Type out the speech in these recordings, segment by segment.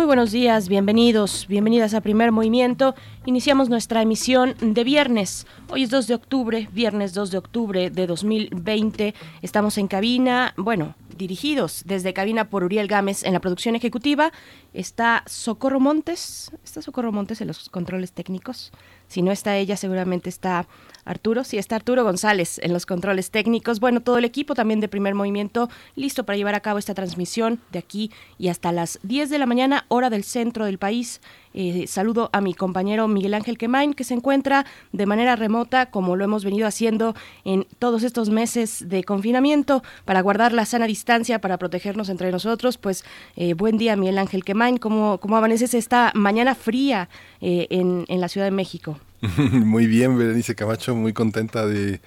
Muy buenos días, bienvenidos, bienvenidas a Primer Movimiento. Iniciamos nuestra emisión de viernes. Hoy es 2 de octubre, viernes 2 de octubre de 2020. Estamos en cabina, bueno, dirigidos desde cabina por Uriel Gámez en la producción ejecutiva. Está Socorro Montes, está Socorro Montes en los controles técnicos. Si no está ella, seguramente está Arturo. Sí, está Arturo González en los controles técnicos. Bueno, todo el equipo también de primer movimiento listo para llevar a cabo esta transmisión de aquí y hasta las 10 de la mañana, hora del centro del país. Eh, saludo a mi compañero Miguel Ángel Quemain, que se encuentra de manera remota, como lo hemos venido haciendo en todos estos meses de confinamiento, para guardar la sana distancia, para protegernos entre nosotros. Pues eh, buen día, Miguel Ángel Quemain. ¿Cómo, cómo amaneces esta mañana fría eh, en, en la Ciudad de México? Muy bien, Berenice Camacho, muy contenta de,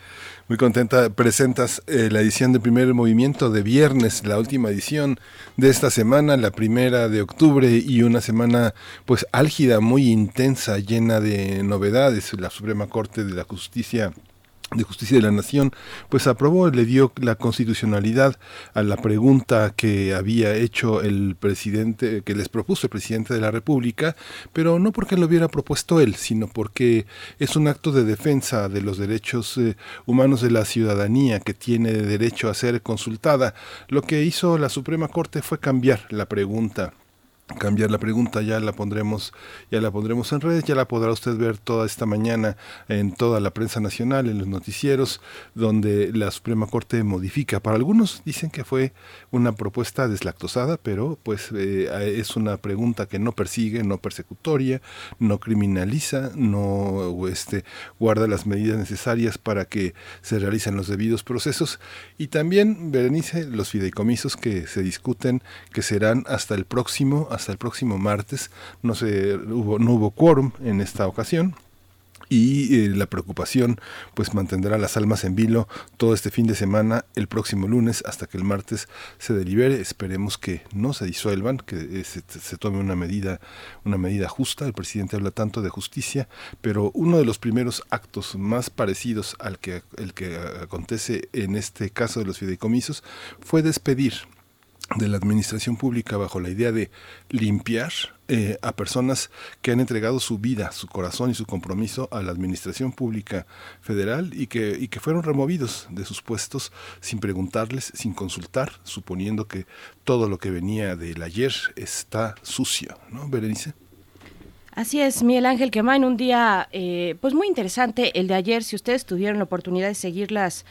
muy contenta. Presentas eh, la edición de primer movimiento de viernes, la última edición de esta semana, la primera de octubre y una semana pues álgida, muy intensa, llena de novedades. La Suprema Corte de la Justicia de Justicia de la Nación, pues aprobó, le dio la constitucionalidad a la pregunta que había hecho el presidente, que les propuso el presidente de la República, pero no porque lo hubiera propuesto él, sino porque es un acto de defensa de los derechos eh, humanos de la ciudadanía que tiene derecho a ser consultada. Lo que hizo la Suprema Corte fue cambiar la pregunta cambiar la pregunta, ya la pondremos, ya la pondremos en redes, ya la podrá usted ver toda esta mañana en toda la prensa nacional, en los noticieros, donde la Suprema Corte modifica. Para algunos dicen que fue una propuesta deslactosada, pero pues eh, es una pregunta que no persigue, no persecutoria, no criminaliza, no este, guarda las medidas necesarias para que se realicen los debidos procesos. Y también, Berenice, los fideicomisos que se discuten, que serán hasta el próximo, hasta el próximo martes. No, se, hubo, no hubo quórum en esta ocasión y eh, la preocupación pues mantendrá las almas en vilo todo este fin de semana, el próximo lunes hasta que el martes se delibere. Esperemos que no se disuelvan, que eh, se, se, tome una medida, una medida justa. El presidente habla tanto de justicia, pero uno de los primeros actos más parecidos al que el que acontece en este caso de los fideicomisos fue despedir de la administración pública bajo la idea de limpiar eh, a personas que han entregado su vida, su corazón y su compromiso a la administración pública federal y que, y que fueron removidos de sus puestos sin preguntarles, sin consultar, suponiendo que todo lo que venía del ayer está sucio, ¿no, Berenice? Así es, Miguel Ángel en un día eh, pues muy interesante el de ayer, si ustedes tuvieron la oportunidad de seguir las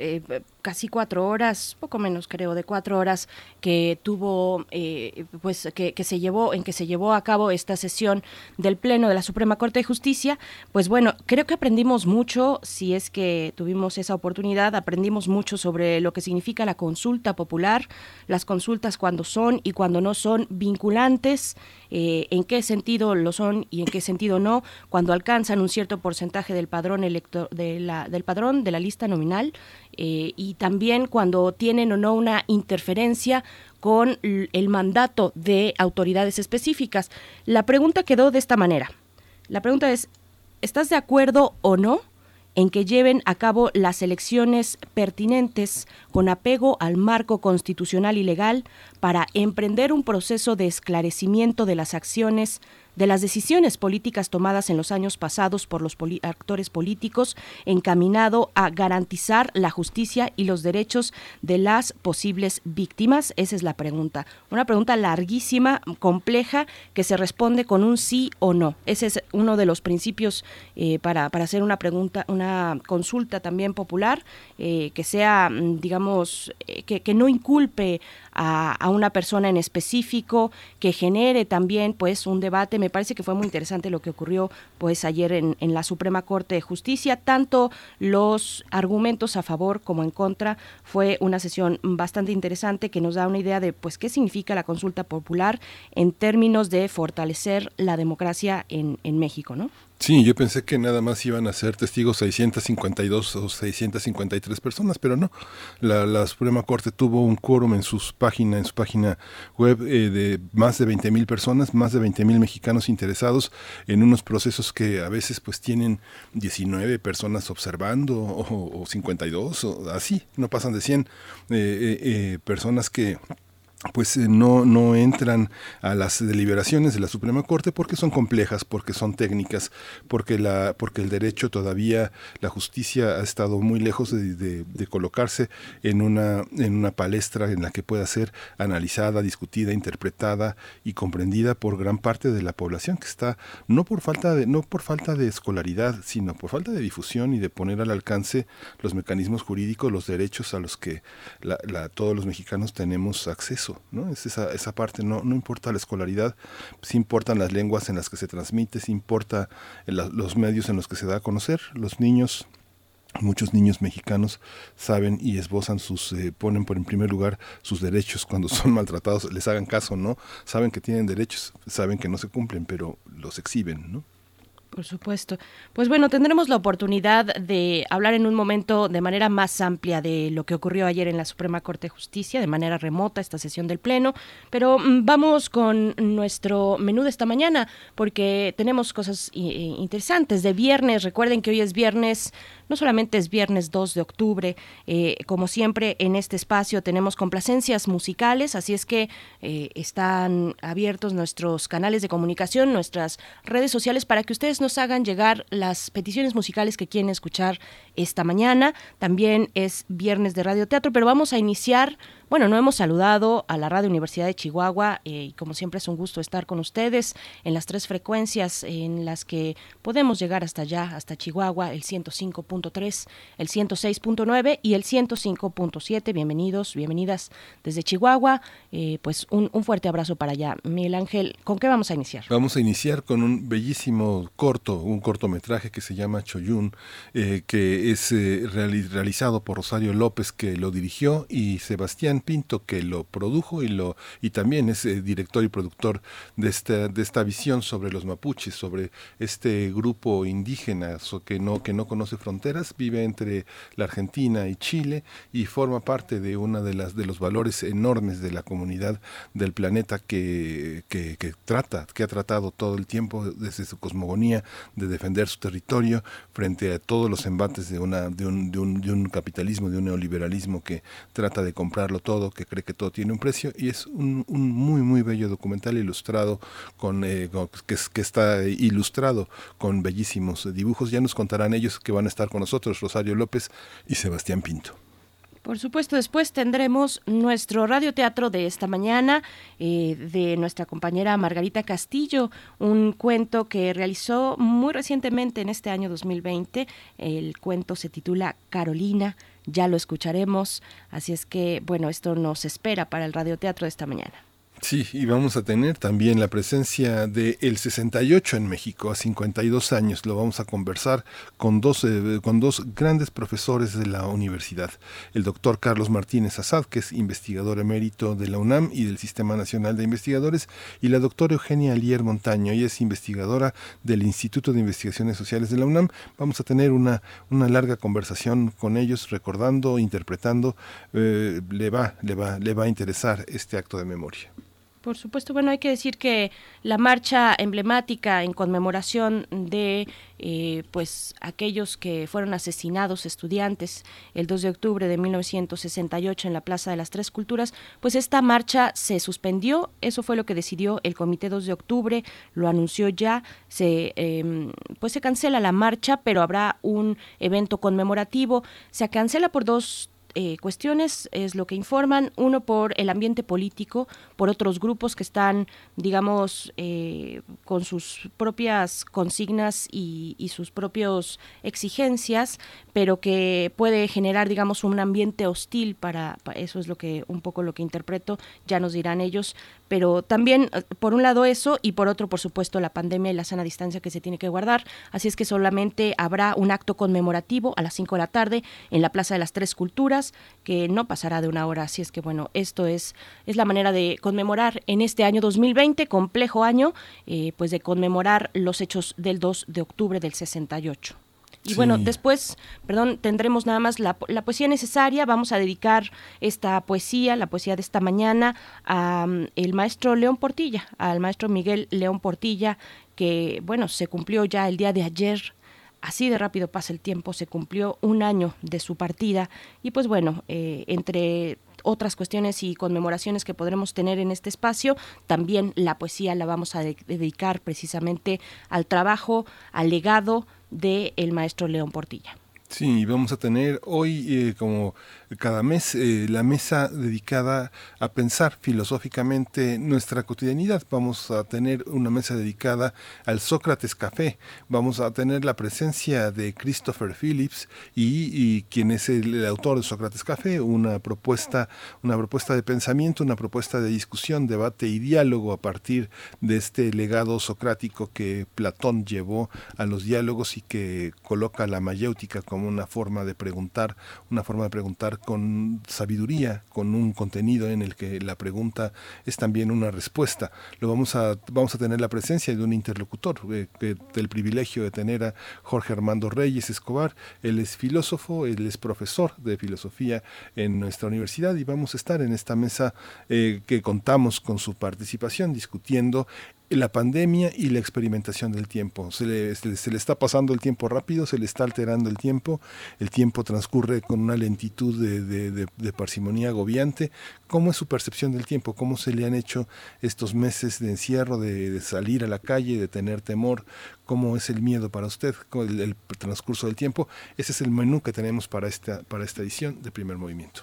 eh, casi cuatro horas, poco menos creo, de cuatro horas que tuvo, eh, pues que, se llevó, en que se llevó a cabo esta sesión del Pleno de la Suprema Corte de Justicia, pues bueno, creo que aprendimos mucho, si es que tuvimos esa oportunidad, aprendimos mucho sobre lo que significa la consulta popular, las consultas cuando son y cuando no son vinculantes, eh, en qué sentido lo son y en qué sentido no, cuando alcanzan un cierto porcentaje del padrón elector, del padrón de la lista nominal eh, y también cuando tienen o no una interferencia con el mandato de autoridades específicas. La pregunta quedó de esta manera. La pregunta es, ¿estás de acuerdo o no en que lleven a cabo las elecciones pertinentes con apego al marco constitucional y legal para emprender un proceso de esclarecimiento de las acciones de las decisiones políticas tomadas en los años pasados por los actores políticos encaminado a garantizar la justicia y los derechos de las posibles víctimas? Esa es la pregunta. Una pregunta larguísima, compleja, que se responde con un sí o no. Ese es uno de los principios eh, para, para, hacer una pregunta, una consulta también popular, eh, que sea, mm, digamos, eh, que, que no inculpe a, a, una persona en específico, que genere también pues un debate. Me parece que fue muy interesante lo que ocurrió pues ayer en, la Suprema Corte de Justicia, tanto los argumentos a favor como en contra. Fue una sesión bastante interesante que nos da una idea de pues qué significa la consulta popular en términos de fortalecer la democracia en, en México, ¿no? Sí, yo pensé que nada más iban a ser testigos 652 o 653 personas, pero no. La, Suprema Corte tuvo un quórum en sus página, en su página web eh, de más de 20 mil personas, más de 20 mil mexicanos interesados en unos procesos que a veces pues tienen 19 personas observando o, 52 o así, no pasan de 100 eh, eh, personas que pues eh, no, no entran a las deliberaciones de la Suprema Corte porque son complejas, porque son técnicas, porque, la, porque el derecho todavía, la justicia ha estado muy lejos de, colocarse en una, en una palestra en la que pueda ser analizada, discutida, interpretada y comprendida por gran parte de la población que está, no por falta de, no por falta de escolaridad, sino por falta de difusión y de poner al alcance los mecanismos jurídicos, los derechos a los que todos los mexicanos tenemos acceso. ¿No? Es esa, esa parte, no, no importa la escolaridad, sí importan las lenguas en las que se transmite, sí importa los medios en los que se da a conocer, los niños Muchos niños mexicanos saben y esbozan sus, eh, ponen por en primer lugar sus derechos cuando son maltratados, les hagan caso, ¿no? Saben que tienen derechos, saben que no se cumplen, pero los exhiben, ¿no? Por supuesto. Pues bueno, tendremos la oportunidad de hablar en un momento de manera más amplia de lo que ocurrió ayer en la Suprema Corte de Justicia, de manera remota, esta sesión del Pleno. Pero mm, vamos con nuestro menú de esta mañana, porque tenemos cosas interesantes de viernes. Recuerden que hoy es viernes no solamente es viernes 2 de octubre, eh, como siempre en este espacio tenemos complacencias musicales, así es que eh, están abiertos nuestros canales de comunicación, nuestras redes sociales para que ustedes nos hagan llegar las peticiones musicales que quieren escuchar esta mañana. También es viernes de radioteatro, pero vamos a iniciar bueno, no hemos saludado a la Radio Universidad de Chihuahua eh, y como siempre es un gusto estar con ustedes en las tres frecuencias en las que podemos llegar hasta allá, hasta Chihuahua, el 105.3, el 106.9 y el 105.7. Bienvenidos, bienvenidas desde Chihuahua. Eh, pues un, fuerte abrazo para allá. Miguel Ángel, ¿con qué vamos a iniciar? Vamos a iniciar con un bellísimo corto, un cortometraje que se llama Choyun, eh, que es realizado por Rosario López, que lo dirigió, y Sebastián Pinto, que lo produjo y, lo, y también es eh, director y productor de esta, de esta visión sobre los mapuches, sobre este grupo indígena que no, que no conoce fronteras, vive entre la Argentina y Chile y forma parte de una de las de los valores enormes de la comunidad del planeta que, que, trata, que ha tratado todo el tiempo desde su cosmogonía de defender su territorio frente a todos los embates de una de un, de un, de un capitalismo, de un neoliberalismo que trata de comprarlo todo, que cree que todo tiene un precio, y es un, muy, muy bello documental ilustrado, con, eh, que, que, está ilustrado con bellísimos dibujos. Ya nos contarán ellos que van a estar con nosotros, Rosario López y Sebastián Pinto. Por supuesto, después tendremos nuestro radioteatro de esta mañana eh, de nuestra compañera Margarita Castillo, un cuento que realizó muy recientemente en este año 2020. El cuento se titula Carolina ya lo escucharemos. Así es que, bueno, esto nos espera para el radioteatro de esta mañana. Sí, y vamos a tener también la presencia de el 68 en México, a 52 años. Lo vamos a conversar con dos, eh, con dos grandes profesores de la universidad. El doctor Carlos Martínez Azad, que es investigador emérito de la UNAM y del Sistema Nacional de Investigadores, y la doctora Eugenia Alier Montaño, ella es investigadora del Instituto de Investigaciones Sociales de la UNAM. Vamos a tener una, una larga conversación con ellos, recordando, interpretando. Eh, le, va, le, va, le va a interesar este acto de memoria. Por supuesto, bueno, hay que decir que la marcha emblemática en conmemoración de eh, pues aquellos que fueron asesinados estudiantes el 2 de octubre de 1968 en la Plaza de las Tres Culturas, pues esta marcha se suspendió, eso fue lo que decidió el Comité 2 de octubre, lo anunció ya, se em, pues se cancela la marcha, pero habrá un evento conmemorativo, se cancela por dos eh, cuestiones, es lo que informan, uno por el ambiente político, por otros grupos que están, digamos, eh, con sus propias consignas y, sus propias exigencias, pero que puede generar, digamos, un ambiente hostil para, eso es lo que un poco lo que interpreto, ya nos dirán ellos, pero también eh, por un lado eso y por otro, por supuesto, la pandemia y la sana distancia que se tiene que guardar, así es que solamente habrá un acto conmemorativo a las 5 de la tarde en la Plaza de las Tres Culturas, que no pasará de una hora, así es que bueno, esto es, es la manera de conmemorar en este año 2020, complejo año, eh, pues de conmemorar los hechos del 2 de octubre del 68. Y bueno, después, perdón, tendremos nada más la, la, poesía necesaria. Vamos a dedicar esta poesía, la poesía de esta mañana, al el maestro León Portilla, al maestro Miguel León Portilla, que, bueno, se cumplió ya el día de ayer. Así de rápido pasa el tiempo, se cumplió un año de su partida. Y pues bueno, eh, entre otras cuestiones y conmemoraciones que podremos tener en este espacio, también la poesía la vamos a dedicar precisamente al trabajo, al legado del el maestro León Portilla. Sí, vamos a tener hoy, eh, como cada mes, eh, la mesa dedicada a pensar filosóficamente nuestra cotidianidad. Vamos a tener una mesa dedicada al Sócrates Café. Vamos a tener la presencia de Christopher Phillips y, quien es el, autor de Sócrates Café, una propuesta, una propuesta de pensamiento, una propuesta de discusión, debate y diálogo a partir de este legado socrático que Platón llevó a los diálogos y que coloca la mayéutica como una forma de preguntar, una forma de preguntar con sabiduría, con un contenido en el que la pregunta es también una respuesta. Lo vamos a, vamos a tener la presencia de un interlocutor, eh, del privilegio de tener a Jorge Armando Reyes Escobar. Él es filósofo, él es profesor de filosofía en nuestra universidad y vamos a estar en esta mesa eh, que contamos con su participación discutiendo la pandemia y la experimentación del tiempo. Se le, se le, está pasando el tiempo rápido, se le está alterando el tiempo, el tiempo transcurre con una lentitud de, de, parsimonía agobiante. ¿Cómo es su percepción del tiempo? ¿Cómo se le han hecho estos meses de encierro, de, salir a la calle, de tener temor? ¿Cómo es el miedo para usted, el, el transcurso del tiempo? Ese es el menú que tenemos para esta, para esta edición de primer movimiento.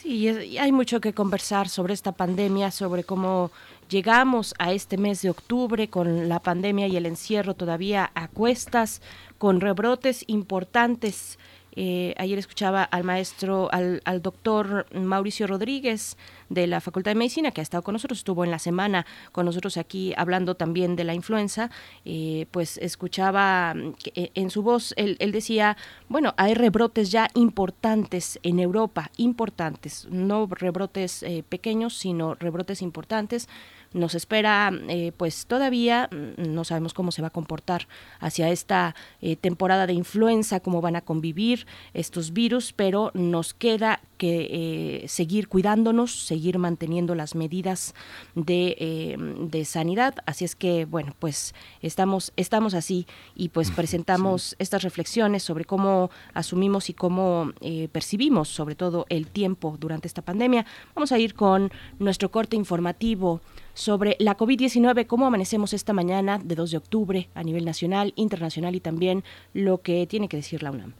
Sí, hay mucho que conversar sobre esta pandemia, sobre cómo llegamos a este mes de octubre con la pandemia y el encierro todavía a cuestas, con rebrotes importantes eh, ayer escuchaba al maestro, al, doctor Mauricio Rodríguez de la Facultad de Medicina, que ha estado con nosotros, estuvo en la semana con nosotros aquí hablando también de la influenza, eh, pues escuchaba eh, en su voz, él, decía, bueno, hay rebrotes ya importantes en Europa, importantes, no rebrotes pequeños, sino rebrotes importantes nos espera eh, pues todavía mm, no sabemos cómo se va a comportar hacia esta eh, temporada de influenza, cómo van a convivir estos virus, pero nos queda que eh, seguir cuidándonos, seguir manteniendo las medidas de, de, sanidad. Así es que, bueno, pues estamos, estamos así y pues presentamos estas reflexiones sobre cómo asumimos y cómo percibimos sobre todo el tiempo durante esta pandemia. Vamos a ir con nuestro corte informativo sobre la COVID-19, cómo amanecemos esta mañana de 2 de octubre a nivel nacional, internacional y también lo que tiene que decir la UNAM.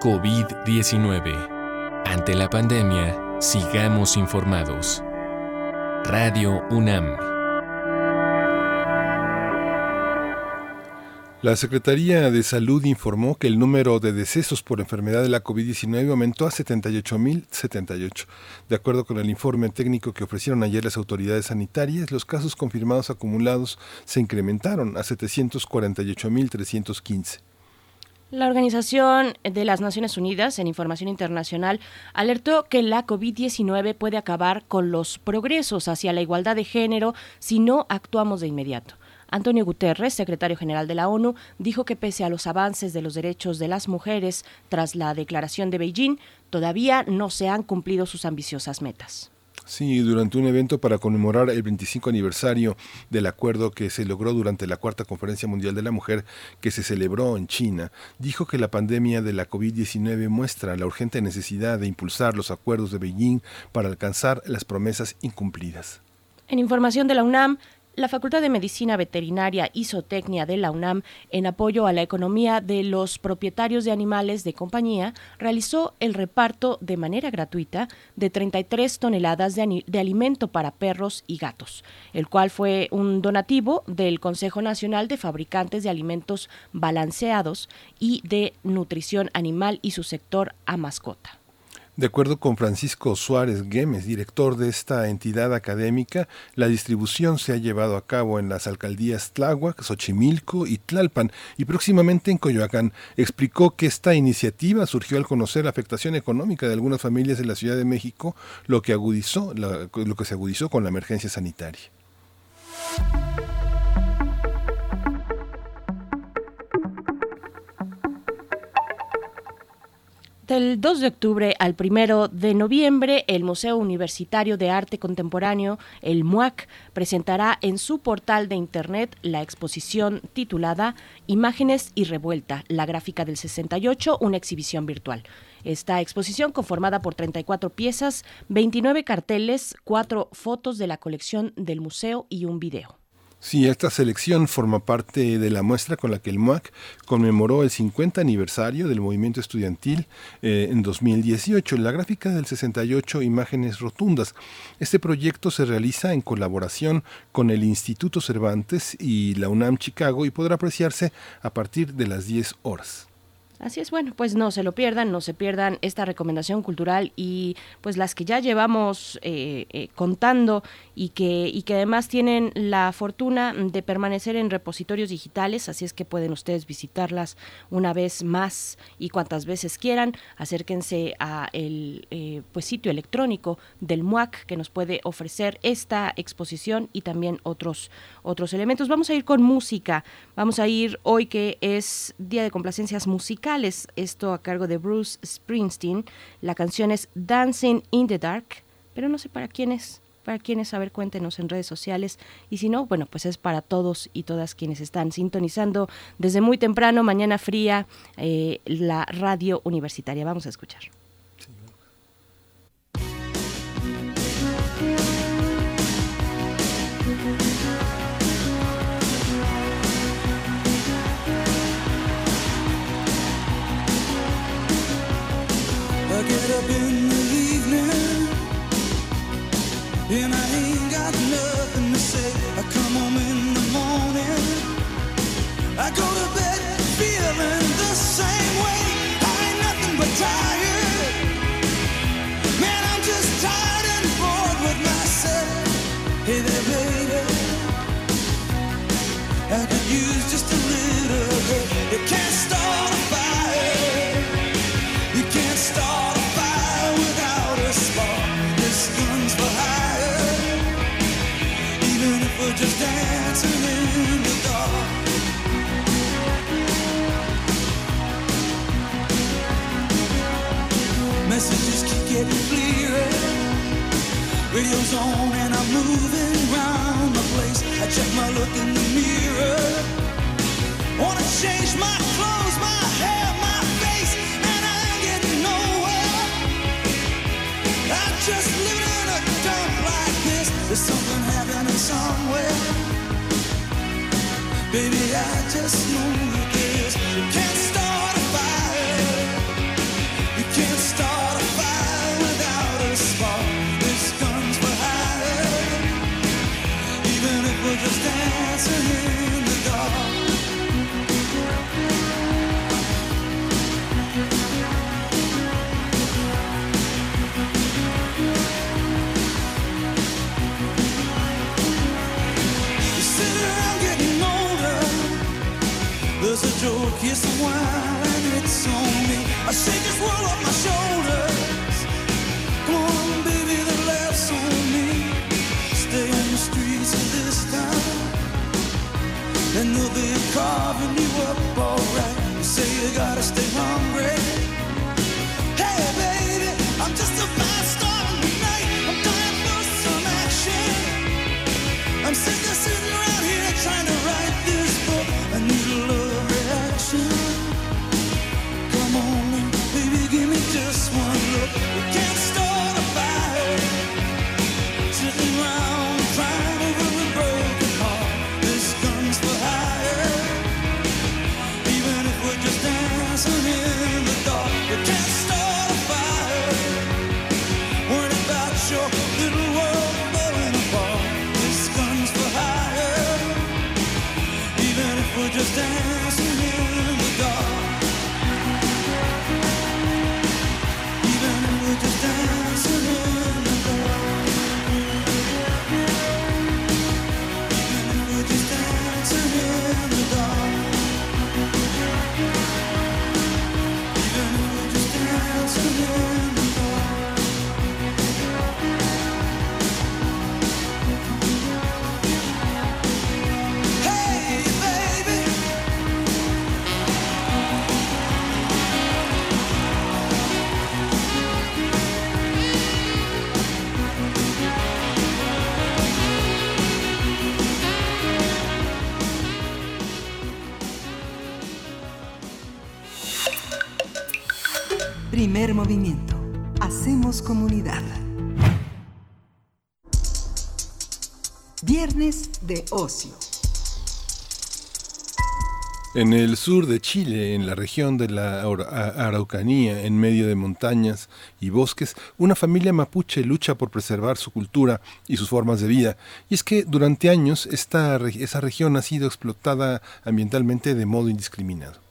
COVID-19. Ante la pandemia, sigamos informados. Radio UNAM. La Secretaría de Salud informó que el número de decesos por enfermedad de la COVID-19 aumentó a 78.078. De acuerdo con el informe técnico que ofrecieron ayer las autoridades sanitarias, los casos confirmados acumulados se incrementaron a 748.315. La Organización de las Naciones Unidas en Información Internacional alertó que la COVID-19 puede acabar con los progresos hacia la igualdad de género si no actuamos de inmediato. Antonio Guterres, secretario general de la ONU, dijo que pese a los avances de los derechos de las mujeres tras la declaración de Beijing, todavía no se han cumplido sus ambiciosas metas. Sí, durante un evento para conmemorar el 25 aniversario del acuerdo que se logró durante la Cuarta Conferencia Mundial de la Mujer que se celebró en China, dijo que la pandemia de la COVID-19 muestra la urgente necesidad de impulsar los acuerdos de Beijing para alcanzar las promesas incumplidas. En información de la UNAM, La Facultad de Medicina Veterinaria y Zootecnia de la UNAM, en apoyo a la economía de los propietarios de animales de compañía, realizó el reparto de manera gratuita de 33 toneladas de, de, alimento para perros y gatos, el cual fue un donativo del Consejo Nacional de Fabricantes de Alimentos Balanceados y de Nutrición Animal y su sector a mascota. De acuerdo con Francisco Suárez Gómez, director de esta entidad académica, la distribución se ha llevado a cabo en las alcaldías Tláhuac, Xochimilco y Tlalpan y próximamente en Coyoacán. Explicó que esta iniciativa surgió al conocer la afectación económica de algunas familias de la Ciudad de México, lo que agudizó, lo que se agudizó con la emergencia sanitaria. Del 2 de octubre al 1 de noviembre, el Museo Universitario de Arte Contemporáneo, el MUAC, presentará en su portal de Internet la exposición titulada Imágenes y Revuelta, la gráfica del 68, una exhibición virtual. Esta exposición, conformada por 34 piezas, 29 carteles, 4 fotos de la colección del museo y un video. Sí, esta selección forma parte de la muestra con la que el MUAC conmemoró el 50 aniversario del movimiento estudiantil eh, en 2018. La gráfica del 68 Imágenes Rotundas. Este proyecto se realiza en colaboración con el Instituto Cervantes y la UNAM Chicago y podrá apreciarse a partir de las 10 horas. Así es, bueno, pues no se lo pierdan, no se pierdan esta recomendación cultural y pues las que ya llevamos eh, eh, contando y que, y que además tienen la fortuna de permanecer en repositorios digitales, así es que pueden ustedes visitarlas una vez más y cuantas veces quieran. Acérquense a el eh, pues sitio electrónico del MUAC que nos puede ofrecer esta exposición y también otros, otros elementos. Vamos a ir con música, vamos a ir hoy que es Día de Complacencias Musicales, esto a cargo de Bruce Springsteen. La canción es Dancing in the Dark, pero no sé para quién es para quienes saber, cuéntenos en redes sociales. Y si no, bueno, pues es para todos y todas quienes están sintonizando desde muy temprano, mañana fría, eh, la radio universitaria. Vamos a escuchar. get up in the evening. And I Radio's on and I'm moving around the place. I check my look in the mirror. Wanna change my clothes, my hair, my face, and I ain't getting nowhere. I'm just living in a dump like this. There's something happening somewhere. Baby, I just know this. You can't some wine, and it's on me. I shake this world off my shoulders. Come on, baby, the laughs on me. Stay on the streets of this town, and they'll be carving you up alright. You say you gotta stay hungry. Hey, baby, I'm just a fast de ocio. En el sur de Chile, en la región de la Araucanía, en medio de montañas y bosques, una familia mapuche lucha por preservar su cultura y sus formas de vida. Y es que durante años esta, esa región ha sido explotada ambientalmente de modo indiscriminado.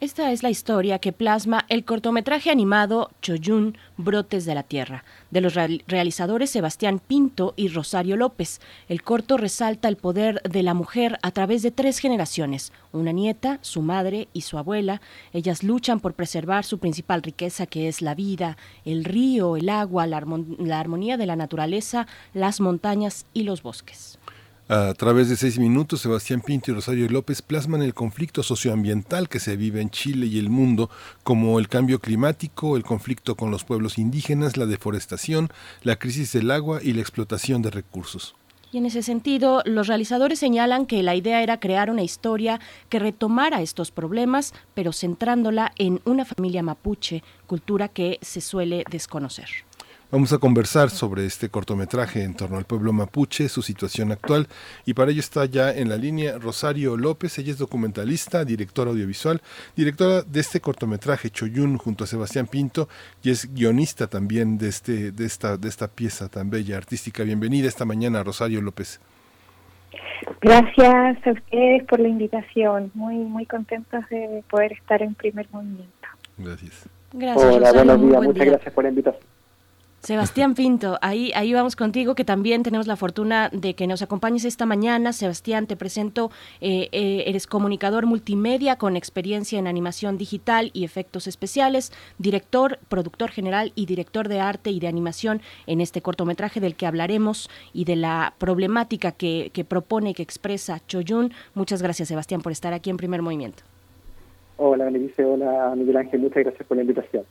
Esta es la historia que plasma el cortometraje animado Choyun, Brotes de la Tierra, de los realizadores Sebastián Pinto y Rosario López. El corto resalta el poder de la mujer a través de tres generaciones, una nieta, su madre y su abuela. Ellas luchan por preservar su principal riqueza que es la vida, el río, el agua, la armonía de la naturaleza, las montañas y los bosques. A través de seis minutos, Sebastián Pinto y Rosario López plasman el conflicto socioambiental que se vive en Chile y el mundo, como el cambio climático, el conflicto con los pueblos indígenas, la deforestación, la crisis del agua y la explotación de recursos. Y en ese sentido, los realizadores señalan que la idea era crear una historia que retomara estos problemas, pero centrándola en una familia mapuche, cultura que se suele desconocer. Vamos a conversar sobre este cortometraje en torno al pueblo mapuche, su situación actual, y para ello está ya en la línea Rosario López, ella es documentalista, directora audiovisual, directora de este cortometraje Choyun junto a Sebastián Pinto, y es guionista también de, este, de, esta, de esta pieza tan bella, artística. Bienvenida esta mañana, Rosario López. Gracias a ustedes por la invitación, muy, muy contentos de poder estar en primer movimiento. Gracias. Gracias, Hola, buenos días, muchas gracias por la invitación. Sebastián Pinto, ahí, ahí vamos contigo, que también tenemos la fortuna de que nos acompañes esta mañana. Sebastián, te presento, eh, eh, eres comunicador multimedia con experiencia en animación digital y efectos especiales, director, productor general y director de arte y de animación en este cortometraje del que hablaremos y de la problemática que, que propone y que expresa Choyun. Muchas gracias, Sebastián, por estar aquí en Primer Movimiento. Hola, Melissa, hola, Miguel Ángel, muchas gracias por la invitación.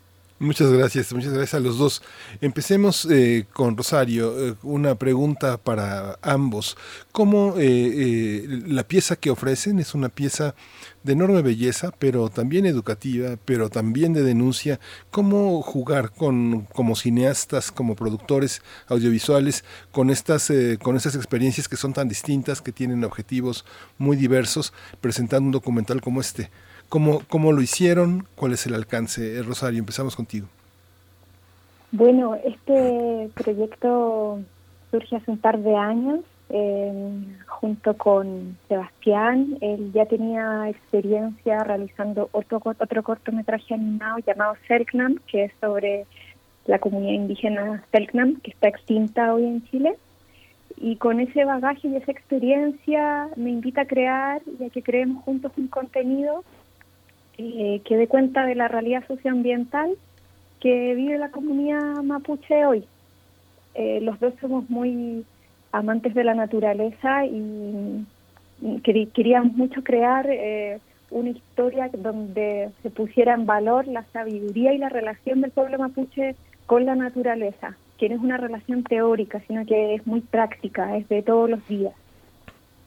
Muchas gracias, muchas gracias a los dos. Empecemos eh, con Rosario. Eh, una pregunta para ambos. ¿Cómo eh, la pieza que ofrecen es una pieza de enorme belleza, pero también educativa, pero también de denuncia? ¿Cómo jugar con como cineastas, como productores audiovisuales, con estas, con estas experiencias que son tan distintas, que tienen objetivos muy diversos, presentando un documental como este? ¿Cómo, ¿Cómo lo hicieron? ¿Cuál es el alcance? Eh, Rosario, empezamos contigo. Bueno, este proyecto surge hace un par de años em, junto con Sebastián. Él ya tenía experiencia realizando otro, otro cortometraje animado llamado Selknam, que es sobre la comunidad indígena Selknam, que está extinta hoy en Chile. Y con ese bagaje y esa experiencia me invita a crear y a que creemos juntos un contenido eh, que dé cuenta de la realidad socioambiental que vive la comunidad mapuche hoy. Eh, los dos somos muy amantes de la naturaleza y, queríamos mucho crear eh, una historia donde se pusiera en valor la sabiduría y la relación del pueblo mapuche con la naturaleza, que no es una relación teórica, sino que es muy práctica, es de todos los días.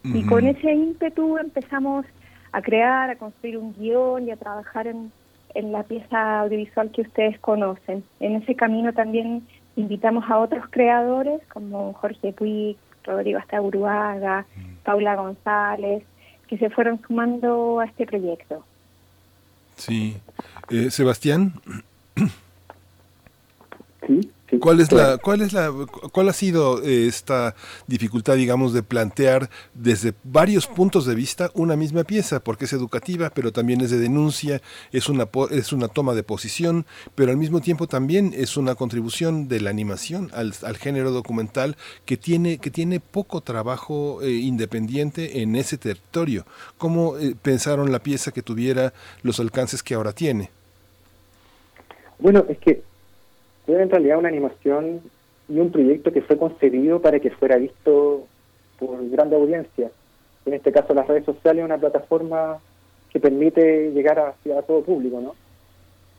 Y con ese ímpetu empezamos a crear, a construir un guion y a trabajar en, la pieza audiovisual que ustedes conocen. En ese camino también invitamos a otros creadores como Jorge Puig, Rodrigo Astaburuaga, mm. Paula González, que se fueron sumando a este proyecto. Sí. Eh, Sebastián. Sí. ¿Cuál es la, cuál es la, cuál ha sido eh, esta dificultad, digamos, de plantear desde varios puntos de vista una misma pieza, porque es educativa, pero también es de denuncia, es una, es una toma de posición, pero al mismo tiempo también es una contribución de la animación al, género documental que tiene, que tiene poco trabajo eh, independiente en ese territorio. ¿Cómo eh, pensaron la pieza que tuviera los alcances que ahora tiene? Bueno, es que era en realidad una animación y un proyecto que fue concebido para que fuera visto por grande audiencia. En este caso las redes sociales, una plataforma que permite llegar hacia todo público, ¿no?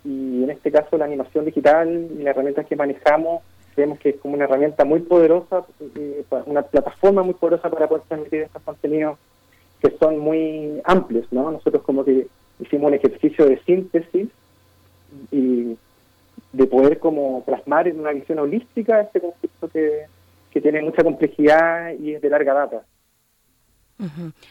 Y en este caso la animación digital y las herramientas que manejamos, vemos que es como una herramienta muy poderosa, eh, una plataforma muy poderosa para poder transmitir estos contenidos que son muy amplios, ¿no? Nosotros como que hicimos un ejercicio de síntesis y de poder como plasmar en una visión holística este conflicto que, que tiene mucha complejidad y es de larga data.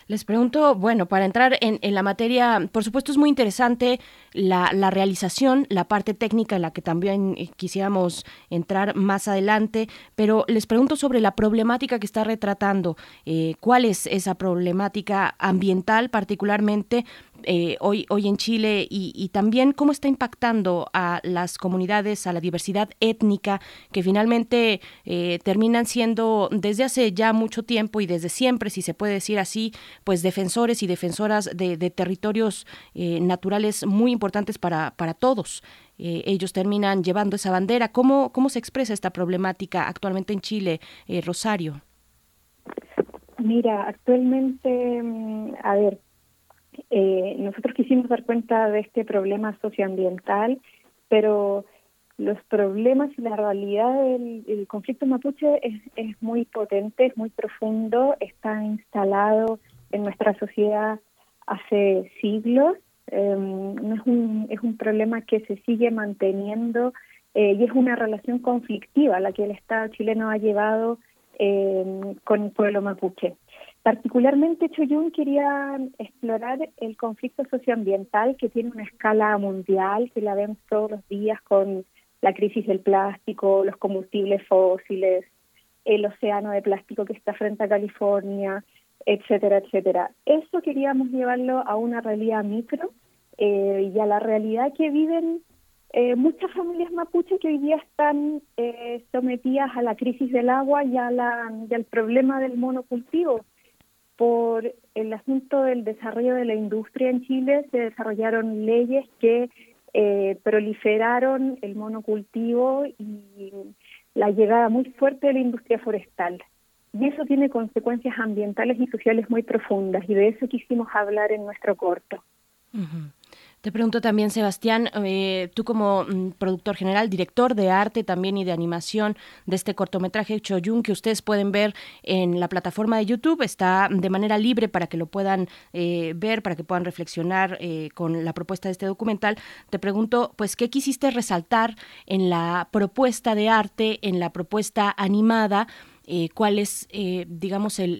Les pregunto, bueno, para entrar en, la materia, por supuesto es muy interesante la, realización, la parte técnica en la que también eh, quisiéramos entrar más adelante, pero les pregunto sobre la problemática que está retratando. Eh, ¿Cuál es esa problemática ambiental particularmente? Eh, hoy, hoy en Chile y, también cómo está impactando a las comunidades, a la diversidad étnica, que finalmente eh, terminan siendo desde hace ya mucho tiempo y desde siempre, si se puede decir así, pues defensores y defensoras de, territorios eh, naturales muy importantes para, para todos. ellos terminan llevando esa bandera. ¿Cómo, ¿Cómo se expresa esta problemática actualmente en Chile, Rosario? Mira, actualmente, mm, a ver, eh, nosotros quisimos dar cuenta de este problema socioambiental, pero los problemas y la realidad del conflicto mapuche es, muy potente, es muy profundo, está instalado en nuestra sociedad hace siglos. Em, es, un, es un problema que se sigue manteniendo eh, y es una relación conflictiva la que el Estado chileno ha llevado em, con el pueblo mapuche. Particularmente Choyun quería explorar el conflicto socioambiental que tiene una escala mundial, que la vemos todos los días con la crisis del plástico, los combustibles fósiles, el océano de plástico que está frente a California, etcétera, etcétera. Eso queríamos llevarlo a una realidad micro eh, y a la realidad que viven eh, muchas familias mapuche que hoy día están eh, sometidas a la crisis del agua y, a la, y al problema del monocultivo por el asunto del desarrollo de la industria en Chile se desarrollaron leyes que eh, proliferaron el monocultivo y la llegada muy fuerte de la industria forestal. Y eso tiene consecuencias ambientales y sociales muy profundas y de eso quisimos hablar en nuestro corto. Te pregunto también, Sebastián, eh, tú como mm, productor general, director de arte también y de animación de este cortometraje Choyun que ustedes pueden ver en la plataforma de YouTube, está de manera libre para que lo puedan eh, ver, para que puedan reflexionar eh, con la propuesta de este documental. Te pregunto, pues, ¿qué quisiste resaltar en la propuesta de arte, en la propuesta animada? Eh, cuál es, eh, digamos, el,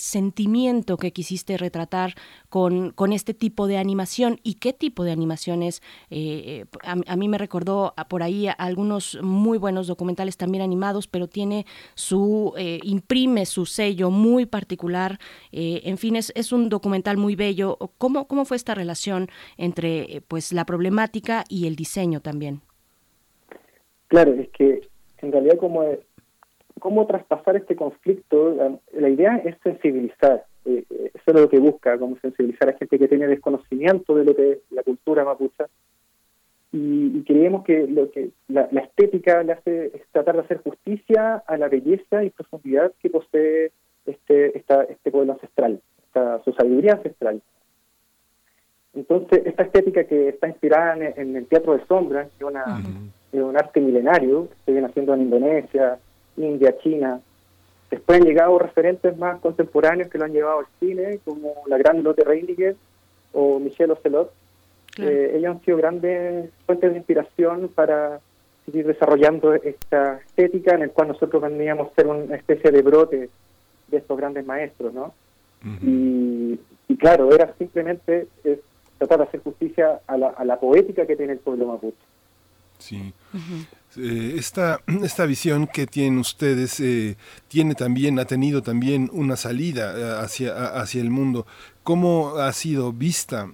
sentimiento que quisiste retratar con, con, este tipo de animación y qué tipo de animaciones. Eh, a, mí me recordó por ahí algunos muy buenos documentales también animados, pero tiene su, imprime su sello muy particular. en fin, es, es, un documental muy bello. ¿Cómo, ¿Cómo fue esta relación entre pues la problemática y el diseño también? Claro, es que en realidad como cómo traspasar este conflicto, la, idea es sensibilizar, eh, eh, eso es lo que busca, como sensibilizar a gente que tiene desconocimiento de lo que es la cultura mapucha. Y, creemos que lo que la, estética le hace es tratar de hacer justicia a la belleza y profundidad que posee este, esta, este pueblo ancestral, su sabiduría ancestral. Entonces, esta estética que está inspirada en, el teatro de sombras, que es, un arte milenario que se viene haciendo en Indonesia, India, China. Después han llegado referentes más contemporáneos que lo han llevado al cine, como la gran Lotte Reiniger o Michelle Ocelot. Eh, ellos han sido grandes fuentes de inspiración para seguir desarrollando esta estética en el cual nosotros veníamos a ser una especie de brote de estos grandes maestros, ¿no? y, claro, era simplemente tratar de hacer justicia a la, a la poética que tiene el pueblo mapuche. Sí. Eh, esta, esta visión que tienen ustedes eh, tiene también, ha tenido también una salida eh, hacia, hacia el mundo. ¿Cómo ha sido vista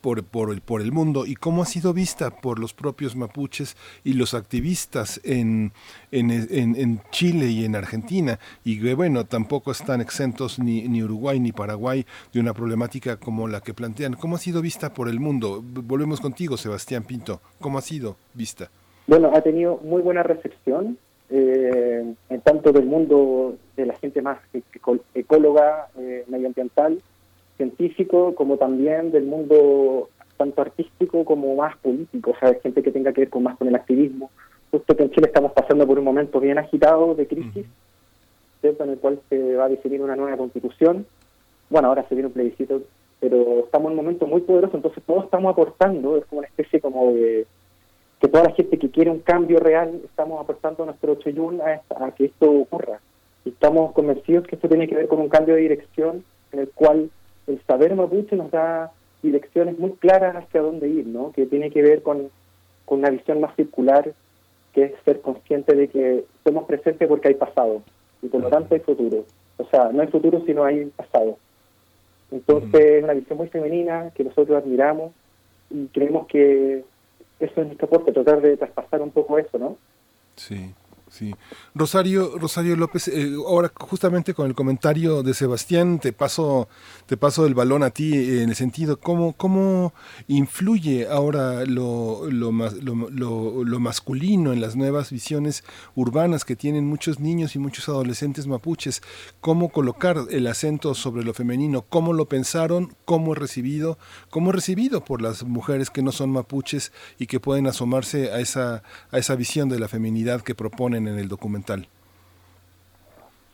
por, por, el, por el mundo y cómo ha sido vista por los propios mapuches y los activistas en, en, en, Chile y en Argentina? Y bueno, tampoco están exentos ni, ni Uruguay ni Paraguay de una problemática como la que plantean. ¿Cómo ha sido vista por el mundo? Volvemos contigo, Sebastián Pinto. ¿Cómo ha sido vista? Bueno, ha tenido muy buena recepción, eh, en tanto del mundo de la gente más ecóloga, eh, medioambiental, científico, como también del mundo tanto artístico como más político, o sea, gente que tenga que ver con más con el activismo. Justo que en Chile estamos pasando por un momento bien agitado de crisis, en el cual se va a definir una nueva constitución. Bueno, ahora se viene un plebiscito, pero estamos en un momento muy poderoso, entonces todos estamos aportando, es como una especie como de que toda la gente que quiere un cambio real, estamos aportando nuestro choyún a, a que esto ocurra. Y estamos convencidos que esto tiene que ver con un cambio de dirección en el cual el saber mapuche nos da direcciones muy claras hacia dónde ir, ¿no? que tiene que ver con, con una visión más circular, que es ser consciente de que somos presentes porque hay pasado, y por lo tanto hay futuro. O sea, no hay futuro si no hay pasado. Entonces es una visión muy femenina que nosotros admiramos y creemos que eso es nuestro aporte, tratar de traspasar un poco eso, ¿no? Sí. Sí. Rosario, Rosario López, eh, ahora justamente con el comentario de Sebastián, te paso, te paso el balón a ti eh, en el sentido, ¿cómo, cómo influye ahora lo, lo, lo, masculino en las nuevas visiones urbanas que tienen muchos niños y muchos adolescentes mapuches? ¿Cómo colocar el acento sobre lo femenino? ¿Cómo lo pensaron? ¿Cómo es recibido? ¿Cómo es recibido por las mujeres que no son mapuches y que pueden asomarse a esa, a esa visión de la feminidad que proponen? En el documental.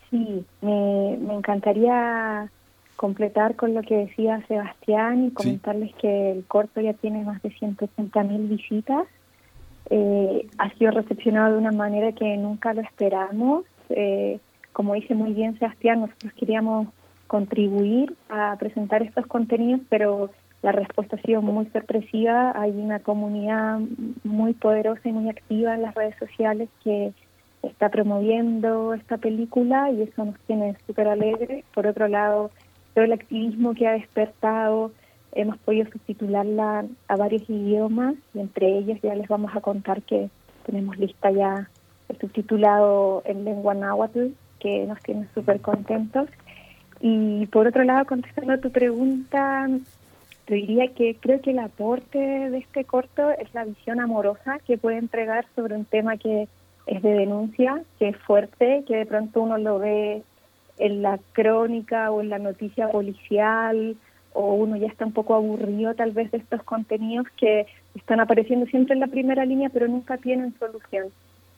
Sí, me, encantaría completar con lo que decía Sebastián y comentarles que el corto ya tiene más de 180 mil visitas. Eh, ha sido recepcionado de una manera que nunca lo esperamos. Eh, como dice muy bien Sebastián, nosotros queríamos contribuir a presentar estos contenidos, pero la respuesta ha sido muy sorpresiva. Hay una comunidad muy poderosa y muy activa en las redes sociales que está promoviendo esta película y eso nos tiene súper alegres. Por otro lado, todo el activismo que ha despertado, hemos podido subtitularla a varios idiomas y entre ellos ya les vamos a contar que tenemos lista ya el subtitulado en lengua náhuatl, que nos tiene súper contentos. Y por otro lado, contestando a tu pregunta, te diría que creo que el aporte de este corto es la visión amorosa que puede entregar sobre un tema que es de denuncia, que es fuerte, que de pronto uno lo ve en la crónica o en la noticia policial o uno ya está un poco aburrido tal vez de estos contenidos que están apareciendo siempre en la primera línea pero nunca tienen solución.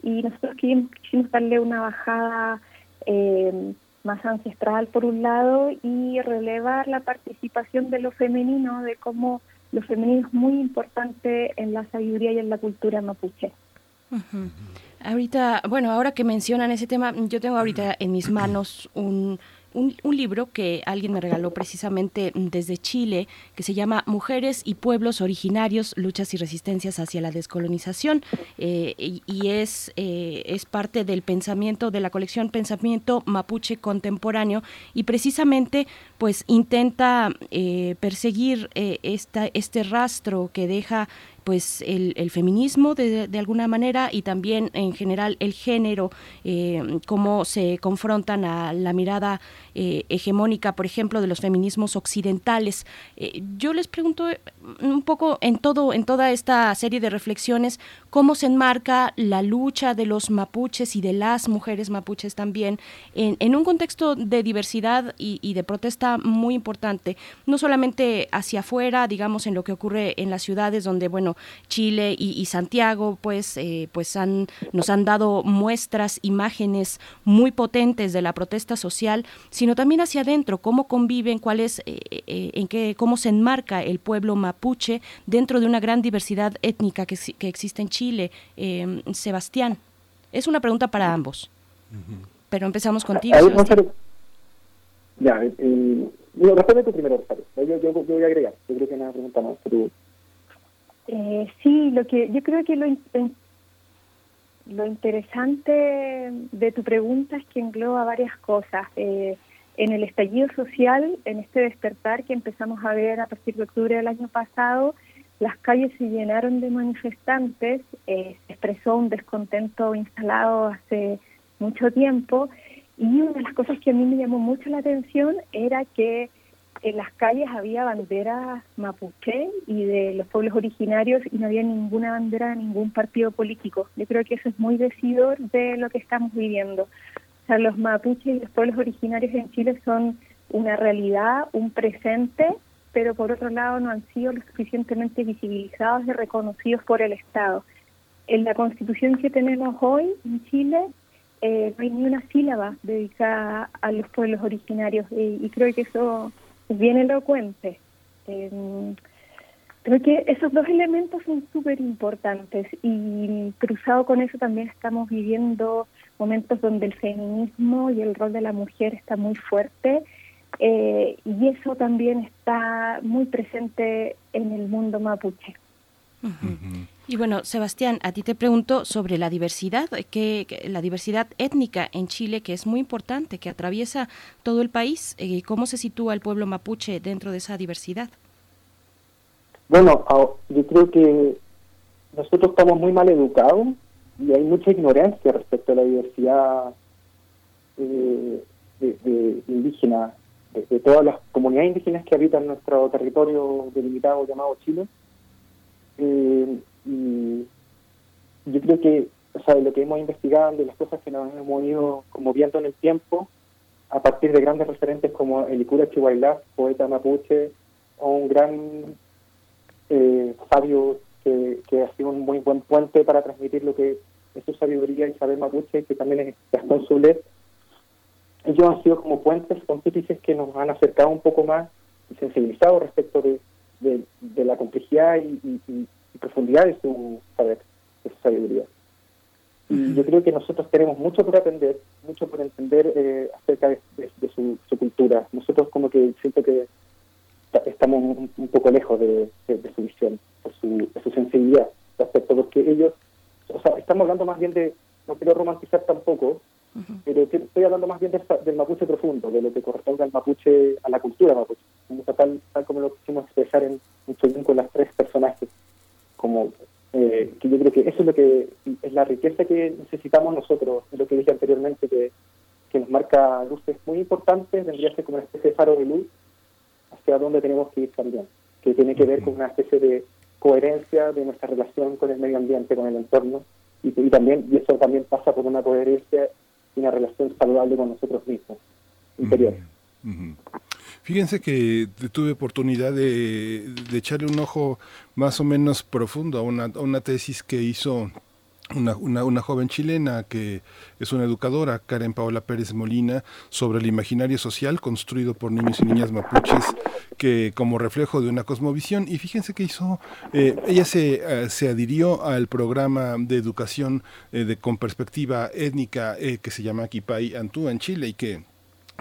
Y nosotros quisimos, darle una bajada eh, más ancestral por un lado y relevar la participación de lo femenino, de cómo lo femenino es muy importante en la sabiduría y en la cultura mapuche. Ahorita, bueno, ahora que mencionan ese tema, yo tengo ahorita en mis manos un, un, libro que alguien me regaló precisamente desde Chile, que se llama Mujeres y Pueblos Originarios, Luchas y Resistencias hacia la Descolonización, eh, y, es, eh, es parte del pensamiento, de la colección Pensamiento Mapuche Contemporáneo, y precisamente pues intenta eh, perseguir esta, este rastro que deja pues el, feminismo de, alguna manera y también en general el género, eh, cómo se confrontan a la mirada eh, hegemónica, por ejemplo, de los feminismos occidentales. Eh, yo les pregunto un poco en todo, en toda esta serie de reflexiones, cómo se enmarca la lucha de los mapuches y de las mujeres mapuches también en, un contexto de diversidad y, y de protesta muy importante, no solamente hacia afuera, digamos, en lo que ocurre en las ciudades donde, bueno, Chile y, Santiago, pues, eh, pues han, nos han dado muestras, imágenes muy potentes de la protesta social, sino también hacia adentro, cómo conviven, cuál es, eh, eh, en qué, cómo se enmarca el pueblo mapuche dentro de una gran diversidad étnica que, existe en Chile. Sebastián, es una pregunta para ambos, pero empezamos contigo. Ya, eh, responde tú primero, yo, yo, yo, voy a agregar, yo creo que nada pregunta más, pero eh, sí, lo que yo creo que lo, lo interesante de tu pregunta es que engloba varias cosas. Eh, en el estallido social, en este despertar que empezamos a ver a partir de octubre del año pasado, las calles se llenaron de manifestantes, eh, se expresó un descontento instalado hace mucho tiempo y una de las cosas que a mí me llamó mucho la atención era que en las calles había banderas mapuche y de los pueblos originarios y no había ninguna bandera de ningún partido político. Yo creo que eso es muy decidor de lo que estamos viviendo. O sea, los mapuches y los pueblos originarios en Chile son una realidad, un presente, pero por otro lado no han sido lo suficientemente visibilizados y reconocidos por el Estado. En la constitución que tenemos hoy en Chile eh, no hay ni una sílaba dedicada a los pueblos originarios y creo que eso bien elocuente. Em, Creo que esos dos elementos son súper importantes y cruzado con eso también estamos viviendo momentos donde el feminismo y el rol de la mujer está muy fuerte eh, y eso también está muy presente en el mundo mapuche. Y bueno, Sebastián, a ti te pregunto sobre la diversidad, que, la diversidad étnica en Chile, que es muy importante, que atraviesa todo el país. Eh, ¿Cómo se sitúa el pueblo mapuche dentro de esa diversidad? Bueno, yo creo que nosotros estamos muy mal educados y hay mucha ignorancia respecto a la diversidad eh, de, indígena, de, todas las comunidades indígenas que habitan nuestro territorio delimitado llamado Chile. Eh, y yo creo que, o sea, de lo que hemos investigado, de las cosas que nos hemos ido como viendo en el tiempo, a partir de grandes referentes como el Icura Chihuahua, poeta mapuche, o un gran eh, sabio que, ha sido un muy buen puente para transmitir lo que es su sabiduría y saber mapuche, que también es Gastón Zulet. Ellos han sido como puentes pontífices que nos han acercado un poco más y sensibilizado respecto de, de, la complejidad y, profundidad de su saber, de su sabiduría. Y yo creo que nosotros tenemos mucho por aprender, mucho por entender eh, acerca de, su, su, cultura. Nosotros como que siento que estamos un, poco lejos de, su visión, de su, sensibilidad respecto, porque ellos, o sea, estamos hablando más bien de, no quiero romantizar tampoco, pero estoy hablando más bien del, mapuche profundo, de lo que corresponde al mapuche, a la cultura mapuche, tal, tal como lo quisimos expresar en un con las tres personajes, como eh, que yo creo que eso es lo que es la riqueza que necesitamos nosotros, lo que dije anteriormente, que, que nos marca luces muy importantes, vendría a ser como una especie de faro de luz hacia dónde tenemos que ir también, que tiene que ver con una especie de coherencia de nuestra relación con el medio ambiente, con el entorno, y, también y eso también pasa por una coherencia y una relación saludable con nosotros mismos, interior. Fíjense que tuve oportunidad de, echarle un ojo más o menos profundo a una, tesis que hizo una, joven chilena que es una educadora, Karen Paola Pérez Molina, sobre el imaginario social construido por niños y niñas mapuches, que como reflejo de una cosmovisión, y fíjense que hizo, eh, ella se, eh, se adhirió al programa de educación eh, de, con perspectiva étnica que se llama Kipay Antú en Chile y que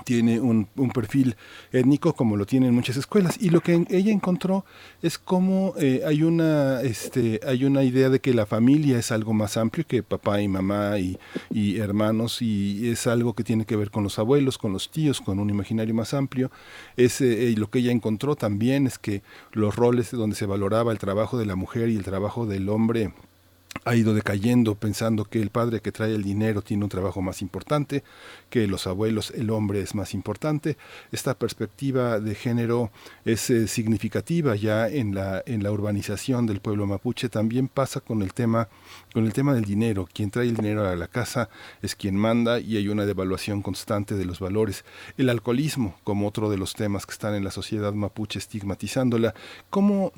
tiene un, un, perfil étnico como lo tienen muchas escuelas. Y lo que ella encontró es como eh, hay una este hay una idea de que la familia es algo más amplio que papá y mamá y, y, hermanos y es algo que tiene que ver con los abuelos con los tíos con un imaginario más amplio. Es eh, lo que ella encontró también es que los roles donde se valoraba el trabajo de la mujer y el trabajo del hombre ha ido decayendo pensando que el padre que trae el dinero tiene un trabajo más importante, que los abuelos el hombre es más importante. Esta perspectiva de género es eh, significativa ya en la en la urbanización del pueblo mapuche. También pasa con el tema con el tema del dinero. Quien trae el dinero a la casa es quien manda y hay una devaluación constante de los valores. El alcoholismo como otro de los temas que están en la sociedad mapuche estigmatizándola. ¿Cómo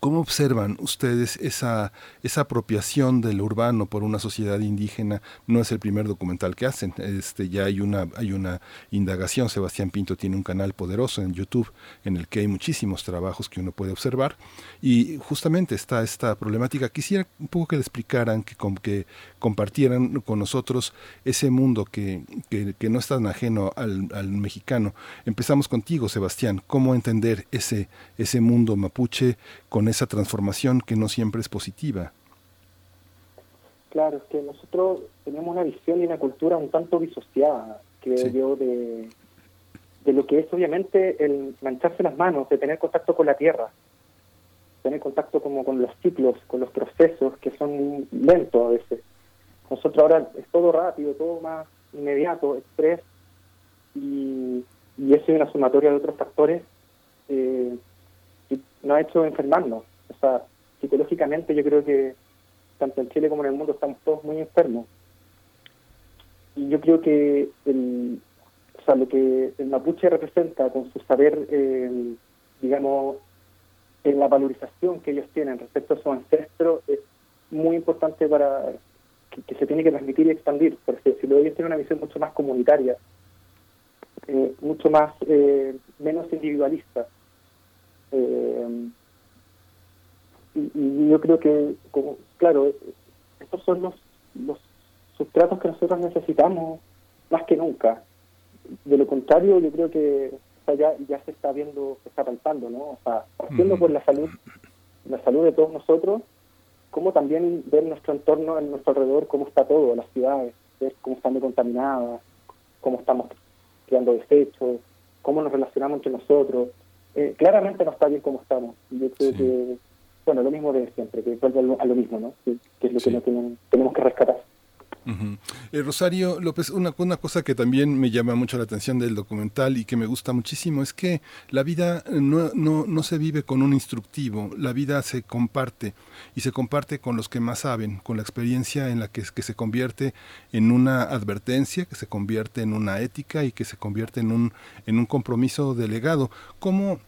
¿Cómo observan ustedes esa, esa apropiación del urbano por una sociedad indígena? No es el primer documental que hacen. Este, ya hay una, hay una indagación. Sebastián Pinto tiene un canal poderoso en YouTube en el que hay muchísimos trabajos que uno puede observar. Y justamente está esta problemática. Quisiera un poco que le explicaran, que, que compartieran con nosotros ese mundo que, que, no es tan ajeno al, al, mexicano. Empezamos contigo, Sebastián. ¿Cómo entender ese, ese mundo mapuche? Con esa transformación que no siempre es positiva. Claro, es que nosotros tenemos una visión y una cultura un tanto disociada, creo yo, de, de lo que es obviamente el mancharse las manos, de tener contacto con la tierra, tener contacto como con los ciclos, con los procesos que son lentos a veces. Nosotros ahora es todo rápido, todo más inmediato, express, y, y eso es una sumatoria de otros factores eh, nos ha hecho enfermarnos. O sea, psicológicamente yo creo que tanto en Chile como en el mundo estamos todos muy enfermos. Y yo creo que el, o sea, lo que el mapuche representa con su saber, eh, digamos, en la valorización que ellos tienen respecto a su ancestro es muy importante para que, se tiene que transmitir y expandir. Porque si lo ellos tienen una visión mucho más comunitaria, eh, mucho más, eh, menos individualista. Eh, y, yo creo que, como, claro, estos son los, los sustratos que nosotros necesitamos más que nunca. De lo contrario, yo creo que ya, ya se está viendo, se está palpando, ¿no? O sea, partiendo por la salud, la salud de todos nosotros, como también ver nuestro entorno, en nuestro alrededor, cómo está todo, las ciudades, ver cómo están contaminadas, cómo estamos creando desechos, cómo nos relacionamos entre nosotros. Eh, claramente no está bien como estamos. Yo creo que, bueno, lo mismo de siempre, que vuelve a lo, mismo, ¿no? Que, es lo que no tenemos que rescatar. Eh, Rosario López, una, una cosa que también me llama mucho la atención del documental y que me gusta muchísimo es que la vida no, no, no se vive con un instructivo, la vida se comparte y se comparte con los que más saben, con la experiencia en la que, que se convierte en una advertencia, que se convierte en una ética y que se convierte en un, en un compromiso delegado. ¿Cómo,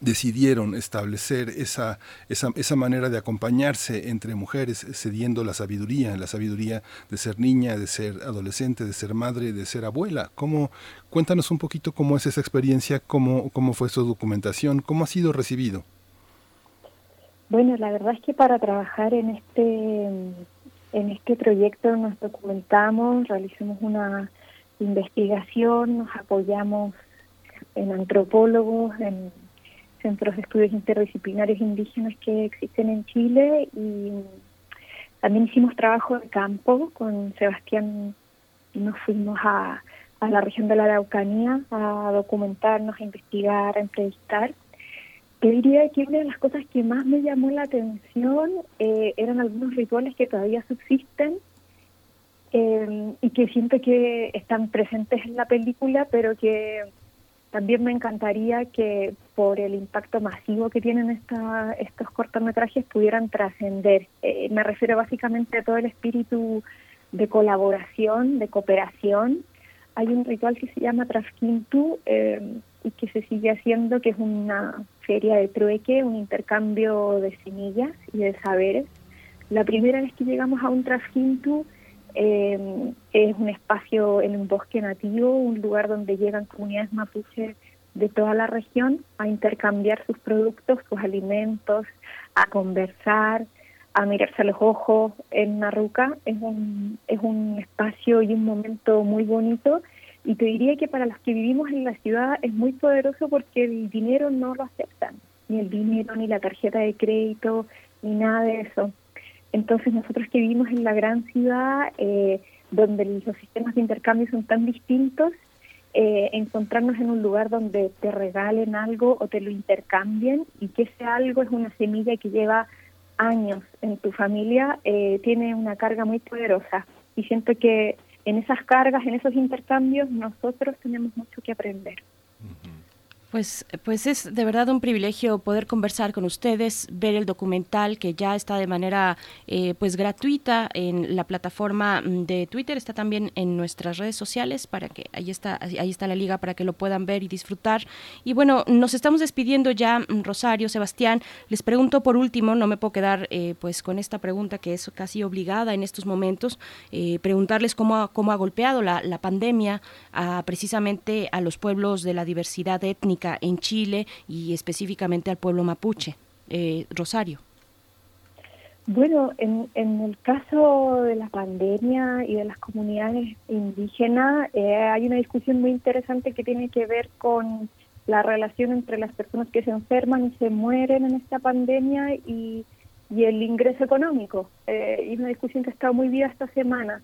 decidieron establecer esa, esa, esa, manera de acompañarse entre mujeres, cediendo la sabiduría, la sabiduría de ser niña, de ser adolescente, de ser madre, de ser abuela. ¿Cómo, cuéntanos un poquito cómo es esa experiencia, cómo, cómo fue su documentación, cómo ha sido recibido. Bueno, la verdad es que para trabajar en este, en este proyecto nos documentamos, realizamos una investigación, nos apoyamos en antropólogos, en centros de estudios interdisciplinarios indígenas que existen en Chile y también hicimos trabajo de campo con Sebastián nos fuimos a, a la región de la Araucanía a documentarnos, a investigar, a entrevistar. Yo diría que una de las cosas que más me llamó la atención eh, eran algunos rituales que todavía subsisten eh, y que siento que están presentes en la película, pero que también me encantaría que por el impacto masivo que tienen esta, estos cortometrajes pudieran trascender. Eh, me refiero básicamente a todo el espíritu de colaboración, de cooperación. Hay un ritual que se llama Trasquintu eh, y que se sigue haciendo, que es una feria de trueque, un intercambio de semillas y de saberes. La primera vez que llegamos a un Trasquintu eh, es un espacio en un bosque nativo, un lugar donde llegan comunidades mapuches de toda la región a intercambiar sus productos, sus alimentos, a conversar, a mirarse a los ojos en Narruca. Es un, es un espacio y un momento muy bonito y te diría que para los que vivimos en la ciudad es muy poderoso porque el dinero no lo aceptan, ni el dinero, ni la tarjeta de crédito, ni nada de eso. Entonces nosotros que vivimos en la gran ciudad, eh, donde los sistemas de intercambio son tan distintos, eh, encontrarnos en un lugar donde te regalen algo o te lo intercambien y que ese algo es una semilla que lleva años en tu familia, eh, tiene una carga muy poderosa. Y siento que en esas cargas, en esos intercambios, nosotros tenemos mucho que aprender. Pues, pues es de verdad un privilegio poder conversar con ustedes, ver el documental que ya está de manera eh, pues gratuita en la plataforma mm, de Twitter, está también en nuestras redes sociales para que ahí está ahí está la liga para que lo puedan ver y disfrutar. Y bueno, nos estamos despidiendo ya, mm, Rosario, Sebastián. Les pregunto por último, no me puedo quedar eh, pues con esta pregunta que es casi obligada en estos momentos, eh, preguntarles cómo ha, cómo ha golpeado la, la pandemia a, precisamente a los pueblos de la diversidad étnica en Chile y específicamente al pueblo mapuche. Eh, Rosario. Bueno, en, en, el caso de la pandemia y de las comunidades indígenas, eh, hay una discusión muy interesante que tiene que ver con la relación entre las personas que se enferman y se mueren en esta pandemia y, y el ingreso económico. Eh, y una discusión que ha estado muy viva esta semana.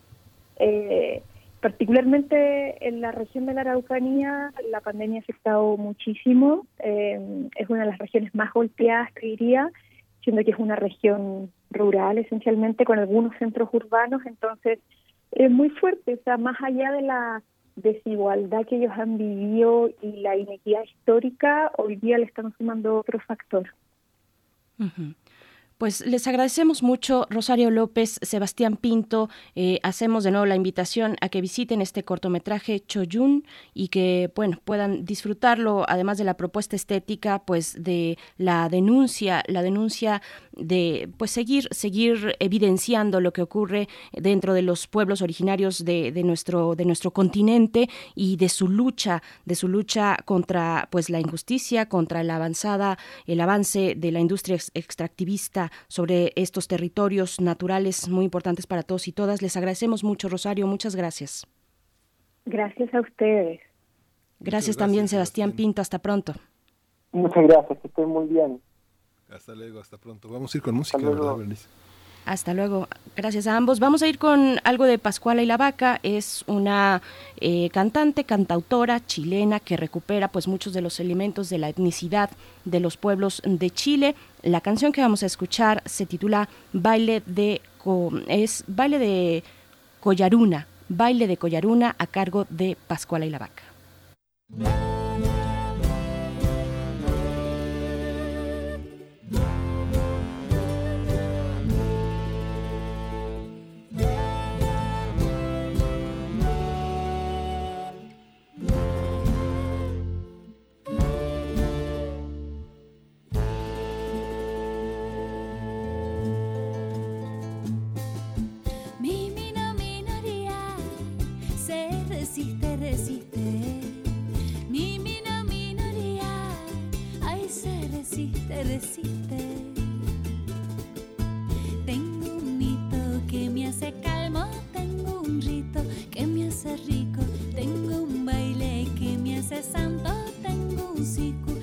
Eh, Particularmente en la región de la Araucanía, la pandemia ha afectado muchísimo. Eh, es una de las regiones más golpeadas, te diría, siendo que es una región rural esencialmente, con algunos centros urbanos. Entonces, es muy fuerte. O sea, más allá de la desigualdad que ellos han vivido y la inequidad histórica, hoy día le estamos sumando otro factor. Pues les agradecemos mucho, Rosario López, Sebastián Pinto. Eh, hacemos de nuevo la invitación a que visiten este cortometraje Choyun y que bueno puedan disfrutarlo, además de la propuesta estética, pues de la denuncia, la denuncia de pues seguir, seguir evidenciando lo que ocurre dentro de los pueblos originarios de, de nuestro, de nuestro continente y de su lucha, de su lucha contra pues la injusticia, contra la avanzada, el avance de la industria extractivista sobre estos territorios naturales muy importantes para todos y todas. Les agradecemos mucho, Rosario. Muchas gracias. Gracias a ustedes. Gracias, también, Sebastián, Pinto. Hasta pronto. Muchas gracias, que estén muy bien. Hasta luego, hasta pronto. Vamos a ir con música, ¿verdad, Bernice? Hasta luego. Gracias a ambos. Vamos a ir con algo de Pascuala y la Vaca. Es una eh, cantante, cantautora chilena que recupera pues muchos de los elementos de la etnicidad de los pueblos de Chile. La canción que vamos a escuchar se titula Baile de es Baile de Collaruna, Baile de Collaruna a cargo de Pascuala y la Vaca. Tengo un mito que me hace calmo, tengo un rito que me hace rico, tengo un baile que me hace santo, tengo un ciclo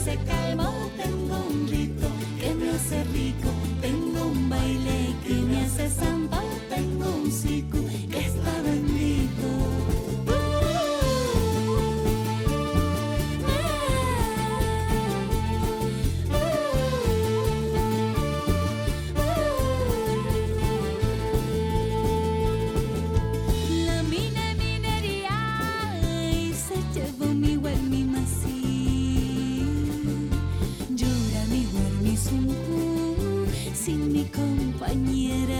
hace calmo, tengo un rito que me hace rico, tengo un baile que me hace samba, sin mi compañera.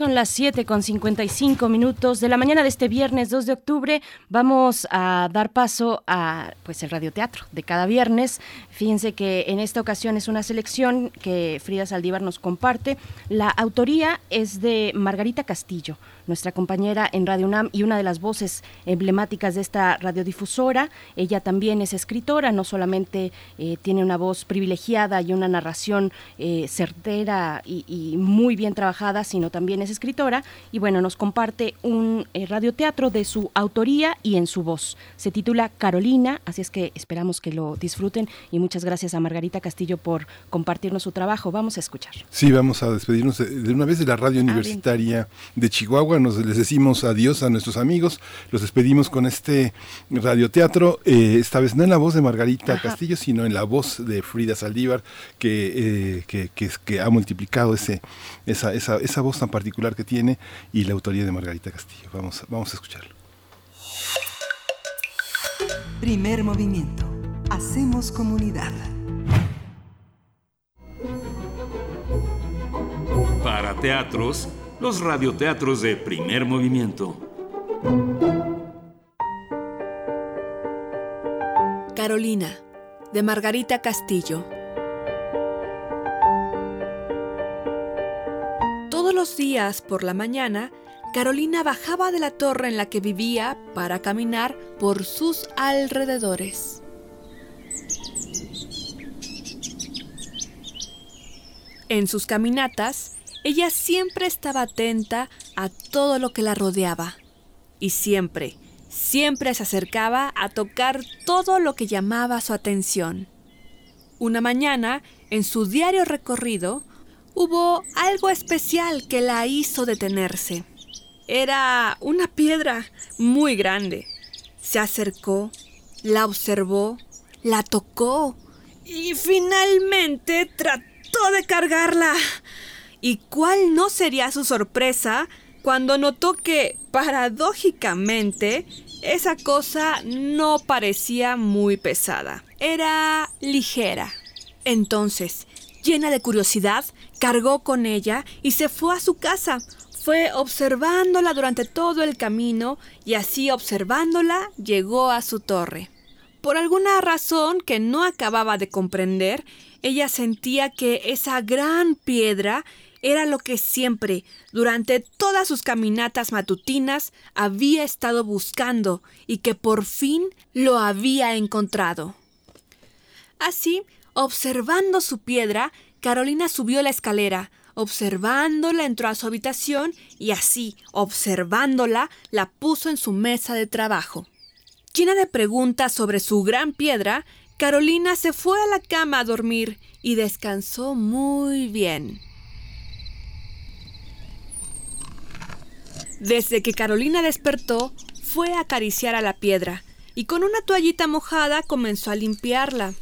Son las 7 con 55 minutos de la mañana de este viernes 2 de octubre. Vamos a dar paso a pues el radioteatro de cada viernes. Fíjense que en esta ocasión es una selección que Frida Saldívar nos comparte. La autoría es de Margarita Castillo, nuestra compañera en Radio UNAM y una de las voces emblemáticas de esta radiodifusora. Ella también es escritora, no solamente eh, tiene una voz privilegiada y una narración eh, certera y, y muy bien trabajada, sino también es escritora y bueno, nos comparte un eh, radioteatro de su autoría y en su voz. Se titula Carolina, así es que esperamos que lo disfruten y muchas gracias a Margarita Castillo por compartirnos su trabajo. Vamos a escuchar. Sí, vamos a despedirnos de, una vez de la radio universitaria de Chihuahua. Nos les decimos adiós a nuestros amigos. Los despedimos con este radioteatro, eh, esta vez no en la voz de Margarita Ajá. Castillo, sino en la voz de Frida Saldívar, que, eh, que, que- que ha multiplicado ese, esa, esa, esa voz tan particular que tiene y la autoría de Margarita Castillo. Vamos, vamos a escucharlo. Primer movimiento. Hacemos comunidad. Para teatros, los radioteatros de primer movimiento. Carolina, de Margarita Castillo. Los días por la mañana, Carolina bajaba de la torre en la que vivía para caminar por sus alrededores. En sus caminatas, ella siempre estaba atenta a todo lo que la rodeaba y siempre, siempre se acercaba a tocar todo lo que llamaba su atención. Una mañana, en su diario recorrido, hubo algo especial que la hizo detenerse. Era una piedra muy grande. Se acercó, la observó, la tocó y finalmente trató de cargarla. ¿Y cuál no sería su sorpresa cuando notó que, paradójicamente, esa cosa no parecía muy pesada? Era ligera. Entonces, llena de curiosidad, cargó con ella y se fue a su casa. Fue observándola durante todo el camino y así observándola llegó a su torre. Por alguna razón que no acababa de comprender, ella sentía que esa gran piedra era lo que siempre, durante todas sus caminatas matutinas, había estado buscando y que por fin lo había encontrado. Así, observando su piedra, Carolina subió la escalera, observándola entró a su habitación y así, observándola, la puso en su mesa de trabajo. Llena de preguntas sobre su gran piedra, Carolina se fue a la cama a dormir y descansó muy bien. Desde que Carolina despertó, fue a acariciar a la piedra y con una toallita mojada comenzó a limpiarla.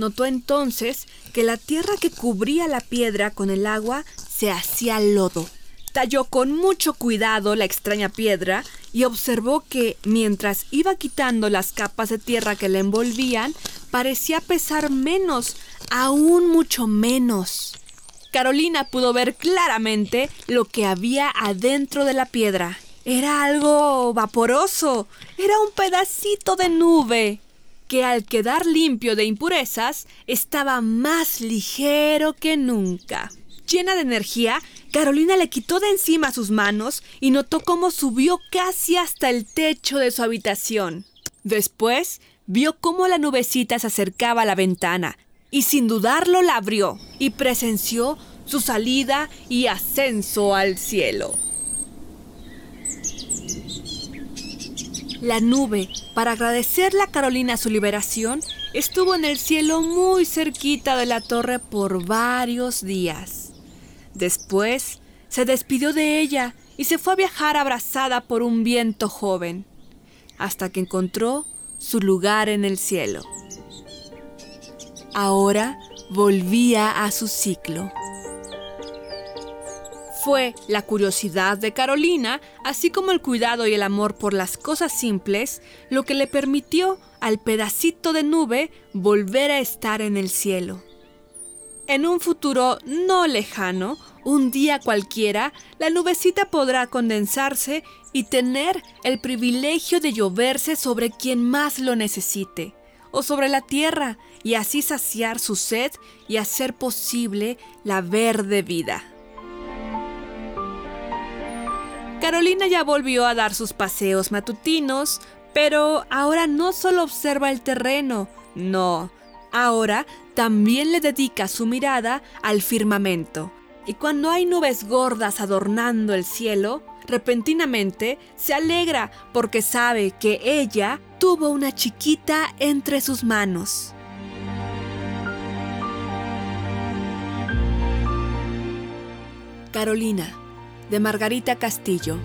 Notó entonces que la tierra que cubría la piedra con el agua se hacía lodo. Talló con mucho cuidado la extraña piedra y observó que, mientras iba quitando las capas de tierra que la envolvían, parecía pesar menos, aún mucho menos. Carolina pudo ver claramente lo que había adentro de la piedra. Era algo vaporoso, era un pedacito de nube que al quedar limpio de impurezas estaba más ligero que nunca. Llena de energía, Carolina le quitó de encima sus manos y notó cómo subió casi hasta el techo de su habitación. Después vio cómo la nubecita se acercaba a la ventana y sin dudarlo la abrió y presenció su salida y ascenso al cielo. La nube, para agradecerle a Carolina su liberación, estuvo en el cielo muy cerquita de la torre por varios días. Después se despidió de ella y se fue a viajar abrazada por un viento joven, hasta que encontró su lugar en el cielo. Ahora volvía a su ciclo. Fue la curiosidad de Carolina, así como el cuidado y el amor por las cosas simples, lo que le permitió al pedacito de nube volver a estar en el cielo. En un futuro no lejano, un día cualquiera, la nubecita podrá condensarse y tener el privilegio de lloverse sobre quien más lo necesite, o sobre la tierra, y así saciar su sed y hacer posible la verde vida. Carolina ya volvió a dar sus paseos matutinos, pero ahora no solo observa el terreno, no, ahora también le dedica su mirada al firmamento. Y cuando hay nubes gordas adornando el cielo, repentinamente se alegra porque sabe que ella tuvo una chiquita entre sus manos. Carolina, de Margarita Castillo.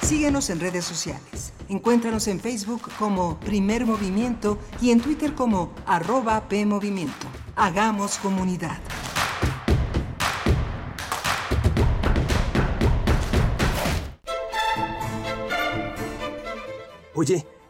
Síguenos en redes sociales. Encuéntranos en Facebook como Primer Movimiento y en Twitter como arroba PMovimiento. Hagamos comunidad. Oye,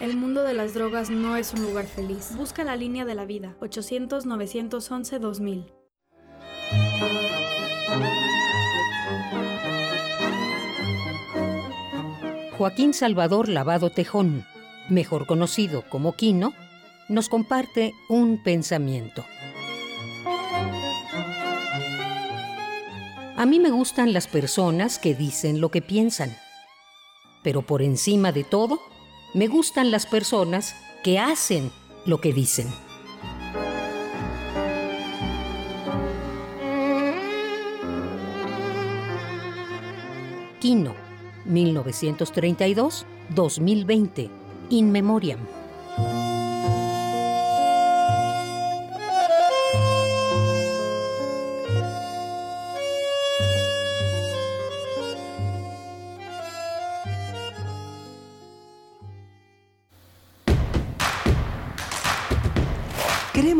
El mundo de las drogas no es un lugar feliz. Busca la línea de la vida. 800-911-2000. Joaquín Salvador Lavado Tejón, mejor conocido como Quino, nos comparte un pensamiento. A mí me gustan las personas que dicen lo que piensan, pero por encima de todo, me gustan las personas que hacen lo que dicen. Quino, 1932-2020, In Memoriam.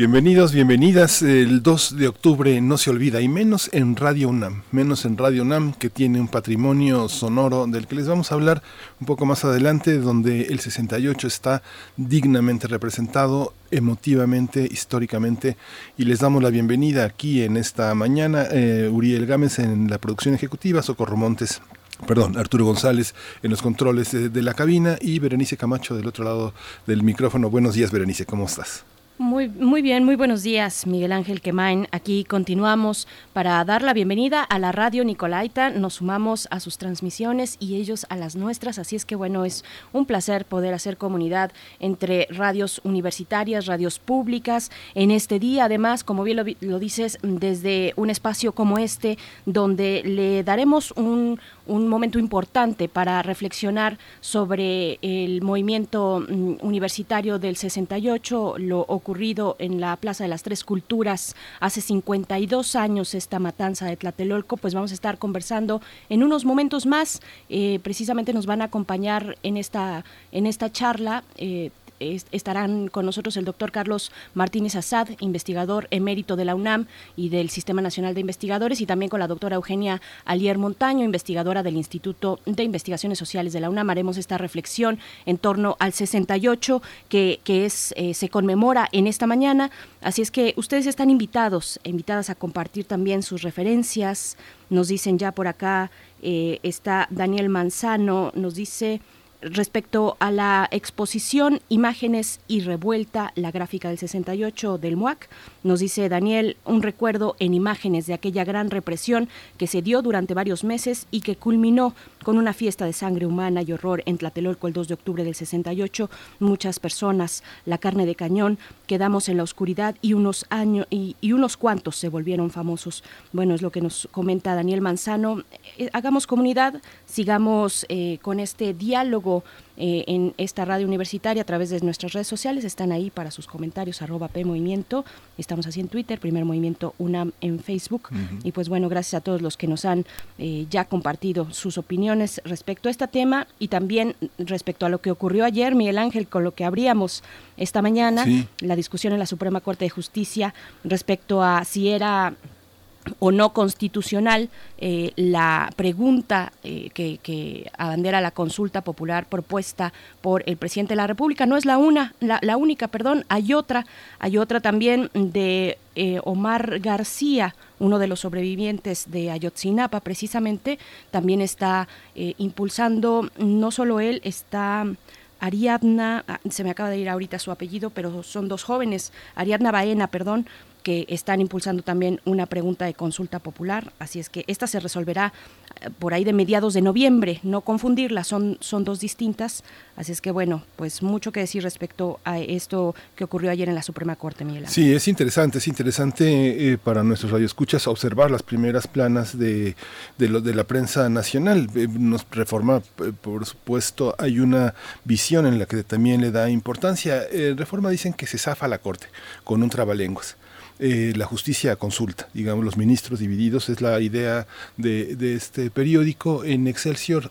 Bienvenidos, bienvenidas. El 2 de octubre no se olvida, y menos en Radio UNAM, menos en Radio UNAM, que tiene un patrimonio sonoro del que les vamos a hablar un poco más adelante, donde el 68 está dignamente representado, emotivamente, históricamente, y les damos la bienvenida aquí en esta mañana. Eh, Uriel Gámez en la producción ejecutiva, Socorro Montes perdón, Arturo González en los controles de, de, la cabina y Berenice Camacho del otro lado del micrófono. Buenos días, Berenice, ¿cómo estás? Muy, muy bien, muy buenos días, Miguel Ángel Quemain. Aquí continuamos para dar la bienvenida a la radio Nicolaita. Nos sumamos a sus transmisiones y ellos a las nuestras. Así es que, bueno, es un placer poder hacer comunidad entre radios universitarias, radios públicas. En este día, además, como bien lo, lo dices, desde un espacio como este, donde le daremos un, un momento importante para reflexionar sobre el movimiento mm, universitario del 68, lo ocurrido en la Plaza de las Tres Culturas hace 52 años, esta matanza de Tlatelolco, pues vamos a estar conversando en unos momentos más. Eh, precisamente nos van a acompañar en esta, en esta charla eh, estarán con nosotros el doctor Carlos Martínez Azad, investigador emérito de la UNAM y del Sistema Nacional de Investigadores, y también con la doctora Eugenia Alier Montaño, investigadora del Instituto de Investigaciones Sociales de la UNAM. Haremos esta reflexión en torno al 68 que, eh, se conmemora en esta mañana. Así es que ustedes están invitados, invitadas a compartir también sus referencias. Nos dicen ya por acá, eh, está Daniel Manzano, nos dice respecto a la exposición Imágenes y Revuelta, la gráfica del 68 del MUAC, nos dice Daniel, un recuerdo en imágenes de aquella gran represión que se dio durante varios meses y que culminó con una fiesta de sangre humana y horror en Tlatelolco el 2 de octubre del 68. Muchas personas, la carne de cañón, quedamos en la oscuridad y unos años y, unos cuantos se volvieron famosos. Bueno, es lo que nos comenta Daniel Manzano. Eh, hagamos comunidad, sigamos eh, con este diálogo eh, en esta radio universitaria a través de nuestras redes sociales. Están ahí para sus comentarios, arroba P Movimiento. Estamos así en Twitter, Primer Movimiento UNAM en Facebook. Y pues bueno, gracias a todos los que nos han eh, ya compartido sus opiniones respecto a este tema y también respecto a lo que ocurrió ayer, Miguel Ángel, con lo que abríamos esta mañana, la discusión en la Suprema Corte de Justicia respecto a si era o no constitucional eh, la pregunta eh, que, que, abandera la consulta popular propuesta por el presidente de la República. No es la una, la, única, perdón, hay otra, hay otra también de eh, Omar García, uno de los sobrevivientes de Ayotzinapa, precisamente, también está impulsando, no solo él, está Ariadna, ah, se me acaba de ir ahorita su apellido, pero son dos jóvenes, Ariadna Baena, perdón, que están impulsando también una pregunta de consulta popular, así es que esta se resolverá eh, por ahí de mediados de noviembre, no confundirlas, son, son dos distintas, así es que bueno, pues mucho que decir respecto a esto que ocurrió ayer en la Suprema Corte, Miguel. Sí, es interesante, es interesante eh, para nuestros radioescuchas observar las primeras planas de, de, la prensa nacional. Eh, nos reforma, por supuesto, hay una visión en la que también le da importancia. reforma dicen que se zafa la Corte con un trabalenguas. Eh, la justicia consulta, digamos, los ministros divididos, es la idea de, este periódico. En Excelsior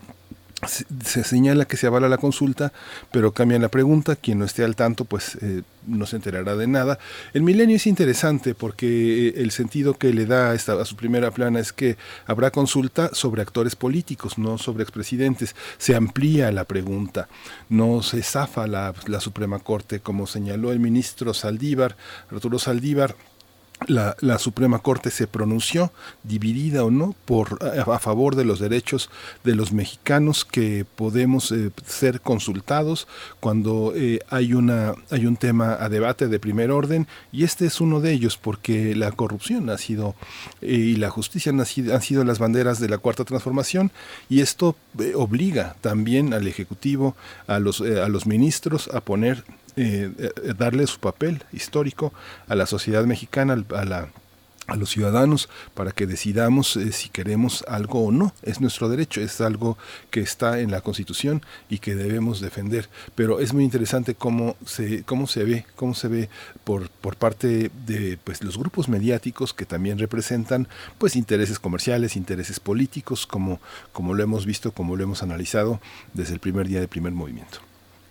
se, señala que se avala la consulta, pero cambian la pregunta, quien no esté al tanto pues eh, no se enterará de nada. El milenio es interesante porque eh, el sentido que le da a, esta, a su primera plana es que habrá consulta sobre actores políticos, no sobre expresidentes. Se amplía la pregunta, no se zafa la, la Suprema Corte, como señaló el ministro Saldívar, Arturo Saldívar la, la, Suprema Corte se pronunció, dividida o no, por, a, favor de los derechos de los mexicanos que podemos eh, ser consultados cuando eh, hay, una, hay un tema a debate de primer orden. Y este es uno de ellos porque la corrupción ha sido eh, y la justicia han sido, han sido, las banderas de la cuarta transformación. Y esto obliga también al Ejecutivo, a los, a los ministros a poner eh, darle su papel histórico a la sociedad mexicana, a los ciudadanos para que decidamos eh, si queremos algo o no. Es nuestro derecho, es algo que está en la Constitución y que debemos defender. Pero es muy interesante cómo se, cómo se ve, cómo se ve por, parte de pues, los grupos mediáticos que también representan pues intereses comerciales, intereses políticos, como lo hemos visto, como lo hemos analizado desde el primer día del primer movimiento.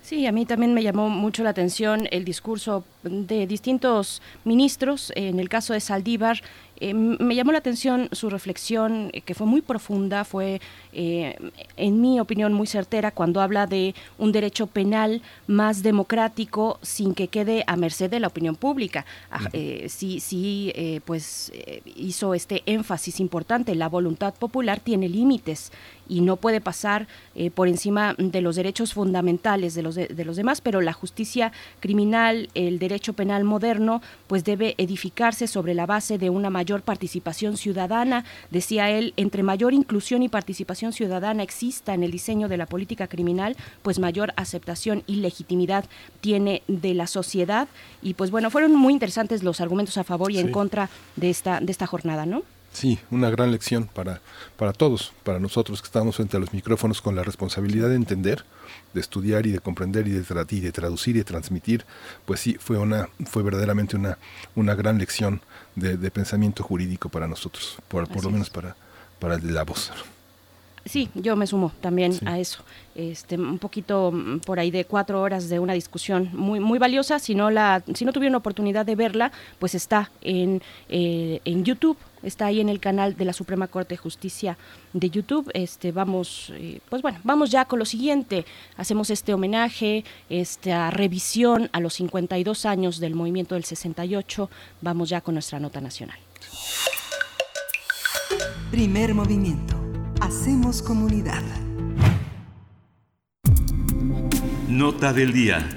Sí, a mí también me llamó mucho la atención el discurso de distintos ministros. En el caso de Saldívar, Eh, me llamó la atención su reflexión, que fue muy profunda, fue, en mi opinión, muy certera cuando habla de un derecho penal más democrático sin que quede a merced de la opinión pública. Ah, sí, sí, pues hizo este énfasis importante, la voluntad popular tiene límites y no puede pasar eh, por encima de los derechos fundamentales de los, de, los demás, pero la justicia criminal, el derecho penal moderno, pues debe edificarse sobre la base de una mayor participación ciudadana, decía él, entre mayor inclusión y participación ciudadana exista en el diseño de la política criminal, pues mayor aceptación y legitimidad tiene de la sociedad. Y pues bueno, fueron muy interesantes los argumentos a favor y en contra de esta de esta jornada, ¿no? Sí, una gran lección para, para todos, para nosotros que estamos frente a los micrófonos con la responsabilidad de entender, de estudiar y de comprender y de, y de traducir y de transmitir, pues sí, fue, una, fue verdaderamente una, una gran lección de, pensamiento jurídico para nosotros, por, por lo menos para, para el de la voz. Sí, yo me sumo también a eso. Este, un poquito mm, por ahí de cuatro horas de una discusión muy muy valiosa. Si no la, si no tuvieron oportunidad de verla, pues está en eh, en YouTube. Está ahí en el canal de la Suprema Corte de Justicia de YouTube. Este, vamos, eh, pues bueno, vamos ya con lo siguiente. Hacemos este homenaje, esta revisión a los 52 años del movimiento del 68. Vamos ya con nuestra nota nacional. Primer movimiento Hacemos comunidad. Nota del día.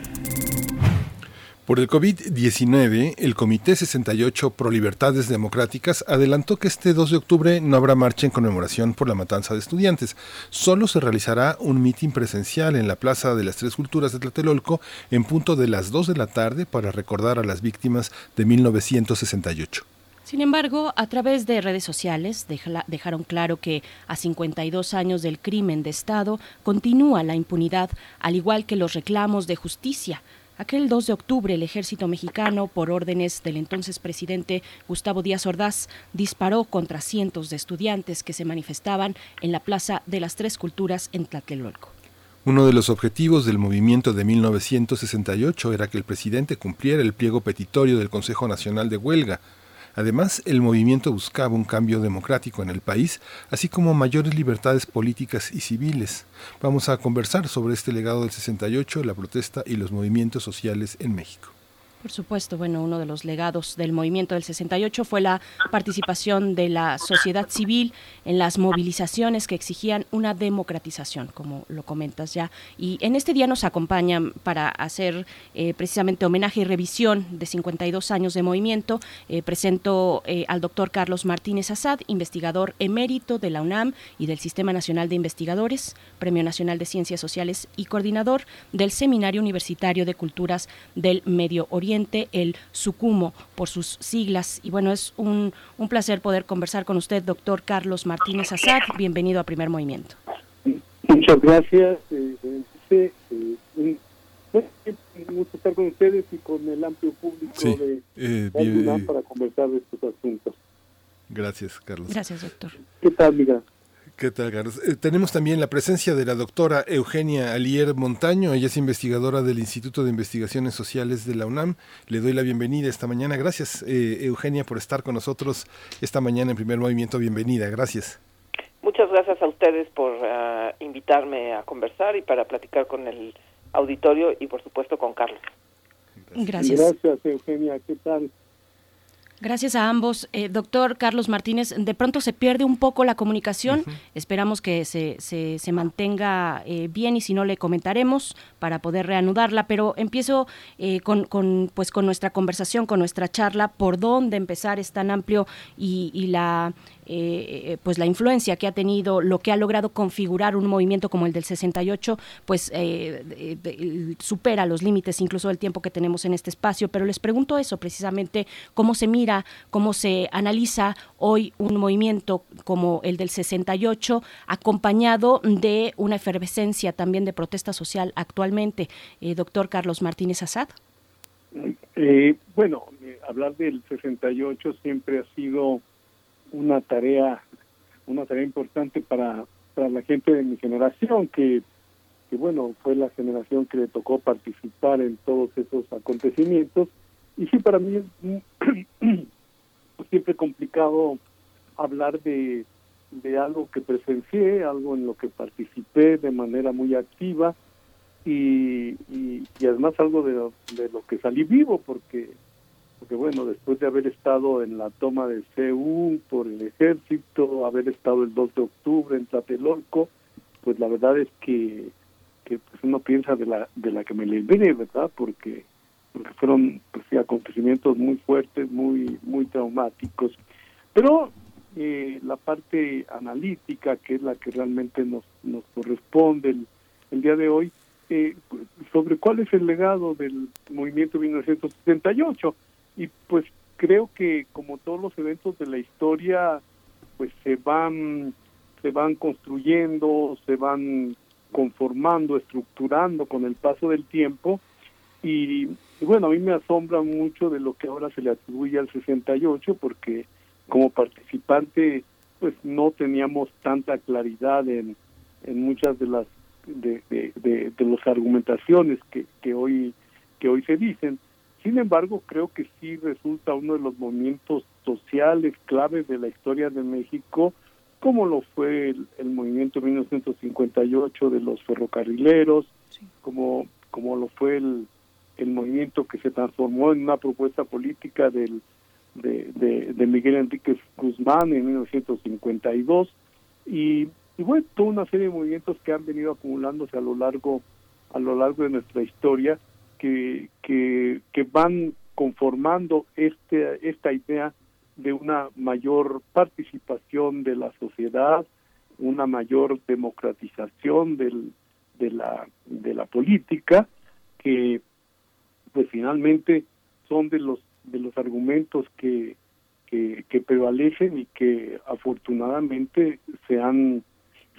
Por el COVID-19, el Comité 68 Pro Libertades Democráticas adelantó que este 2 de octubre no habrá marcha en conmemoración por la matanza de estudiantes. Solo se realizará un mitin presencial en la Plaza de las Tres Culturas de Tlatelolco en punto de las 2 de la tarde para recordar a las víctimas de 1968. Sin embargo, a través de redes sociales dejaron claro que a 52 años del crimen de Estado continúa la impunidad, al igual que los reclamos de justicia. Aquel 2 de octubre el ejército mexicano, por órdenes del entonces presidente Gustavo Díaz Ordaz, disparó contra cientos de estudiantes que se manifestaban en la Plaza de las Tres Culturas en Tlatelolco. Uno de los objetivos del movimiento de 1968 era que el presidente cumpliera el pliego petitorio del Consejo Nacional de Huelga, Además, el movimiento buscaba un cambio democrático en el país, así como mayores libertades políticas y civiles. Vamos a conversar sobre este legado del 68, la protesta y los movimientos sociales en México. Por supuesto, bueno, uno de los legados del movimiento del 68 fue la participación de la sociedad civil en las movilizaciones que exigían una democratización, como lo comentas ya. Y en este día nos acompañan para hacer eh, precisamente homenaje y revisión de 52 años de movimiento. Eh, presento eh, al doctor Carlos Martínez Azad, investigador emérito de la UNAM y del Sistema Nacional de Investigadores, Premio Nacional de Ciencias Sociales y coordinador del Seminario Universitario de Culturas del Medio Oriente el SUCUMO por sus siglas. Y bueno, es un, un placer poder conversar con usted, doctor Carlos Martínez Azad. Bienvenido a Primer Movimiento. Muchas gracias. Eh, eh, eh, gusto estar con ustedes y con el amplio público de, de para conversar de estos asuntos. Gracias, Carlos. Gracias, doctor. ¿Qué tal, Miguel? ¿Qué tal, Carlos? Eh, tenemos también la presencia de la doctora Eugenia Alier Montaño. Ella es investigadora del Instituto de Investigaciones Sociales de la UNAM. Le doy la bienvenida esta mañana. Gracias, eh, Eugenia, por estar con nosotros esta mañana en Primer Movimiento. Bienvenida. Gracias. Muchas gracias a ustedes por ah, invitarme a conversar y para platicar con el auditorio y, por supuesto, con Carlos. Gracias. Gracias, Eugenia. ¿Qué tal? Gracias a ambos. Eh, doctor Carlos Martínez, de pronto se pierde un poco la comunicación. Esperamos que se, se, mantenga eh, bien y si no le comentaremos para poder reanudarla. Pero empiezo eh, con, con, pues, con nuestra conversación, con nuestra charla, por dónde empezar es tan amplio y, y la eh, pues la influencia que ha tenido, lo que ha logrado configurar un movimiento como el del 68, pues eh, supera los límites incluso del tiempo que tenemos en este espacio. Pero les pregunto eso precisamente, cómo se mira, cómo se analiza hoy un movimiento como el del 68, acompañado de una efervescencia también de protesta social actualmente. Eh, doctor Carlos Martínez Azad. bueno, hablar del 68 siempre ha sido una tarea una tarea importante para, para la gente de mi generación que, que bueno fue la generación que le tocó participar en todos esos acontecimientos. Y sí para mí es siempre complicado hablar de, de algo que presencié, algo en lo que participé de manera muy activa y, y, y además algo de de lo que salí vivo porque porque bueno, después de haber estado en la toma de CEU por el ejército, haber estado el 2 de octubre en Tlatelolco, pues la verdad es que, que pues uno piensa de la de la que me libré, ¿verdad? Porque porque fueron pues sí, acontecimientos muy fuertes, muy muy traumáticos. Pero eh, la parte analítica, que es la que realmente nos nos corresponde el, el día de hoy, eh, sobre cuál es el legado del movimiento 1978 y pues creo que como todos los eventos de la historia pues se van se van construyendo se van conformando estructurando con el paso del tiempo. Y, bueno a mí me asombra mucho de lo que ahora se le atribuye al 68 porque como participante pues no teníamos tanta claridad en, en muchas de las de, de, de, de las argumentaciones que, que hoy que hoy se dicen sin embargo, creo que sí resulta uno de los movimientos sociales claves de la historia de México, como lo fue el, el movimiento 1958 de los ferrocarrileros, como, como lo fue el, el movimiento que se transformó en una propuesta política del, de, de, de Miguel Enríquez Guzmán en 1952 y, y bueno, toda una serie de movimientos que han venido acumulándose a lo largo a lo largo de nuestra historia que, que, van conformando este, esta idea de una mayor participación de la sociedad, una mayor democratización del, de, la, de la política, que pues finalmente son de los de los argumentos que, que, que prevalecen y que afortunadamente se han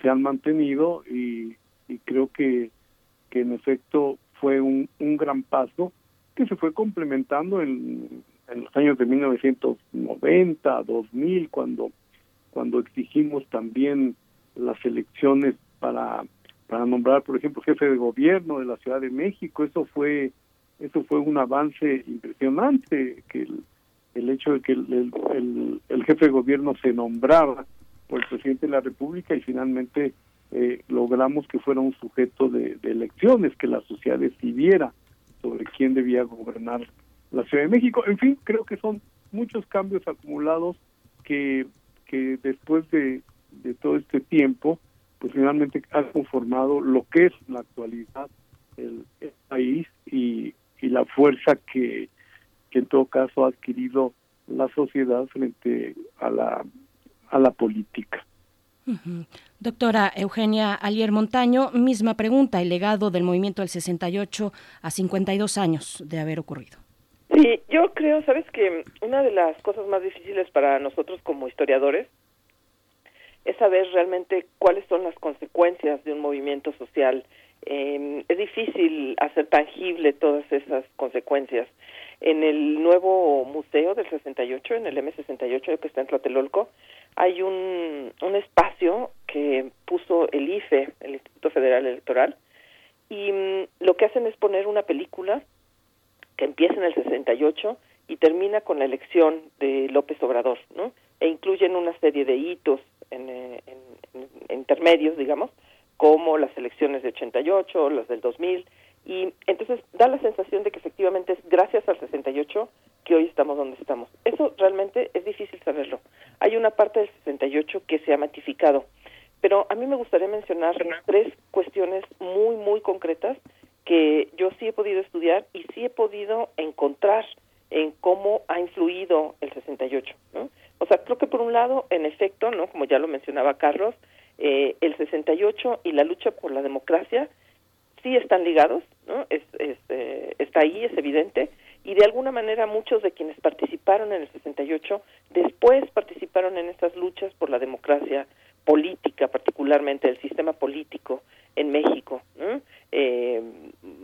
se han mantenido y, y creo que, que en efecto fue un, un gran paso que se fue complementando en, en los años de 1990, 2000, cuando, cuando exigimos también las elecciones para, para nombrar, por ejemplo, jefe de gobierno de la Ciudad de México. Eso fue, eso fue un avance impresionante, que el, hecho de que el, el, el, el jefe de gobierno se nombrara por el presidente de la República y finalmente eh, logramos que fuera un sujeto de, elecciones, que la sociedad decidiera sobre quién debía gobernar la Ciudad de México. En fin, creo que son muchos cambios acumulados que, que después de, todo este tiempo, pues finalmente han conformado lo que es la actualidad el, el país y, y la fuerza que, que en todo caso ha adquirido la sociedad frente a la a la política. Doctora Eugenia Alier Montaño, misma pregunta, el legado del movimiento del 68 a 52 años de haber ocurrido. Sí, yo creo, sabes que una de las cosas más difíciles para nosotros como historiadores es saber realmente cuáles son las consecuencias de un movimiento social. Eh, es difícil hacer tangible todas esas consecuencias. En el nuevo museo del 68, en el M68 que está en Tlatelolco, hay un, espacio que puso el IFE, el Instituto Federal Electoral, y mm, lo que hacen es poner una película que empieza en el 68 y termina con la elección de López Obrador, ¿no? E incluyen una serie de hitos en, en intermedios, digamos, como las elecciones de 88, las del 2000, y entonces da la sensación de que efectivamente es gracias al 68 que hoy estamos donde estamos. Eso realmente es difícil saberlo. Hay una parte del 68 que se ha matificado, pero a mí me gustaría mencionar tres cuestiones muy, muy concretas que yo sí he podido estudiar y sí he podido encontrar en cómo ha influido el 68. ¿no? O sea, creo que por un lado, en efecto, no, como ya lo mencionaba Carlos, eh, el 68 y la lucha por la democracia sí están ligados, ¿no? Es, es, eh, está ahí, es evidente, y de alguna manera muchos de quienes participaron en el 68 después participaron en estas luchas por la democracia política, particularmente el sistema político en México. Eh,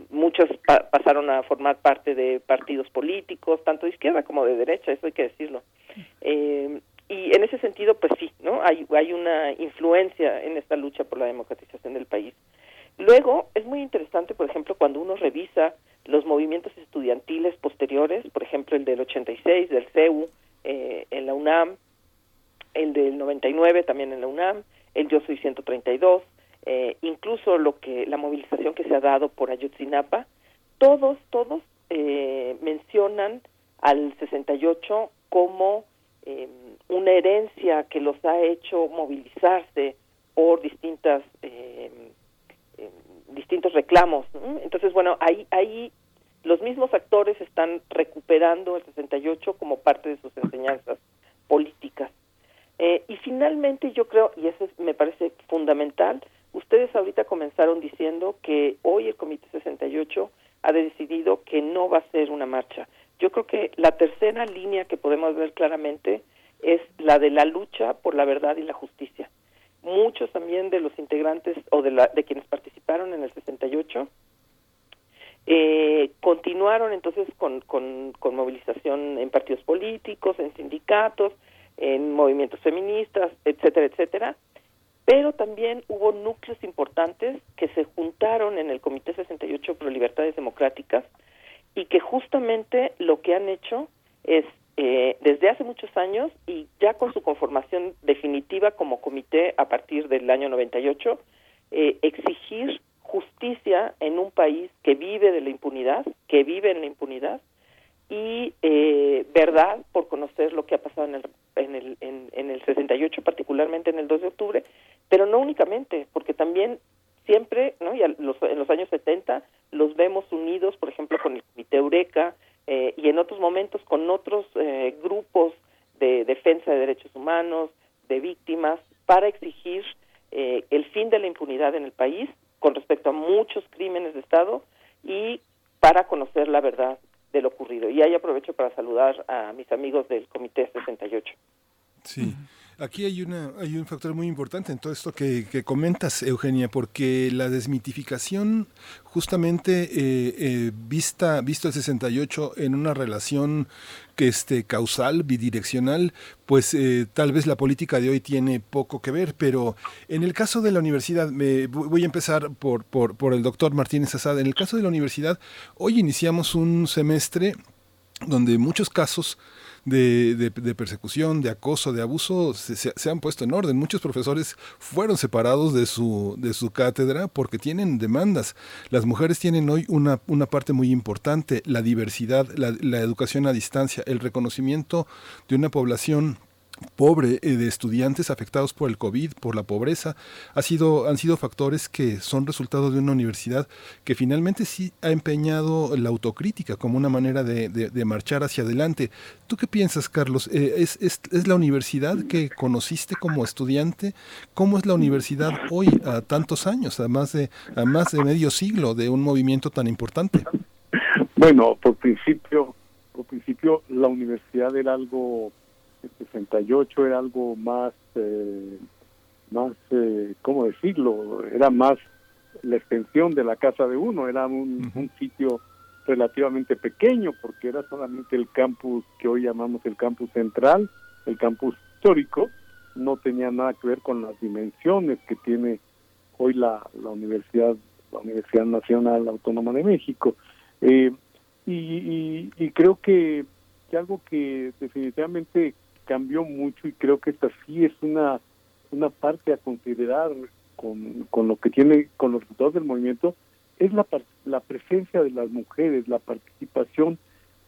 muchos pa pasaron a formar parte de partidos políticos, tanto de izquierda como de derecha, eso hay que decirlo. Eh, y en ese sentido, pues sí, ¿no? Hay, hay una influencia en esta lucha por la democratización del país. Luego, es muy interesante, por ejemplo, cuando uno revisa los movimientos estudiantiles posteriores, por ejemplo, el del 86, del CEU, eh, en la 69 también en la UNAM, el Yo Soy 132, eh, incluso lo que la movilización que se ha dado por Ayotzinapa, todos, todos eh, mencionan al 68 como eh, una herencia que los ha hecho movilizarse por distintas eh, distintos reclamos. Entonces, bueno, ahí, ahí los mismos actores están recuperando el 68 como parte de sus enseñanzas políticas. Eh, y finalmente yo creo, y eso es- me parece fundamental, ustedes ahorita comenzaron diciendo que hoy el Comité 68 ha decidido que no va a ser una marcha. Yo creo que la tercera línea que podemos ver claramente es la de la lucha por la verdad y la justicia. Muchos también de los integrantes o de, la, de quienes participaron en el 68 eh, continuaron entonces con, con, con movilización en partidos políticos, en sindicatos, en movimientos feministas, etcétera, etcétera. Pero también hubo núcleos importantes que se juntaron en el Comité 68 Pro Libertades Democráticas y que justamente lo que han hecho es, eh, desde hace muchos años y ya con su conformación definitiva como comité a partir del año 98, eh, exigir justicia en un país que vive de la impunidad, que vive en la impunidad, y eh, verdad por conocer lo que ha pasado en el, en, el, en, en el 68, particularmente en el 2 de octubre, pero no únicamente, porque también siempre, ¿no? y a los, en los años 70 los vemos unidos, por ejemplo, con el Comité Eureka eh, y en otros momentos con otros eh, grupos de defensa de derechos humanos, de víctimas, para exigir eh, el fin de la impunidad en el país con respecto a muchos crímenes de Estado y para conocer la verdad de lo ocurrido. Y ahí aprovecho para saludar a mis amigos del Comité 68. Sí. Aquí hay, una, hay un factor muy importante en todo esto que, que comentas, Eugenia, porque la desmitificación, justamente eh, eh, vista, visto el 68 en una relación que este, causal, bidireccional, pues eh, tal vez la política de hoy tiene poco que ver, pero en el caso de la universidad, me, voy a empezar por, por, por el doctor Martínez Asad, en el caso de la universidad, hoy iniciamos un semestre donde muchos casos de, de, de, persecución, de acoso, de abuso se, se, han puesto en orden. Muchos profesores fueron separados de su, de su cátedra porque tienen demandas. Las mujeres tienen hoy una, una parte muy importante, la diversidad, la, la educación a distancia, el reconocimiento de una población pobre eh, de estudiantes afectados por el COVID, por la pobreza, ha sido, han sido factores que son resultado de una universidad que finalmente sí ha empeñado la autocrítica como una manera de, de, marchar hacia adelante. ¿Tú qué piensas, Carlos? Eh, ¿es, es, ¿Es la universidad que conociste como estudiante? ¿Cómo es la universidad hoy, a tantos años, a más de, a más de medio siglo de un movimiento tan importante? Bueno, por principio, por principio la universidad era algo el 68 era algo más, eh, más, eh, ¿cómo decirlo? Era más la extensión de la casa de uno, era un, sitio relativamente pequeño porque era solamente el campus que hoy llamamos el campus central, el campus histórico, no tenía nada que ver con las dimensiones que tiene hoy la, la universidad, la Universidad Nacional Autónoma de México. Eh, y, y, y creo que, que algo que definitivamente cambió mucho y creo que esta sí es una una parte a considerar con, con lo que tiene con los resultados del movimiento es la la presencia de las mujeres la participación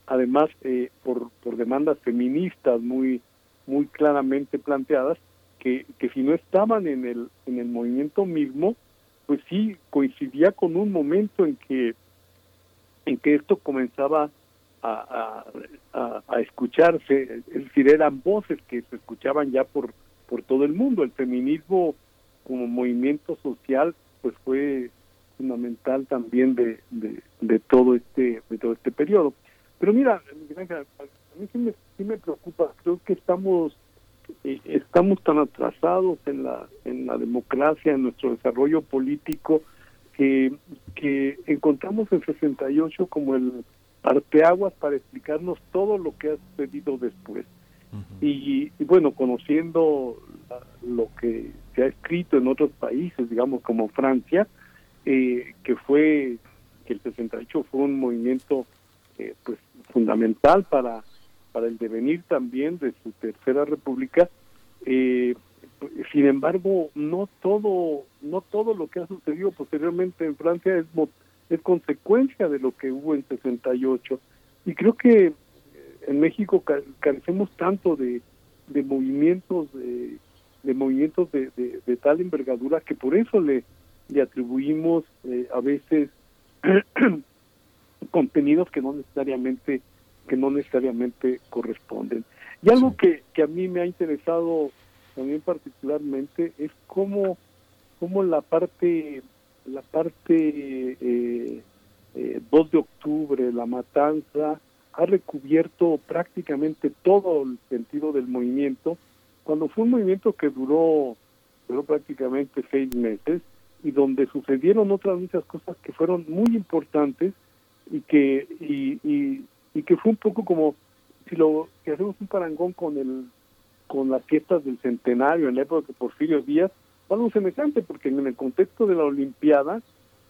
además eh, por por demandas feministas muy muy claramente planteadas que, que si no estaban en el en el movimiento mismo pues sí coincidía con un momento en que en que esto comenzaba a, a, escucharse, es decir, eran voces que se escuchaban ya por, por todo el mundo. El feminismo como movimiento social pues fue fundamental también de, de, de todo este de todo este periodo. Pero mira, a mí sí me, sí me preocupa, creo que estamos eh, estamos tan atrasados en la en la democracia, en nuestro desarrollo político que, que encontramos el 68 como el parteaguas para explicarnos todo lo que ha sucedido después. Uh -huh. y, y, bueno, conociendo la, lo que se ha escrito en otros países, digamos como Francia, eh, que fue que el 68 fue un movimiento eh, pues fundamental para para el devenir también de su tercera república, eh, sin embargo, no todo, no todo lo que ha sucedido posteriormente en Francia es, es consecuencia de lo que hubo en 68. Y creo que eh, en México carecemos tanto de, de movimientos de, de movimientos de, de, tal envergadura que por eso le, le atribuimos eh, a veces contenidos que no necesariamente que no necesariamente corresponden. Y algo que, que a mí me ha interesado también particularmente es cómo, cómo la parte la parte eh, 2 eh, de octubre, la matanza, ha recubierto prácticamente todo el sentido del movimiento, cuando fue un movimiento que duró, duró prácticamente seis meses y donde sucedieron otras muchas cosas que fueron muy importantes y que y, y que fue un poco como si lo que hacemos un parangón con el con las fiestas del centenario en la época de Porfirio Díaz, algo semejante, porque en el contexto de la Olimpiada,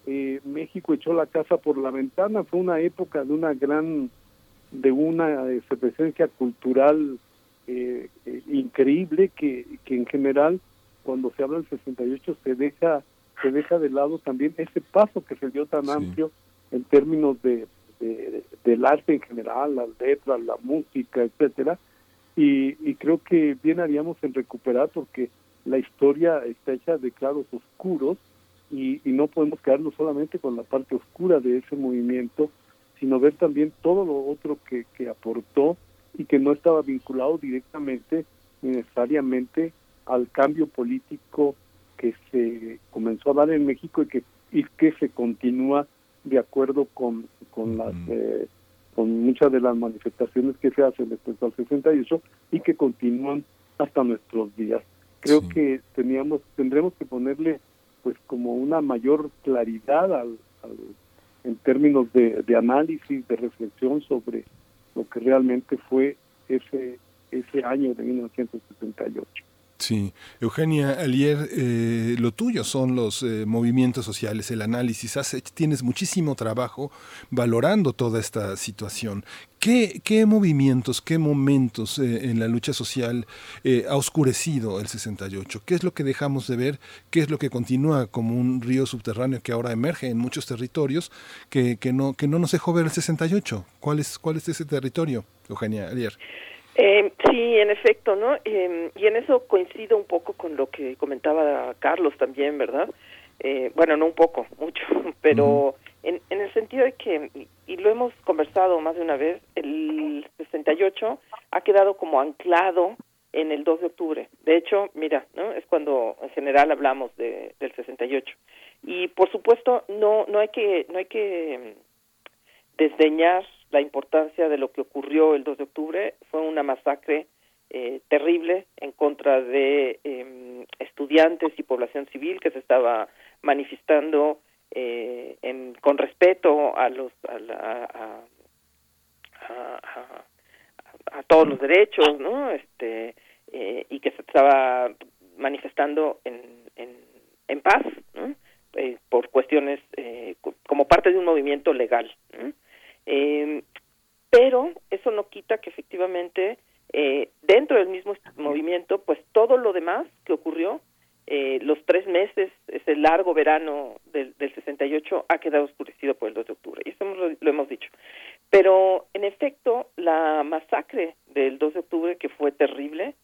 eh, México echó la casa por la ventana, fue una época de una gran, de una presencia cultural eh, eh, increíble que, que en general cuando se habla del 68 se deja se deja de lado también ese paso que se dio tan amplio en términos de, de, del arte en general, las letras, la música, etcétera, y, creo que bien haríamos en recuperar porque la historia está hecha de claros oscuros y, no podemos quedarnos solamente con la parte oscura de ese movimiento, sino ver también todo lo otro que, que aportó y que no estaba vinculado directamente necesariamente al cambio político que se comenzó a dar en México y que y que se continúa de acuerdo con, con las eh, con muchas de las manifestaciones que se hacen después del 68 y que continúan hasta nuestros días. Creo que teníamos tendremos que ponerle pues como una mayor claridad al, en términos de, de análisis, de reflexión sobre lo que realmente fue ese ese año de 1968. Sí, Eugenia Alier, eh, lo tuyo son los eh, movimientos sociales, el análisis. tienes muchísimo trabajo valorando toda esta situación. ¿Qué, qué movimientos, qué momentos eh, en la lucha social ha oscurecido el 68? ¿Qué es lo que dejamos de ver? ¿Qué es lo que continúa como un río subterráneo que ahora emerge en muchos territorios que, que, no, que no nos dejó ver el 68? ¿Cuál es, cuál es ese territorio, Eugenia Alier? Eh, sí, en efecto, ¿no? Eh, y en eso coincido un poco con lo que comentaba Carlos también, ¿verdad? Eh, bueno, no un poco, mucho, pero en, en el sentido de que, y lo hemos conversado más de una vez, el 68 ha quedado como anclado en el 2 de octubre. De hecho, mira, ¿no? Es cuando en general hablamos de, del 68. Y por supuesto, no no hay que no hay que desdeñar la importancia de lo que ocurrió el 2 de octubre. Fue una masacre eh, terrible en contra de em, estudiantes y población civil que se estaba manifestando eh, en, con respeto a los a, a, a, todos los derechos, ¿no? Este eh, y que se estaba manifestando en, en, paz, ¿no? por cuestiones como parte de un movimiento legal. Eh, pero eso no quita que efectivamente eh, dentro del mismo movimiento, pues todo lo demás que ocurrió, eh, los tres meses, ese largo verano del, del 68, ha quedado oscurecido por el 2 de octubre. Y eso lo, hemos dicho. Pero, en efecto, la masacre del 2 de octubre, que fue terrible,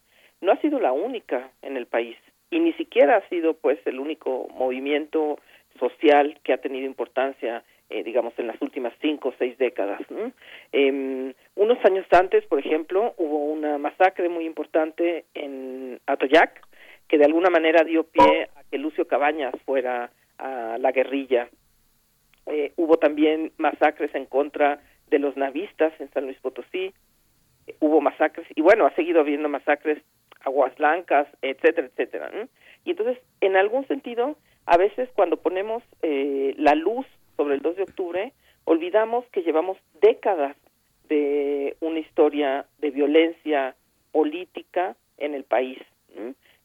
no ha sido la única en el país. Y ni siquiera ha sido, pues, el único movimiento social que ha tenido importancia eh, digamos, en las últimas cinco o seis décadas. Eh, unos años antes, por ejemplo, hubo una masacre muy importante en Atoyac, que de alguna manera dio pie a que Lucio Cabañas fuera a la guerrilla. Eh, hubo también masacres en contra de los navistas en San Luis Potosí. Hubo masacres, y bueno, ha seguido habiendo masacres Aguas Blancas, etcétera, etcétera. Y entonces, en algún sentido, a veces cuando ponemos eh, la luz sobre el 2 de octubre, olvidamos que llevamos décadas de una historia de violencia política en el país.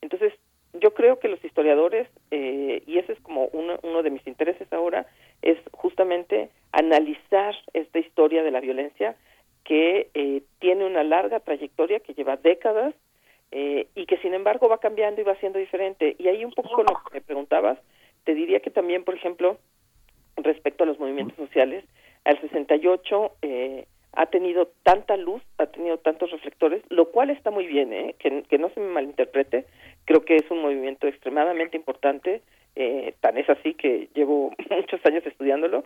Entonces, yo creo que los historiadores, eh, y ese es como uno, uno de mis intereses ahora, es justamente analizar esta historia de la violencia que eh, tiene una larga trayectoria, que lleva décadas, eh, y que sin embargo va cambiando y va siendo diferente. Y ahí un poco lo que me preguntabas, te diría que también, por ejemplo, respecto a los movimientos sociales, al 68 eh, ha tenido tanta luz, ha tenido tantos reflectores, lo cual está muy bien, ¿eh? que, que no se me malinterprete, creo que es un movimiento extremadamente importante, eh, tan es así que llevo muchos años estudiándolo,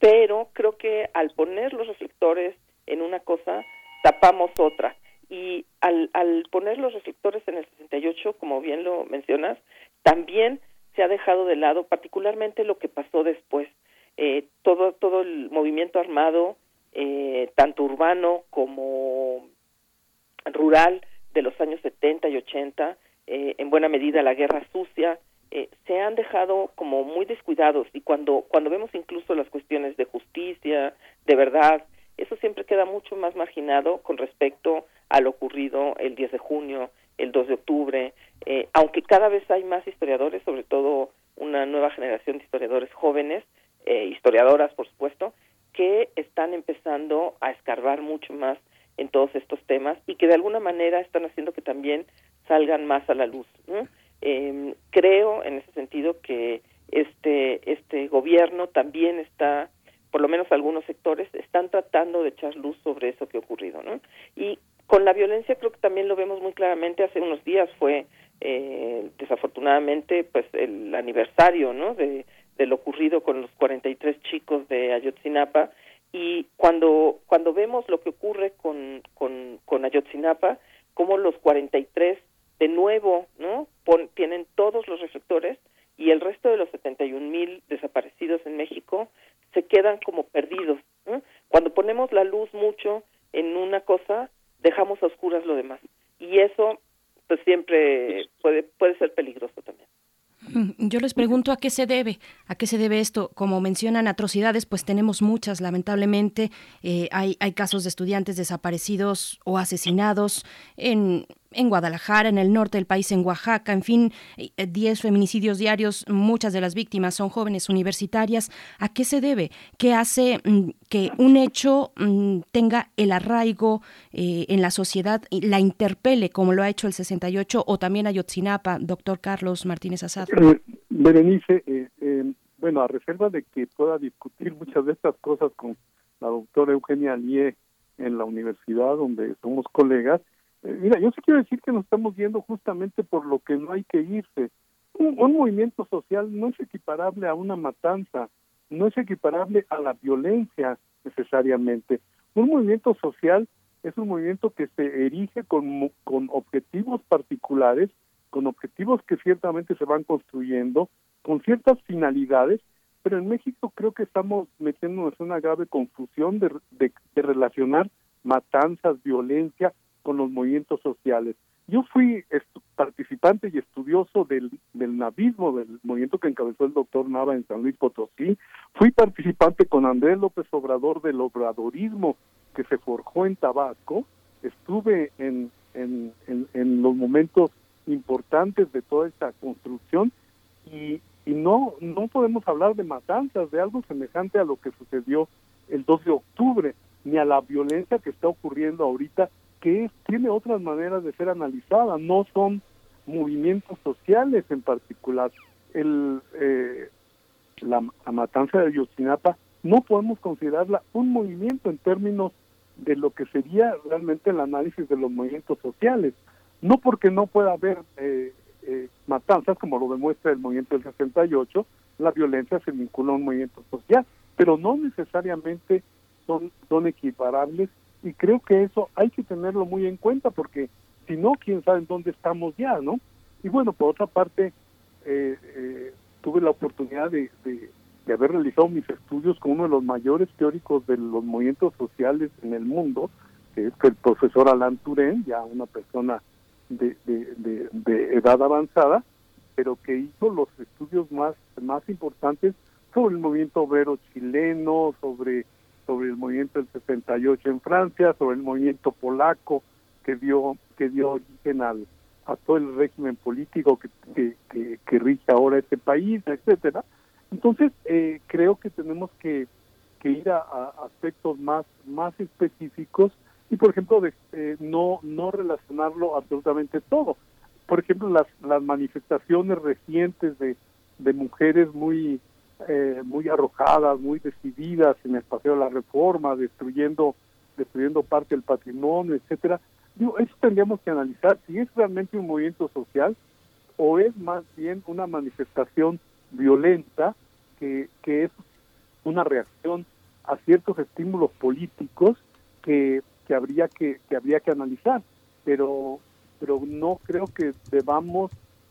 pero creo que al poner los reflectores en una cosa, tapamos otra. Y al, al poner los reflectores en el 68, como bien lo mencionas, también se ha dejado de lado particularmente lo que pasó después. Eh, todo, todo el movimiento armado, eh, tanto urbano como rural de los años 70 y 80, eh, en buena medida la guerra sucia, eh, se han dejado como muy descuidados. Y cuando cuando vemos incluso las cuestiones de justicia, de verdad, eso siempre queda mucho más marginado con respecto a lo ocurrido el 10 de junio, el 2 de octubre, eh, aunque cada vez hay más historiadores, sobre todo una nueva generación de historiadores jóvenes, eh, historiadoras por supuesto, que están empezando a escarbar mucho más en todos estos temas y que de alguna manera están haciendo que también salgan más a la luz. Eh, creo en ese sentido que este este gobierno también está por lo menos algunos sectores están tratando de echar luz sobre eso que ha ocurrido no y con la violencia creo que también lo vemos muy claramente. Hace unos días fue eh, desafortunadamente pues el aniversario no de, de lo ocurrido con los 43 chicos de Ayotzinapa y cuando cuando vemos lo que ocurre con con, con Ayotzinapa como los 43 de nuevo, ¿no? Pon, tienen todos los reflectores y el resto de los 71 mil desaparecidos en México se quedan como perdidos. ¿no? Cuando ponemos la luz mucho en una cosa, dejamos a oscuras lo demás. Y eso, pues siempre puede, puede ser peligroso también. Mm, yo les pregunto a qué se debe, a qué se debe esto. Como mencionan atrocidades, pues tenemos muchas, lamentablemente. Eh, hay, hay casos de estudiantes desaparecidos o asesinados en, en Guadalajara, en el norte del país, en Oaxaca, en fin, 10 feminicidios diarios, muchas de las víctimas son jóvenes universitarias. ¿A qué se debe? ¿Qué hace mm, que un hecho mm, tenga el arraigo eh, en la sociedad, y la interpele, como lo ha hecho el 68 o también Ayotzinapa, doctor Carlos Martínez Azad? Eh, Berenice, eh, eh, bueno, a reserva de que pueda discutir muchas de estas cosas con la doctora Eugenia Lie en la universidad donde somos colegas, eh, mira, yo sí quiero decir que nos estamos yendo justamente por lo que no hay que irse. Un, un, movimiento social no es equiparable a una matanza, no es equiparable a la violencia necesariamente. Un movimiento social es un movimiento que se erige con, con objetivos particulares, con objetivos que ciertamente se van construyendo, con ciertas finalidades, pero en México creo que estamos metiéndonos en una grave confusión de, de, de relacionar matanzas, violencia con los movimientos sociales. Yo fui participante y estudioso del, del navismo, del movimiento que encabezó el doctor Nava en San Luis Potosí. Fui participante con Andrés López Obrador del obradorismo que se forjó en Tabasco. Estuve en, en, en, los momentos importantes de toda esta construcción y, y no, no podemos hablar de matanzas, de algo semejante a lo que sucedió el 2 de octubre, ni a la violencia que está ocurriendo ahorita que tiene otras maneras de ser analizada, no son movimientos sociales en particular. El, eh, la, la, matanza de Ayotzinapa no podemos considerarla un movimiento en términos de lo que sería realmente el análisis de los movimientos sociales. No porque no pueda haber eh, eh, matanzas, como lo demuestra el movimiento del 68, la violencia se vincula a un movimiento social, pero no necesariamente son, son equiparables y creo que eso hay que tenerlo muy en cuenta porque si no, quién sabe en dónde estamos ya, ¿no? Y bueno, por otra parte, eh, eh, tuve la oportunidad de, de, haber realizado mis estudios con uno de los mayores teóricos de los movimientos sociales en el mundo, que es el profesor Alan Turen, ya una persona de, de edad avanzada, pero que hizo los estudios más, más importantes sobre el movimiento obrero chileno, sobre sobre el movimiento del 68 en Francia, sobre el movimiento polaco que dio que dio origen al, a todo el régimen político que, que, rige ahora este país, etcétera. Entonces eh, creo que tenemos que, que ir a, aspectos más más específicos y por ejemplo de, eh, no no relacionarlo absolutamente todo. Por ejemplo, las, las manifestaciones recientes de, de mujeres muy eh, muy arrojadas, muy decididas en el paseo de la reforma, destruyendo destruyendo parte del patrimonio, etcétera. Digo, eso tendríamos que analizar si es realmente un movimiento social o es más bien una manifestación violenta que, que es una reacción a ciertos estímulos políticos que, que habría que, que habría que analizar pero pero no creo que debamos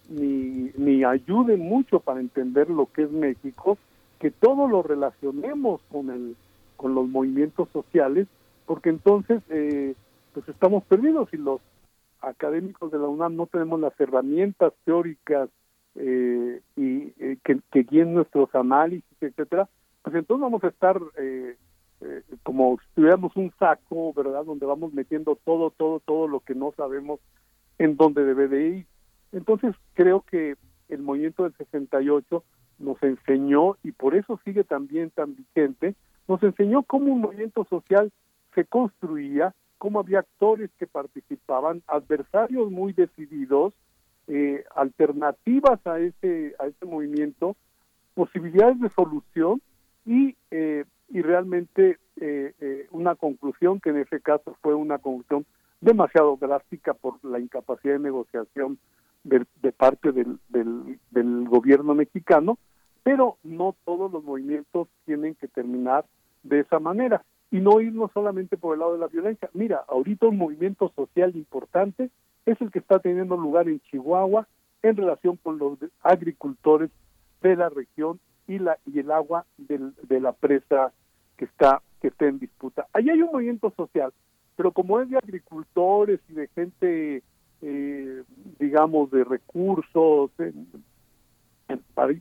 ni, ni ayude mucho para entender lo que es México que todo lo relacionemos con el con los movimientos sociales porque entonces eh, pues estamos perdidos y los académicos de la UNAM no tenemos las herramientas teóricas eh, y eh, que, que guíen nuestros análisis etcétera pues entonces vamos a estar eh, eh, como si tuviéramos un saco, ¿verdad? Donde vamos metiendo todo, todo, todo lo que no sabemos en dónde debe de ir. Entonces creo que el movimiento del 68 nos enseñó, y por eso sigue también tan vigente, nos enseñó cómo un movimiento social se construía, cómo había actores que participaban, adversarios muy decididos, eh, alternativas a ese, a ese movimiento, posibilidades de solución y eh, y realmente eh, eh, una conclusión que en ese caso fue una conclusión demasiado drástica por la incapacidad de negociación de, de parte del, del, del gobierno mexicano, pero no todos los movimientos tienen que terminar de esa manera y no irnos solamente por el lado de la violencia. Mira, ahorita un movimiento social importante es el que está teniendo lugar en Chihuahua en relación con los agricultores de la región y la y el agua del, de la presa que está que está en disputa. Ahí hay un movimiento social, pero como es de agricultores y de gente, eh, digamos, de recursos,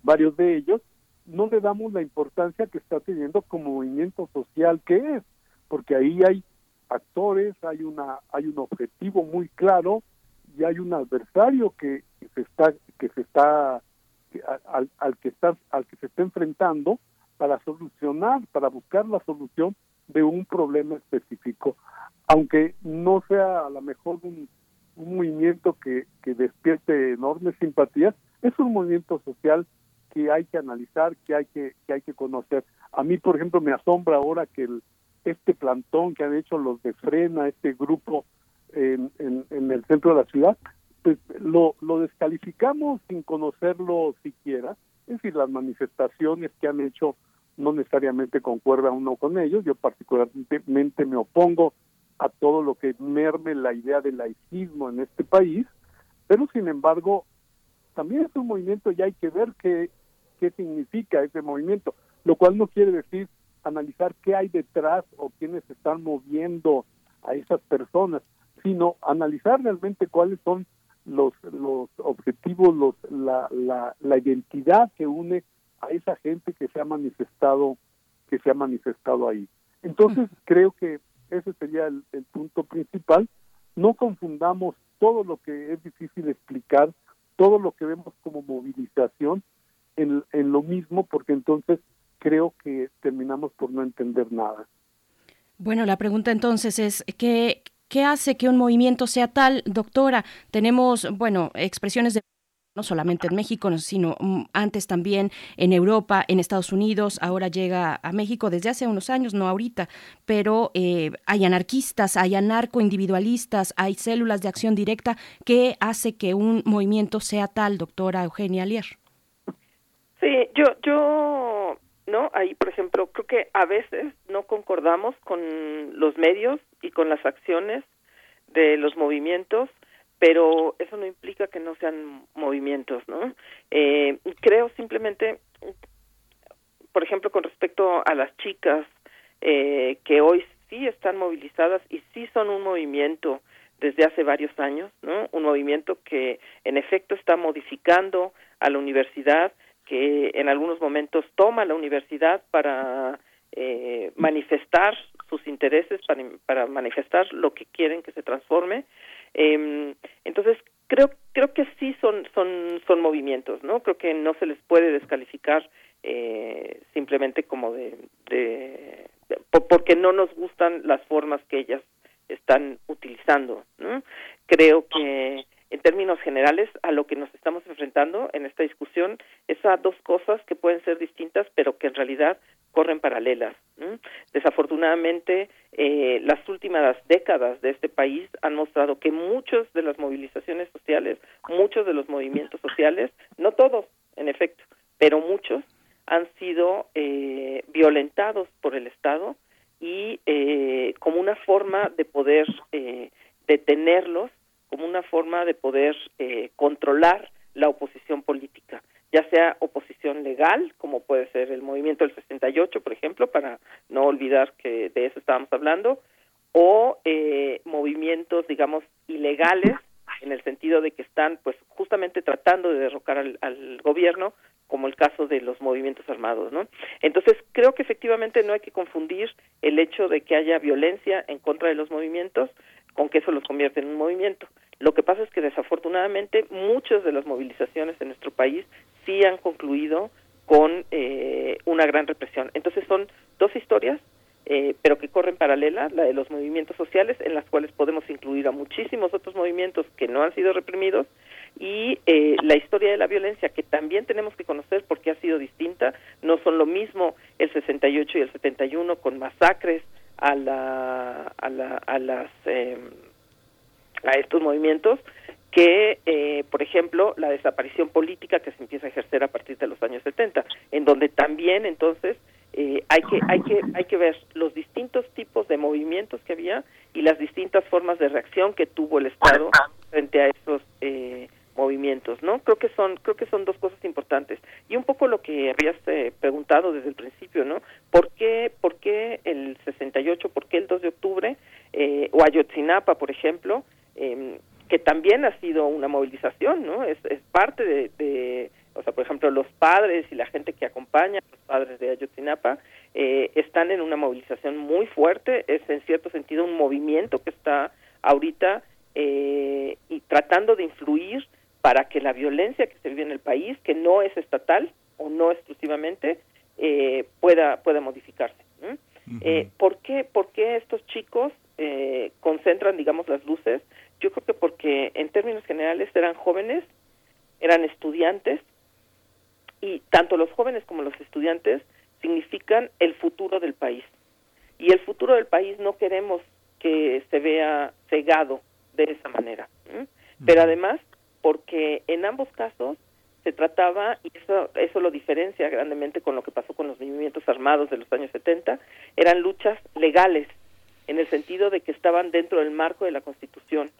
varios de ellos, no le damos la importancia que está teniendo como movimiento social que es, porque ahí hay actores, hay una hay un objetivo muy claro y hay un adversario que, que se está que se está al, al que está al que se está enfrentando para solucionar, para buscar la solución de un problema específico, aunque no sea a lo mejor un, un movimiento que, que despierte enormes simpatías, es un movimiento social que hay que analizar, que hay que, que hay que conocer. A mí, por ejemplo, me asombra ahora que el, este plantón que han hecho los de Frena, este grupo en, en, en el centro de la ciudad, pues lo, lo descalificamos sin conocerlo siquiera. Es decir, las manifestaciones que han hecho no necesariamente concuerda uno con ellos. Yo particularmente me opongo a todo lo que merme la idea del laicismo en este país, pero sin embargo también es un movimiento y hay que ver qué, qué significa ese movimiento, lo cual no quiere decir analizar qué hay detrás o quiénes están moviendo a esas personas, sino analizar realmente cuáles son los, los objetivos, los, la, la, la identidad que une a esa gente que se ha manifestado, que se ha manifestado ahí. Entonces creo que ese sería el, punto principal. No confundamos todo lo que es difícil explicar, todo lo que vemos como movilización en, en lo mismo, porque entonces creo que terminamos por no entender nada. Bueno, la pregunta entonces es, ¿qué, ¿Qué hace que un movimiento sea tal, doctora? Tenemos, bueno, expresiones de no solamente en México, sino mm, antes también en Europa, en Estados Unidos, ahora llega a México desde hace unos años, no ahorita, pero eh, hay anarquistas, hay anarcoindividualistas, hay células de acción directa. ¿Qué hace que un movimiento sea tal, doctora Eugenia Alier? Sí, yo, yo, no, ahí, por ejemplo, creo que a veces no concordamos con los medios y con las acciones de los movimientos pero eso no implica que no sean movimientos, ¿no? Eh, creo simplemente, por ejemplo, con respecto a las chicas eh, que hoy sí están movilizadas y sí son un movimiento desde hace varios años, ¿no? Un movimiento que en efecto está modificando a la universidad, que en algunos momentos toma la universidad para eh, manifestar sus intereses, para, para manifestar lo que quieren que se transforme eh, entonces creo creo que sí son son son movimientos, ¿no? Creo que no se les puede descalificar eh, simplemente como de, de, de, porque no nos gustan las formas que ellas están utilizando, ¿no? Creo que en términos generales a lo que nos estamos enfrentando en esta discusión es a dos cosas que pueden ser distintas pero que en realidad corren paralelas. Desafortunadamente, eh, las últimas décadas de este país han mostrado que muchas de las movilizaciones sociales, muchos de los movimientos sociales, no todos, en efecto, pero muchos, han sido eh, violentados por el Estado y eh, como una forma de poder eh, detenerlos, como una forma de poder eh, controlar la oposición política, ya sea oposición legal, como puede ser el movimiento del 68, por ejemplo, para no olvidar que de eso estábamos hablando, o eh, movimientos, digamos, ilegales, en el sentido de que están, pues, justamente tratando de derrocar al, al gobierno, como el caso de los movimientos armados, ¿no? Entonces, creo que efectivamente no hay que confundir el hecho de que haya violencia en contra de los movimientos con que eso los convierte en un movimiento. Lo que pasa es que desafortunadamente muchas de las movilizaciones en nuestro país sí han concluido con eh, una gran represión. Entonces son dos historias, eh, pero que corren paralelas, la de los movimientos sociales, en las cuales podemos incluir a muchísimos otros movimientos que no han sido reprimidos, y eh, la historia de la violencia que también tenemos que conocer porque ha sido distinta, no son lo mismo el 68 y el 71 con masacres a la a la a las eh, a estos movimientos que eh, por ejemplo la desaparición política que se empieza a ejercer a partir de los años 70 en donde también entonces eh, hay que hay que hay que ver los distintos tipos de movimientos que había y las distintas formas de reacción que tuvo el Estado frente a esos eh, movimientos, ¿no? Creo que son creo que son dos cosas importantes y un poco lo que habías eh, preguntado desde el principio, ¿no? ¿Por qué por qué el 68, por qué el 2 de octubre eh, o Ayotzinapa, por ejemplo, eh, que también ha sido una movilización, ¿no? Es, es parte de, de, o sea, por ejemplo, los padres y la gente que acompaña a los padres de Ayotzinapa eh, están en una movilización muy fuerte, es en cierto sentido un movimiento que está ahorita eh, y tratando de influir para que la violencia que se vive en el país, que no es estatal o no exclusivamente, eh, pueda pueda modificarse. ¿no? eh, ¿por, qué, ¿Por qué estos chicos eh, concentran, digamos, las luces? Yo creo que porque en términos generales eran jóvenes, eran estudiantes, y tanto los jóvenes como los estudiantes significan el futuro del país. Y el futuro del país no queremos que se vea cegado de esa manera. ¿eh? Pero además, porque en ambos casos se trataba, y eso, eso lo diferencia grandemente con lo que pasó con los movimientos armados de los años 70, eran luchas legales, en el sentido de que estaban dentro del marco de la Constitución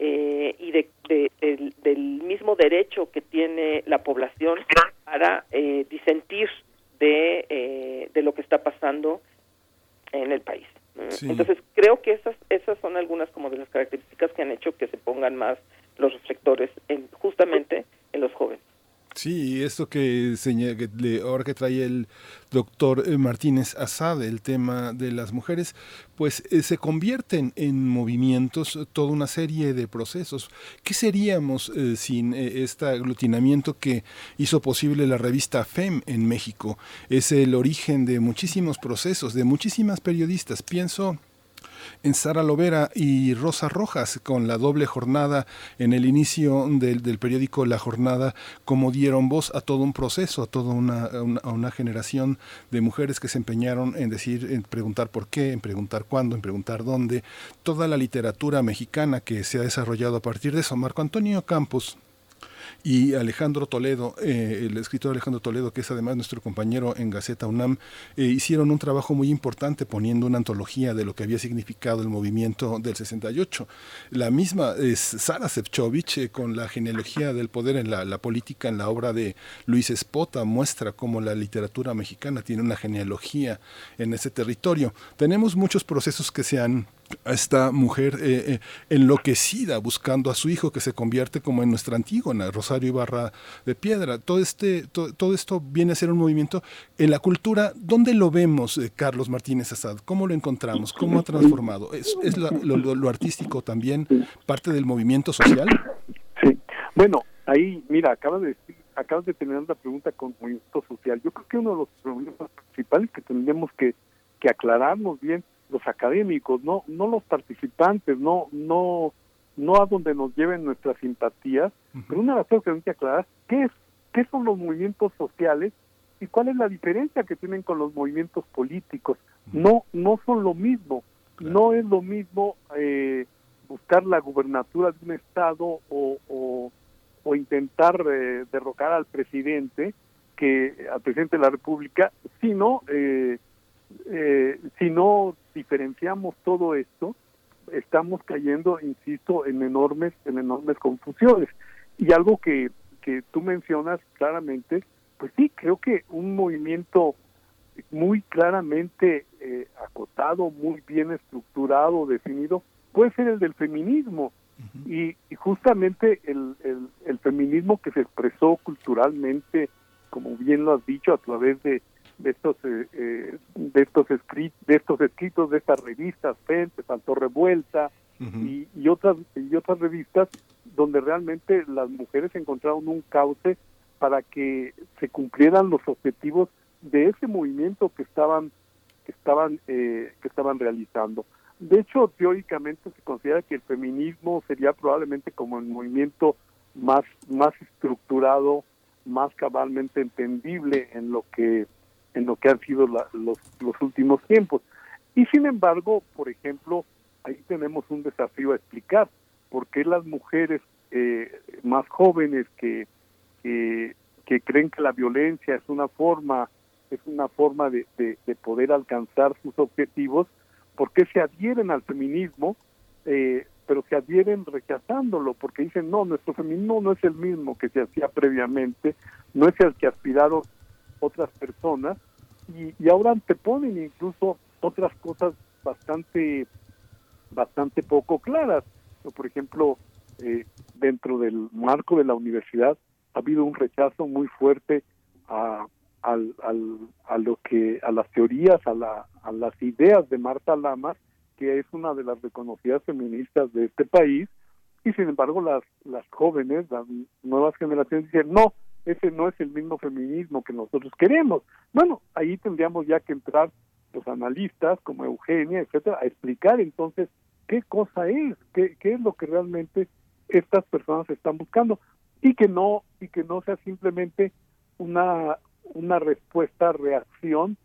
eh, y de, de, del, del mismo derecho que tiene la población para eh, disentir de, eh, de lo que está pasando en el país. Sí. Entonces creo que esas esas son algunas como de las características que han hecho que se pongan más los reflectores en justamente en los jóvenes. Sí, esto que, que le- ahora que trae el doctor eh, Martínez Asad, el tema de las mujeres, pues eh, se convierten en movimientos eh, toda una serie de procesos. ¿Qué seríamos sin este aglutinamiento que hizo posible la revista FEM en México? Es el origen de muchísimos procesos, de muchísimas periodistas. Pienso en Sara Lovera y Rosa Rojas con la doble jornada en el inicio del, del periódico La Jornada, como dieron voz a todo un proceso, a toda una, una, a una generación de mujeres que se empeñaron en decir, en preguntar por qué, en preguntar cuándo, en preguntar dónde. Toda la literatura mexicana que se ha desarrollado a partir de eso. Marco Antonio Campos, y Alejandro Toledo, eh, el escritor Alejandro Toledo, que es además nuestro compañero en Gaceta UNAM, eh, hicieron un trabajo muy importante poniendo una antología de lo que había significado el movimiento del 68. La misma es Sara Sefcovic, eh, con la genealogía del poder en la, la política, en la obra de Luis Espota, muestra cómo la literatura mexicana tiene una genealogía en ese territorio. Tenemos muchos procesos que se han a esta mujer eh, eh, enloquecida buscando a su hijo que se convierte como en nuestra Antígona, Rosario Ibarra de Piedra. Todo, este, to- todo esto viene a ser un movimiento en la cultura. ¿Dónde lo vemos, eh, Carlos Martínez Asad? ¿Cómo lo encontramos? ¿Cómo ha transformado? ¿Es, es lo, lo- lo artístico también parte del movimiento social? Bueno, ahí, mira, acabas de decir, acabas de terminar la pregunta con movimiento social. Yo creo que uno de los problemas principales que tendríamos que, que aclararnos bien los académicos, no no los participantes, no no no a donde nos lleven nuestras simpatías, pero una de las cosas que hay que aclarar, ¿qué, es, ¿qué son los movimientos sociales y cuál es la diferencia que tienen con los movimientos políticos? No, no son lo mismo, no es lo mismo eh, buscar la gubernatura de un estado o, o, o intentar eh, derrocar al presidente que al presidente de la república sino eh, eh, si no diferenciamos todo esto estamos cayendo insisto en enormes en enormes confusiones. Y algo que que tú mencionas claramente pues sí creo que un movimiento muy claramente eh, acotado muy bien estructurado definido puede ser el del feminismo. Y, y justamente el, el, el feminismo que se expresó culturalmente como bien lo has dicho a través de, de estos eh, eh, de estos escritos de estos escritos de estas revistas Frente, Salto Revuelta y, y otras y otras revistas donde realmente las mujeres encontraron un cauce para que se cumplieran los objetivos de ese movimiento que estaban que estaban eh, que estaban realizando. De hecho teóricamente se considera que el feminismo sería probablemente como el movimiento más más estructurado más cabalmente entendible en lo que en lo que han sido la, los, los últimos tiempos. Y sin embargo por ejemplo ahí tenemos un desafío a explicar por qué las mujeres eh, más jóvenes que, que creen que la violencia es una forma es una forma de, de, de poder alcanzar sus objetivos por qué se adhieren al feminismo eh, pero se adhieren rechazándolo porque dicen no nuestro feminismo no es el mismo que se hacía previamente no es el que aspiraron otras personas y, y ahora anteponen incluso otras cosas bastante bastante poco claras. Por ejemplo eh, dentro del marco de la universidad ha habido un rechazo muy fuerte a, al, a lo que a las teorías a, la, a las ideas de Marta Lamas que es una de las reconocidas feministas de este país y sin embargo las las jóvenes las nuevas generaciones dicen no ese no es el mismo feminismo que nosotros queremos. Bueno ahí tendríamos ya que entrar los analistas como Eugenia etcétera a explicar entonces qué cosa es qué, qué es lo que realmente estas personas están buscando. Y que no y que no sea simplemente una una respuesta reacción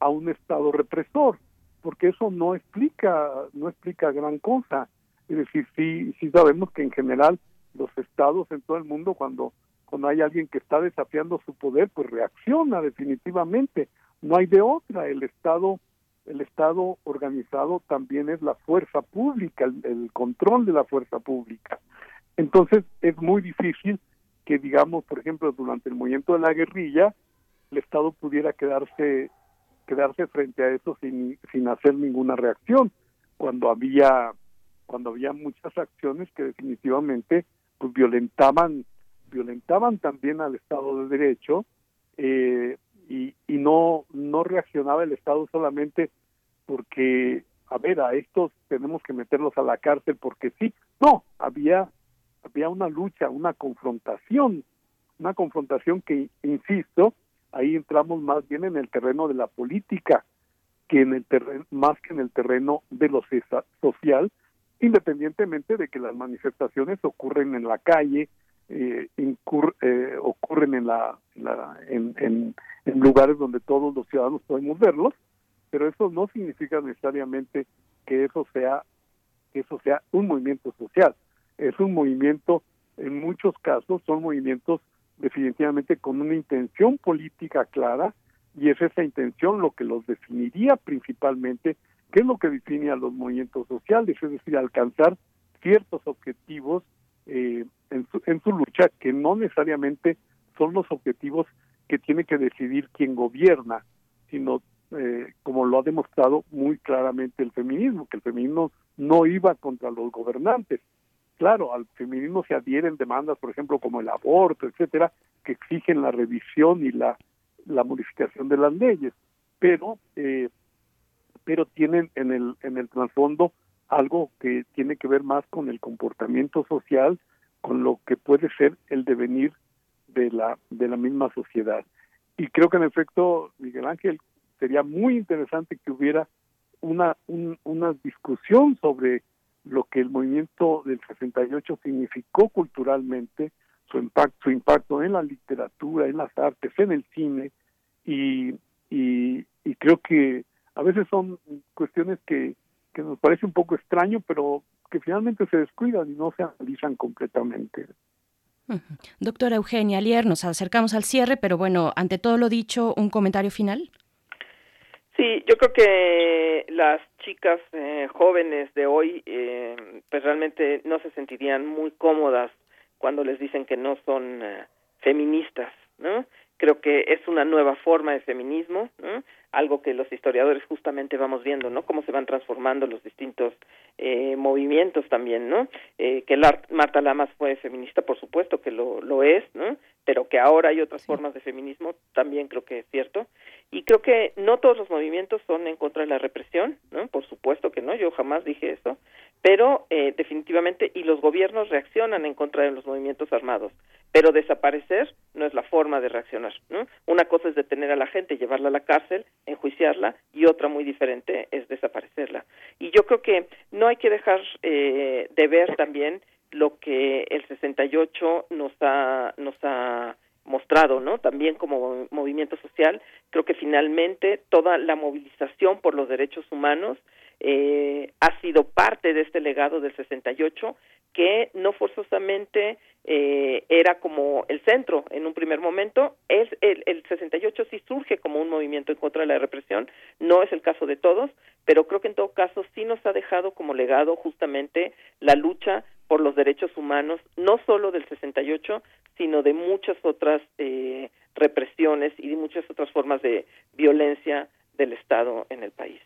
a un estado represor porque eso no explica no explica gran cosa. Es decir sí sí sabemos que en general los estados en todo el mundo cuando cuando hay alguien que está desafiando su poder pues reacciona definitivamente. No hay de otra. El estado el estado organizado también es la fuerza pública el, control de la fuerza pública. Entonces es muy difícil que digamos por ejemplo durante el movimiento de la guerrilla el estado pudiera quedarse quedarse frente a eso sin, sin hacer ninguna reacción cuando había cuando había muchas acciones que definitivamente pues violentaban violentaban también al Estado de Derecho eh, y, y no no reaccionaba el Estado solamente porque a ver a estos tenemos que meterlos a la cárcel porque sí. No había había una lucha una confrontación una confrontación que insisto ahí entramos más bien en el terreno de la política que en el terreno más que en el terreno de lo social independientemente de que las manifestaciones ocurren en la calle eh, eh, ocurren en la, la en, en, lugares donde todos los ciudadanos podemos verlos pero eso no significa necesariamente que eso sea que eso sea un movimiento social. Es un movimiento en muchos casos son movimientos definitivamente con una intención política clara y es esa intención lo que los definiría principalmente, qué es lo que define a los movimientos sociales, es decir, alcanzar ciertos objetivos eh, en, su, en su lucha que no necesariamente son los objetivos que tiene que decidir quien gobierna, sino eh, como lo ha demostrado muy claramente el feminismo, que el feminismo no iba contra los gobernantes, claro, al feminismo se adhieren demandas, por ejemplo, como el aborto, etcétera, que exigen la revisión y la, la modificación de las leyes, pero eh, pero tienen en el en el trasfondo algo que tiene que ver más con el comportamiento social, con lo que puede ser el devenir de la de la misma sociedad. Y creo que en efecto, Miguel Ángel, sería muy interesante que hubiera una un, una discusión sobre lo que el movimiento del 68 significó culturalmente, su impacto, su impacto en la literatura, en las artes, en el cine, y, y, y creo que a veces son cuestiones que, que nos parece un poco extraño, pero que finalmente se descuidan y no se analizan completamente. Doctora Eugenia Alier, nos acercamos al cierre, pero bueno, ante todo lo dicho, ¿un comentario final? Sí, yo creo que las chicas eh, jóvenes de hoy, eh, pues realmente no se sentirían muy cómodas cuando les dicen que no son eh, feministas, ¿no? Creo que es una nueva forma de feminismo, ¿no? Algo que los historiadores justamente vamos viendo, ¿no? Cómo se van transformando los distintos eh, movimientos también, ¿no? Eh, que la, Marta Lamas fue feminista, por supuesto que lo, lo es, ¿no? Pero que ahora hay otras formas de feminismo, también creo que es cierto. Y creo que no todos los movimientos son en contra de la represión, ¿no? Por supuesto que no, yo jamás dije eso, pero eh, definitivamente, y los gobiernos reaccionan en contra de los movimientos armados, pero desaparecer no es la forma de reaccionar, ¿no? Una cosa es detener a la gente, llevarla a la cárcel, enjuiciarla, y otra muy diferente es desaparecerla. Y yo creo que no hay que dejar eh, de ver también lo que el 68 nos ha, nos ha mostrado, ¿no? También como movimiento social, creo que finalmente toda la movilización por los derechos humanos eh, ha sido parte de este legado del 68 que no forzosamente eh, era como el centro en un primer momento. Es el, el 68 sí surge como un movimiento en contra de la represión, no es el caso de todos, pero creo que en todo caso sí nos ha dejado como legado justamente la lucha por los derechos humanos, no solo del 68, sino de muchas otras eh, represiones y de muchas otras formas de violencia del Estado en el país.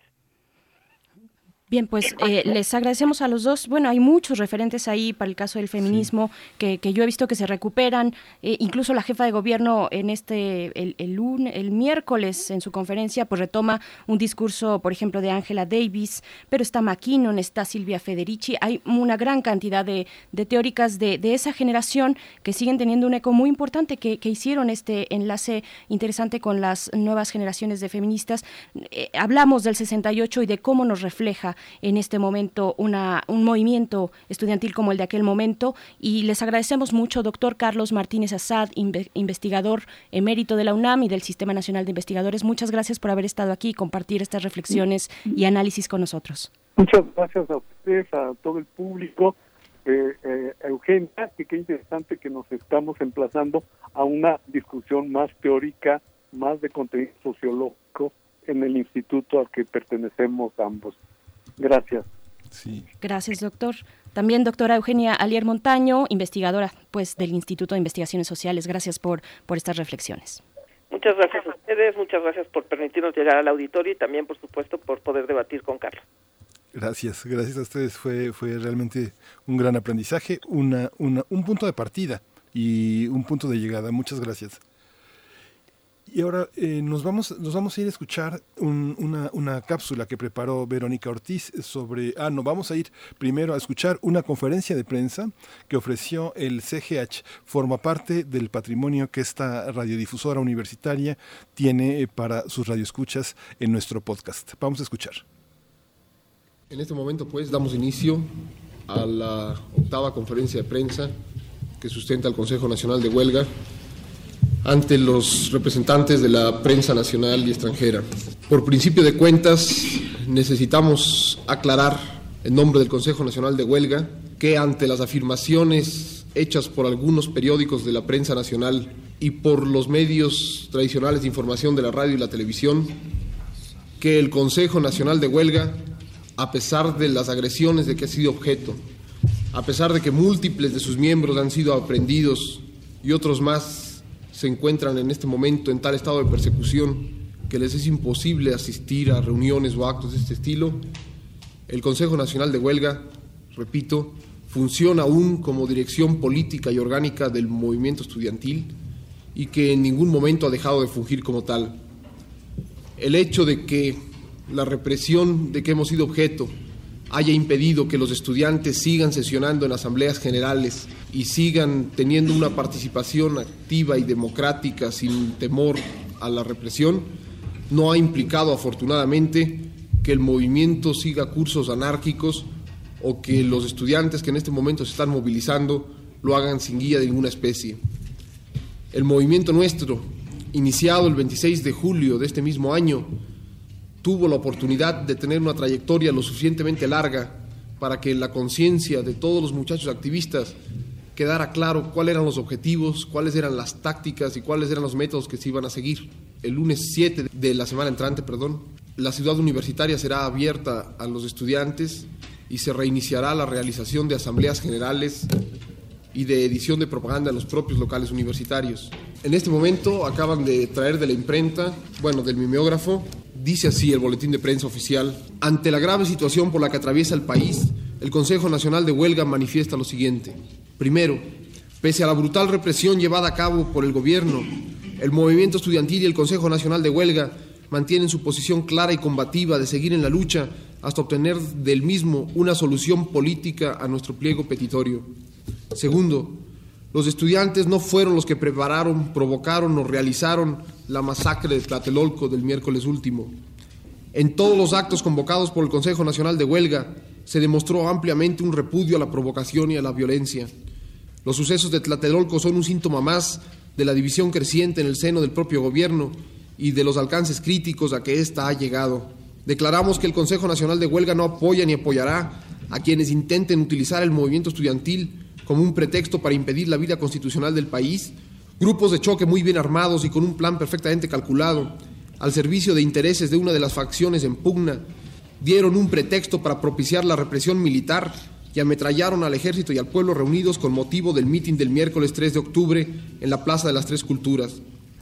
Bien, pues eh, les agradecemos a los dos. Bueno, hay muchos referentes ahí para el caso del feminismo que, que, yo he visto que se recuperan. Eh, incluso la jefa de gobierno en este, el, el, el, miércoles en su conferencia, pues retoma un discurso, por ejemplo, de Angela Davis, pero está McKinnon, está Silvia Federici. Hay una gran cantidad de, de teóricas de, de, esa generación que siguen teniendo un eco muy importante, que, que hicieron este enlace interesante con las nuevas generaciones de feministas. Eh, hablamos del 68 y de cómo nos refleja en este momento una, un movimiento estudiantil como el de aquel momento y les agradecemos mucho, doctor Carlos Martínez Assad, investigador emérito de la UNAM y del Sistema Nacional de Investigadores. Muchas gracias por haber estado aquí y compartir estas reflexiones y análisis con nosotros. Muchas gracias a ustedes, a todo el público. Eh, eh, Eugenia, que qué interesante que nos estamos emplazando a una discusión más teórica, más de contenido sociológico en el instituto al que pertenecemos ambos. Gracias. Sí. Gracias, doctor. También doctora Eugenia Alier Montaño, investigadora pues del Instituto de Investigaciones Sociales. Gracias por, por estas reflexiones. Muchas gracias a ustedes, muchas gracias por permitirnos llegar al auditorio y también, por supuesto, por poder debatir con Carlos. Gracias, gracias a ustedes. Fue, fue realmente un gran aprendizaje, una, una, un punto de partida y un punto de llegada. Muchas gracias. Y ahora eh, nos, vamos, nos vamos a ir a escuchar un, una, una, cápsula que preparó Verónica Ortiz sobre... Ah, no, vamos a ir primero a escuchar una conferencia de prensa que ofreció el CGH. Forma parte del patrimonio que esta radiodifusora universitaria tiene para sus radioescuchas en nuestro podcast. Vamos a escuchar. En este momento, pues, damos inicio a la octava conferencia de prensa que sustenta el Consejo Nacional de Huelga ante los representantes de la prensa nacional y extranjera. Por principio de cuentas, necesitamos aclarar en nombre del Consejo Nacional de Huelga que ante las afirmaciones hechas por algunos periódicos de la prensa nacional y por los medios tradicionales de información de la radio y la televisión, que el Consejo Nacional de Huelga, a pesar de las agresiones de que ha sido objeto, a pesar de que múltiples de sus miembros han sido aprendidos y otros más se encuentran en este momento en tal estado de persecución que les es imposible asistir a reuniones o actos de este estilo, el Consejo Nacional de Huelga, repito, funciona aún como dirección política y orgánica del movimiento estudiantil y que en ningún momento ha dejado de fungir como tal. El hecho de que la represión de que hemos sido objeto haya impedido que los estudiantes sigan sesionando en asambleas generales y sigan teniendo una participación activa y democrática sin temor a la represión, no ha implicado afortunadamente que el movimiento siga cursos anárquicos o que los estudiantes que en este momento se están movilizando lo hagan sin guía de ninguna especie. El movimiento nuestro, iniciado el 26 de julio de este mismo año, tuvo la oportunidad de tener una trayectoria lo suficientemente larga para que en la conciencia de todos los muchachos activistas quedara claro cuáles eran los objetivos, cuáles eran las tácticas y cuáles eran los métodos que se iban a seguir. El lunes 7 de la semana entrante, perdón, la ciudad universitaria será abierta a los estudiantes y se reiniciará la realización de asambleas generales y de edición de propaganda en los propios locales universitarios. En este momento acaban de traer de la imprenta, bueno, del mimeógrafo, dice así el boletín de prensa oficial, ante la grave situación por la que atraviesa el país, el Consejo Nacional de Huelga manifiesta lo siguiente. Primero, pese a la brutal represión llevada a cabo por el gobierno, el movimiento estudiantil y el Consejo Nacional de Huelga mantienen su posición clara y combativa de seguir en la lucha hasta obtener del mismo una solución política a nuestro pliego petitorio. Segundo, los estudiantes no fueron los que prepararon, provocaron o realizaron la masacre de Tlatelolco del miércoles último. En todos los actos convocados por el Consejo Nacional de Huelga se demostró ampliamente un repudio a la provocación y a la violencia. Los sucesos de Tlatelolco son un síntoma más de la división creciente en el seno del propio gobierno y de los alcances críticos a que ésta ha llegado. Declaramos que el Consejo Nacional de Huelga no apoya ni apoyará a quienes intenten utilizar el movimiento estudiantil como un pretexto para impedir la vida constitucional del país, grupos de choque muy bien armados y con un plan perfectamente calculado, al servicio de intereses de una de las facciones en pugna, dieron un pretexto para propiciar la represión militar y ametrallaron al ejército y al pueblo reunidos con motivo del mitin del miércoles 3 de octubre en la Plaza de las Tres Culturas.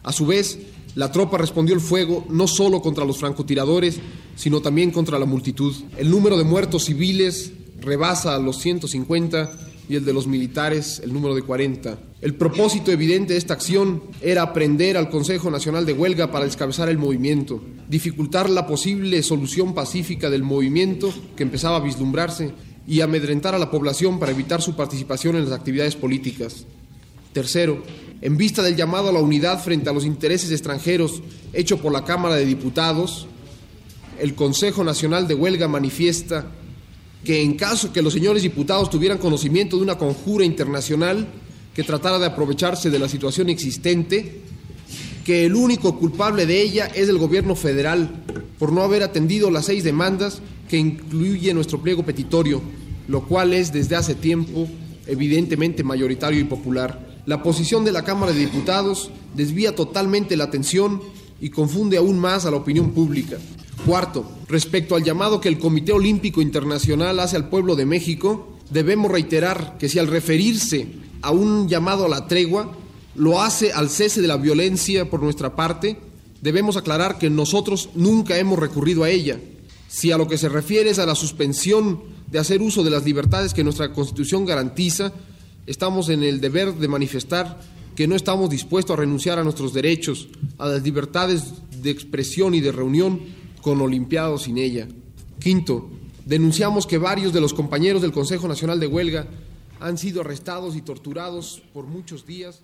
A su vez, la tropa respondió el fuego no solo contra los francotiradores, sino también contra la multitud. El número de muertos civiles rebasa a los 150 y el de los militares el número de 40. El propósito evidente de esta acción era aprender al Consejo Nacional de Huelga para descabezar el movimiento, dificultar la posible solución pacífica del movimiento que empezaba a vislumbrarse y amedrentar a la población para evitar su participación en las actividades políticas. Tercero, en vista del llamado a la unidad frente a los intereses extranjeros hecho por la Cámara de Diputados, el Consejo Nacional de Huelga manifiesta que en caso que los señores diputados tuvieran conocimiento de una conjura internacional que tratara de aprovecharse de la situación existente, que el único culpable de ella es el gobierno federal por no haber atendido las seis demandas que incluye nuestro pliego petitorio, lo cual es desde hace tiempo evidentemente mayoritario y popular. La posición de la Cámara de Diputados desvía totalmente la atención y confunde aún más a la opinión pública. Cuarto, respecto al llamado que el Comité Olímpico Internacional hace al pueblo de México, debemos reiterar que si al referirse a un llamado a la tregua, lo hace al cese de la violencia por nuestra parte, debemos aclarar que nosotros nunca hemos recurrido a ella. Si a lo que se refiere es a la suspensión de hacer uso de las libertades que nuestra Constitución garantiza, estamos en el deber de manifestar que no estamos dispuestos a renunciar a nuestros derechos, a las libertades de expresión y de reunión, con Olimpiado sin ella. Quinto, denunciamos que varios de los compañeros del Consejo Nacional de Huelga han sido arrestados y torturados por muchos días,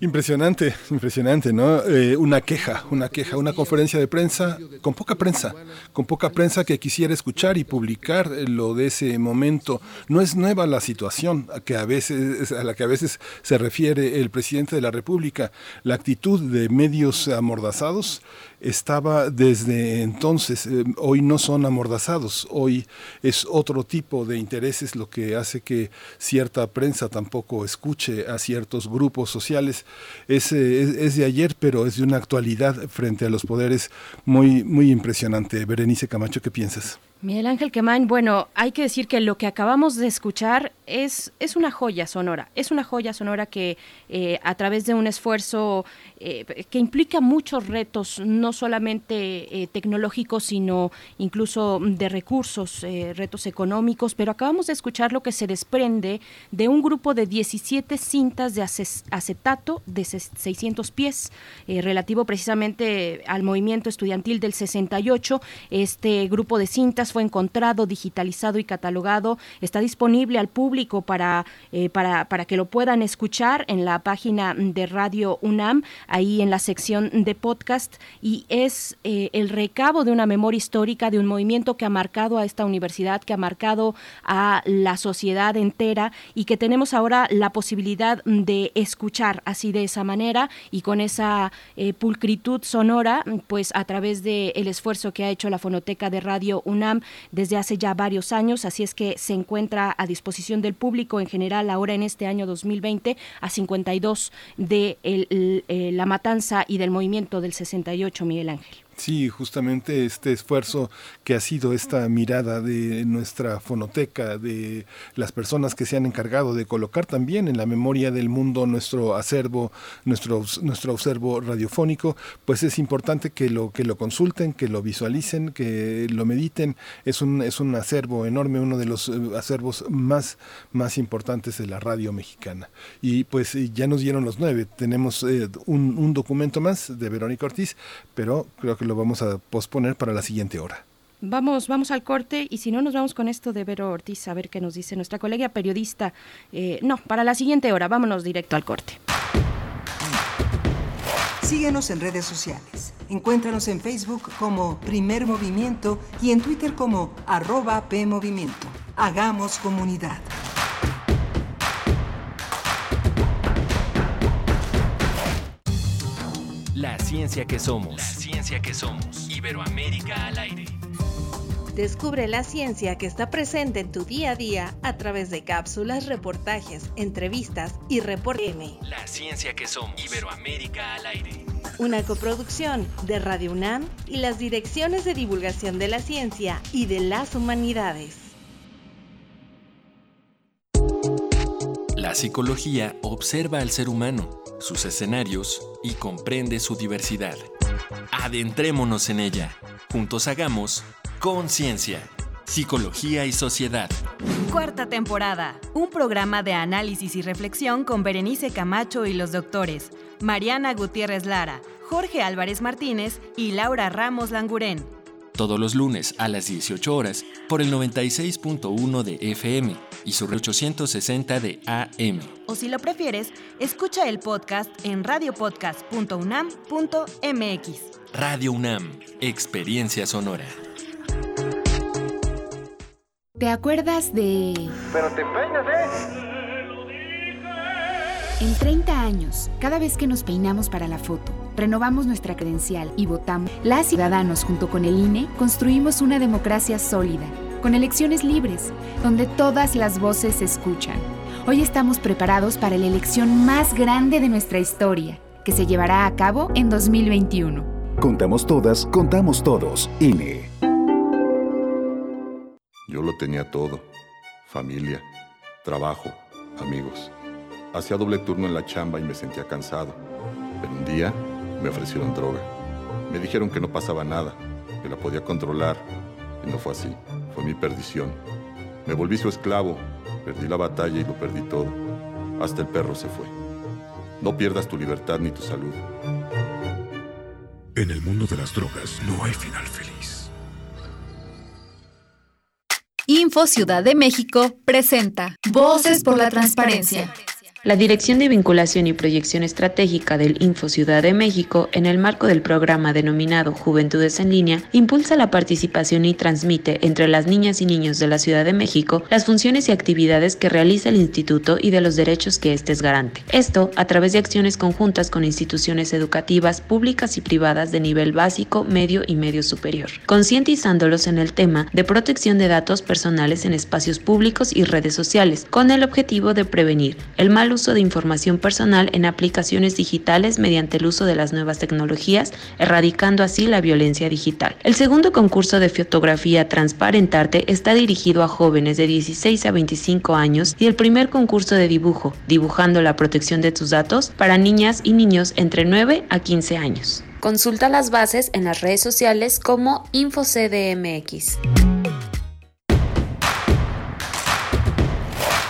Impresionante, impresionante, ¿no? Eh, una queja, una queja, una conferencia de prensa con poca prensa, con poca prensa que quisiera escuchar y publicar lo de ese momento. No es nueva la situación a, que a, veces, a la que a veces se refiere el presidente de la República. La actitud de medios amordazados estaba desde entonces. Eh, hoy no son amordazados, hoy es otro tipo de intereses lo que hace que cierta prensa tampoco escuche a ciertos grupos sociales eh, es, es, de ayer, pero es de una actualidad frente a los poderes muy, muy impresionante. Berenice Camacho, ¿qué piensas? Miguel Ángel Quemain, bueno, hay que decir que lo que acabamos de escuchar es, es una joya sonora, es una joya sonora que eh, a través de un esfuerzo eh, que implica muchos retos, no solamente eh, tecnológicos, sino incluso de recursos, retos económicos, pero acabamos de escuchar lo que se desprende de un grupo de 17 cintas de acetato de 600 pies, relativo precisamente al movimiento estudiantil del 68, este grupo de cintas fue encontrado, digitalizado y catalogado. Está disponible al público para, eh, para, para que lo puedan escuchar en la página de Radio UNAM, ahí en la sección de podcast. Y es eh, el recabo de una memoria histórica, de un movimiento que ha marcado a esta universidad, que ha marcado a la sociedad entera y que tenemos ahora la posibilidad de escuchar así de esa manera y con esa eh, pulcritud sonora, pues a través del el esfuerzo que ha hecho la Fonoteca de Radio UNAM desde hace ya varios años, así es que se encuentra a disposición del público en general ahora en este año 2020 a 52 de el, eh, la matanza y del movimiento del 68, Miguel Ángel. Sí, justamente este esfuerzo que ha sido esta mirada de nuestra fonoteca, de las personas que se han encargado de colocar también en la memoria del mundo nuestro acervo, nuestro, nuestro acervo radiofónico, pues es importante que lo, que lo consulten, que lo visualicen, que lo mediten. Es un, es un acervo enorme, uno de los eh, acervos más, más importantes de la radio mexicana. Y pues ya nos dieron los nueve. Tenemos eh, un, un documento más de Verónica Ortiz, pero creo que lo vamos a posponer para la siguiente hora. Vamos, vamos al corte y si no nos vamos con esto de Vero Ortiz a ver qué nos dice nuestra colega periodista. Eh, no, para la siguiente hora, vámonos directo al corte. Síguenos en redes sociales. Encuéntranos en Facebook como Primer Movimiento y en Twitter como arroba PMovimiento. Hagamos comunidad. La ciencia que somos. La ciencia que somos. Iberoamérica al aire. Descubre la ciencia que está presente en tu día a día a través de cápsulas, reportajes, entrevistas y reporte. La ciencia que somos. Iberoamérica al aire. Una coproducción de Radio UNAM y las direcciones de divulgación de la ciencia y de las humanidades. La psicología observa al ser humano, sus escenarios y comprende su diversidad. Adentrémonos en ella. Juntos hagamos conciencia, psicología y sociedad. Cuarta temporada. Un programa de análisis y reflexión con Berenice Camacho y los doctores Mariana Gutiérrez Lara, Jorge Álvarez Martínez y Laura Ramos Langurén. Todos los lunes a las 18 horas por el 96.1 de FM y su 860 de AM. O si lo prefieres, escucha el podcast en radiopodcast.unam.mx. Radio UNAM, Experiencia Sonora. ¿Te acuerdas de...? Pero te peinas, ¿eh? En 30 años, cada vez que nos peinamos para la foto, renovamos nuestra credencial y votamos, las ciudadanos junto con el INE construimos una democracia sólida, con elecciones libres, donde todas las voces se escuchan. Hoy estamos preparados para la elección más grande de nuestra historia, que se llevará a cabo en 2021. Contamos todas, contamos todos. INE. Yo lo tenía todo. Familia, trabajo, amigos. Hacía doble turno en la chamba y me sentía cansado. Pero un día me ofrecieron droga. Me dijeron que no pasaba nada, que la podía controlar. Y no fue así. Fue mi perdición. Me volví su esclavo. Perdí la batalla y lo perdí todo. Hasta el perro se fue. No pierdas tu libertad ni tu salud. En el mundo de las drogas no hay final feliz. Info Ciudad de México presenta Voces por la Transparencia. La Dirección de Vinculación y Proyección Estratégica del Info Ciudad de México, en el marco del programa denominado Juventudes en Línea, impulsa la participación y transmite entre las niñas y niños de la Ciudad de México las funciones y actividades que realiza el instituto y de los derechos que éste es garante. Esto a través de acciones conjuntas con instituciones educativas públicas y privadas de nivel básico, medio y medio superior, concientizándolos en el tema de protección de datos personales en espacios públicos y redes sociales, con el objetivo de prevenir el mal uso de información personal en aplicaciones digitales mediante el uso de las nuevas tecnologías, erradicando así la violencia digital. El segundo concurso de fotografía Transparentarte está dirigido a jóvenes de 16 a 25 años y el primer concurso de dibujo, dibujando la protección de tus datos para niñas y niños entre 9 a 15 años. Consulta las bases en las redes sociales como InfoCDMX.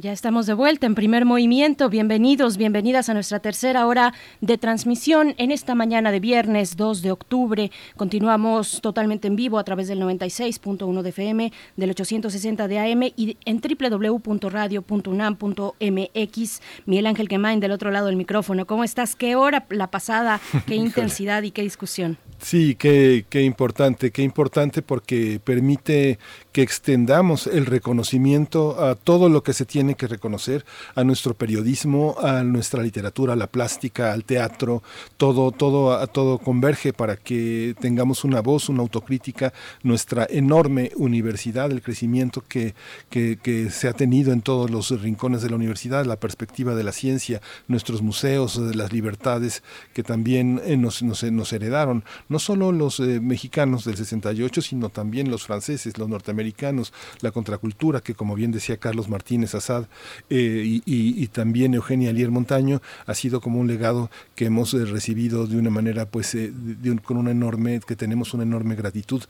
Ya estamos de vuelta en primer movimiento. Bienvenidos, bienvenidas a nuestra tercera hora de transmisión en esta mañana de viernes 2 de octubre. Continuamos totalmente en vivo a través del 96.1 de FM, del 860 de AM y en www.radio.unam.mx. Miguel Ángel Quemain del otro lado del micrófono. ¿Cómo estás? ¿Qué hora la pasada? ¿Qué intensidad y qué discusión? Sí, qué, qué importante, qué importante porque permite que extendamos el reconocimiento a todo lo que se tiene que reconocer, a nuestro periodismo, a nuestra literatura, a la plástica, al teatro, todo, todo, todo converge para que tengamos una voz, una autocrítica, nuestra enorme universidad, el crecimiento que, que, que se ha tenido en todos los rincones de la universidad, la perspectiva de la ciencia, nuestros museos, las libertades que también eh, nos, nos, nos heredaron, no solo los eh, mexicanos del 68, sino también los franceses, los norteamericanos, americanos, la contracultura, que como bien decía Carlos Martínez Assad eh, y, también Eugenia Alier Montaño, ha sido como un legado que hemos eh, recibido de una manera, pues, eh, con una enorme, que tenemos una enorme gratitud.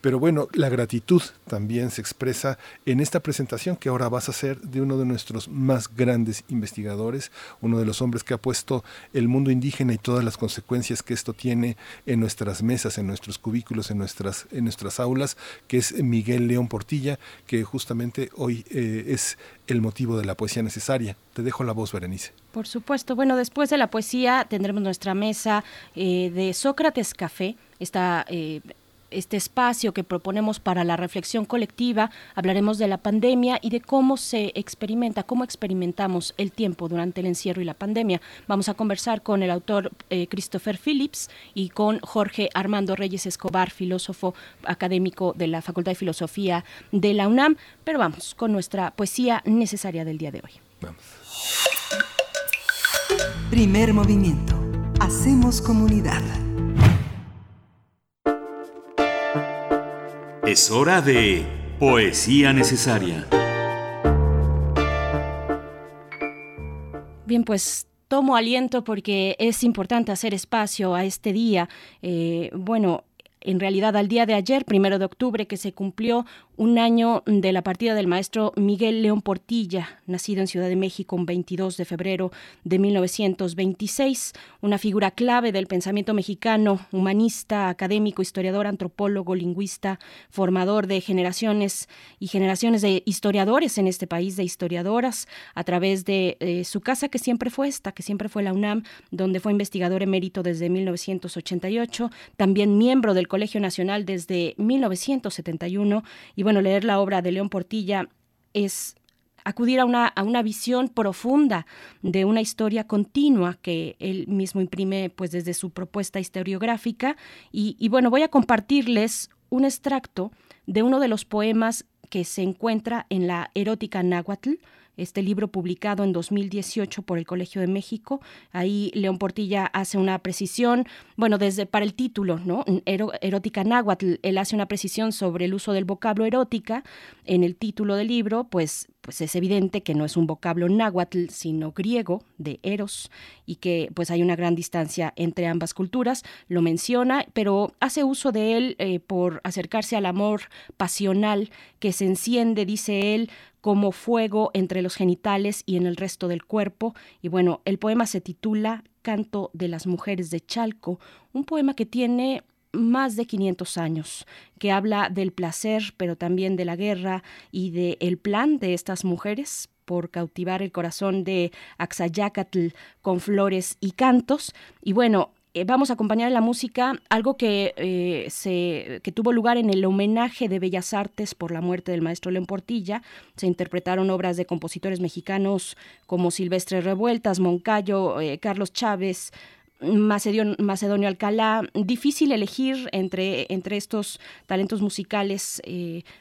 Pero bueno, la gratitud también se expresa en esta presentación que ahora vas a hacer de uno de nuestros más grandes investigadores, uno de los hombres que ha puesto el mundo indígena y todas las consecuencias que esto tiene en nuestras mesas, en nuestros cubículos, en nuestras, en nuestras aulas, que es Miguel León Portilla, que justamente hoy eh, es el motivo de la poesía necesaria. Te dejo la voz, Berenice. Por supuesto. Bueno, después de la poesía tendremos nuestra mesa eh, de Sócrates Café. Esta eh, este espacio que proponemos para la reflexión colectiva, hablaremos de la pandemia y de cómo se experimenta, cómo experimentamos el tiempo durante el encierro y la pandemia. Vamos a conversar con el autor eh, Christopher Phillips y con Jorge Armando Reyes Escobar, filósofo académico de la Facultad de Filosofía de la UNAM. Pero vamos con nuestra poesía necesaria del día de hoy. Vamos. Primer movimiento. Hacemos comunidad. Es hora de Poesía Necesaria. Bien, pues tomo aliento porque es importante hacer espacio a este día. Eh, bueno, en realidad al día de ayer, primero de octubre, que se cumplió un año de la partida del maestro Miguel León Portilla, nacido en Ciudad de México un 22 de febrero de 1926, una figura clave del pensamiento mexicano, humanista, académico, historiador, antropólogo, lingüista, formador de generaciones y generaciones de historiadores en este país, de historiadoras, a través de eh, su casa que siempre fue esta, que siempre fue la UNAM, donde fue investigador emérito desde 1988, también miembro del Colegio Nacional desde 1971 y bueno, leer la obra de León Portilla es acudir a una, a una visión profunda de una historia continua que él mismo imprime pues desde su propuesta historiográfica. Y, y bueno, voy a compartirles un extracto de uno de los poemas que se encuentra en la erótica náhuatl, este libro publicado en 2018 por el Colegio de México. Ahí León Portilla hace una precisión, bueno, desde para el título, ¿no? erótica náhuatl, él hace una precisión sobre el uso del vocablo erótica en el título del libro, pues pues es evidente que no es un vocablo náhuatl, sino griego, de eros, y que pues hay una gran distancia entre ambas culturas, lo menciona, pero hace uso de él eh, por acercarse al amor pasional que se enciende, dice él, como fuego entre los genitales y en el resto del cuerpo. Y bueno, el poema se titula Canto de las Mujeres de Chalco, un poema que tiene más de 500 años, que habla del placer, pero también de la guerra y del el plan de estas mujeres por cautivar el corazón de Axayacatl con flores y cantos. Y bueno, eh, vamos a acompañar la música algo que, eh, se, que tuvo lugar en el homenaje de Bellas Artes por la muerte del maestro León Portilla. Se interpretaron obras de compositores mexicanos como Silvestre Revueltas, Moncayo, eh, Carlos Chávez, Macedonio, Alcalá. Difícil elegir entre, entre estos talentos musicales,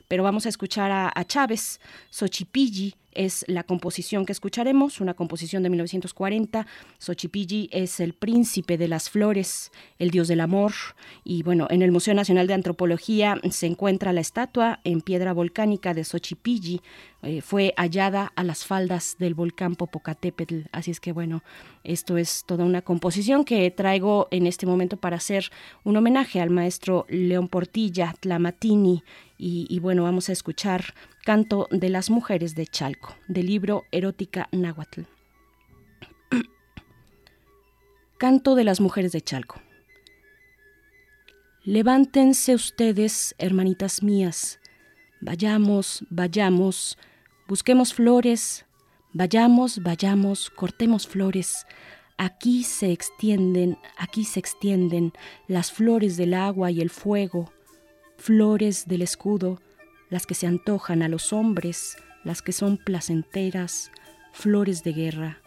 pero vamos a escuchar a, a Chávez, Xochipilli, es la composición que escucharemos, una composición de 1940. Xochipilli es el príncipe de las flores, el dios del amor. Y bueno, en el Museo Nacional de Antropología se encuentra la estatua en piedra volcánica de Xochipilli. Eh, fue hallada a las faldas del volcán Popocatépetl. Así es que bueno, esto es toda una composición que traigo en este momento para hacer un homenaje al maestro León Portilla, Tlamatini Y, bueno, vamos a escuchar Canto de las Mujeres de Chalco, del libro Erótica Náhuatl. Canto de las Mujeres de Chalco. Levántense ustedes, hermanitas mías, vayamos, vayamos, busquemos flores, vayamos, vayamos, cortemos flores, Aquí se extienden, aquí se extienden las flores del agua y el fuego, flores del escudo, las que se antojan a los hombres, las que son placenteras, flores de guerra.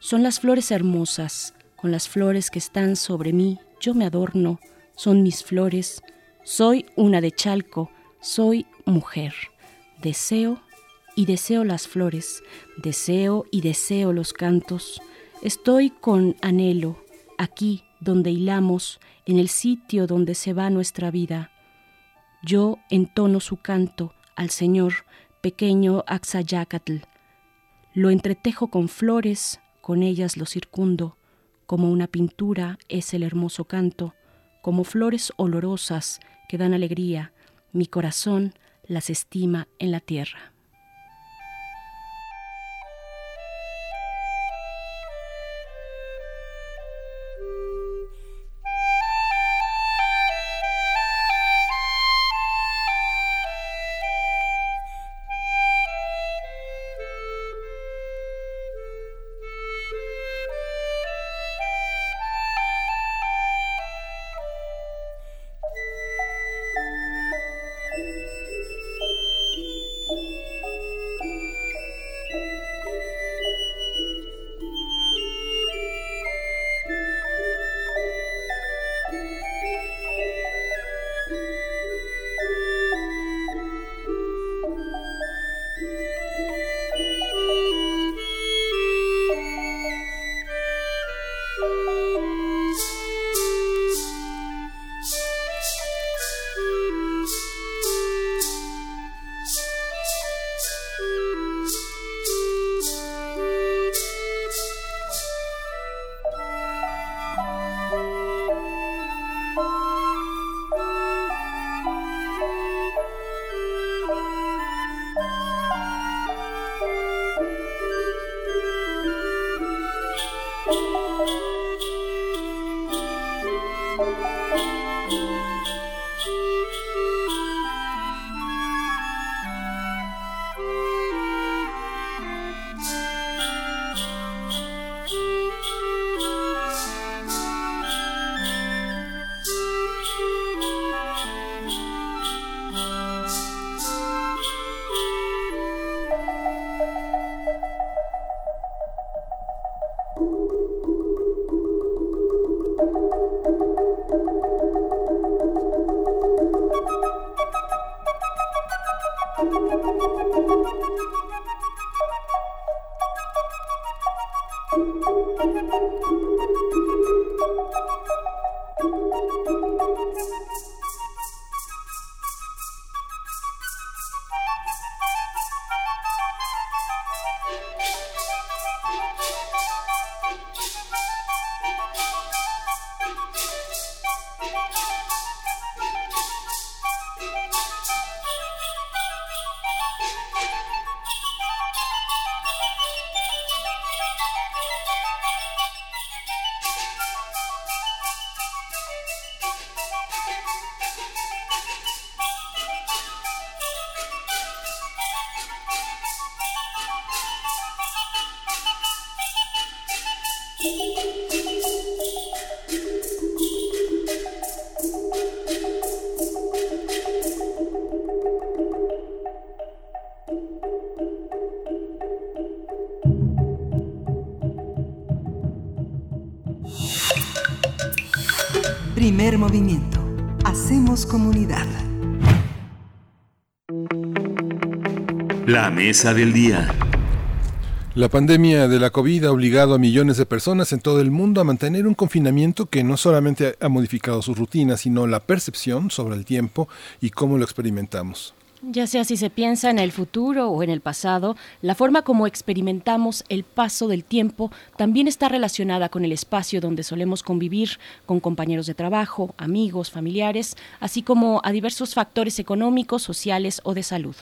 Son las flores hermosas, con las flores que están sobre mí, yo me adorno, son mis flores, soy una de Chalco, soy mujer. Deseo y deseo las flores, deseo y deseo los cantos, Estoy con anhelo aquí donde hilamos, en el sitio donde se va nuestra vida. Yo entono su canto al Señor, pequeño Axayacatl. Lo entretejo con flores, con ellas lo circundo. Como una pintura es el hermoso canto, como flores olorosas que dan alegría, mi corazón las estima en la tierra. Mesa del día. La pandemia de la COVID ha obligado a millones de personas en todo el mundo a mantener un confinamiento que no solamente ha modificado sus rutinas, sino la percepción sobre el tiempo y cómo lo experimentamos. Ya sea si se piensa en el futuro o en el pasado, la forma como experimentamos el paso del tiempo también está relacionada con el espacio donde solemos convivir con compañeros de trabajo, amigos, familiares, así como a diversos factores económicos, sociales o de salud.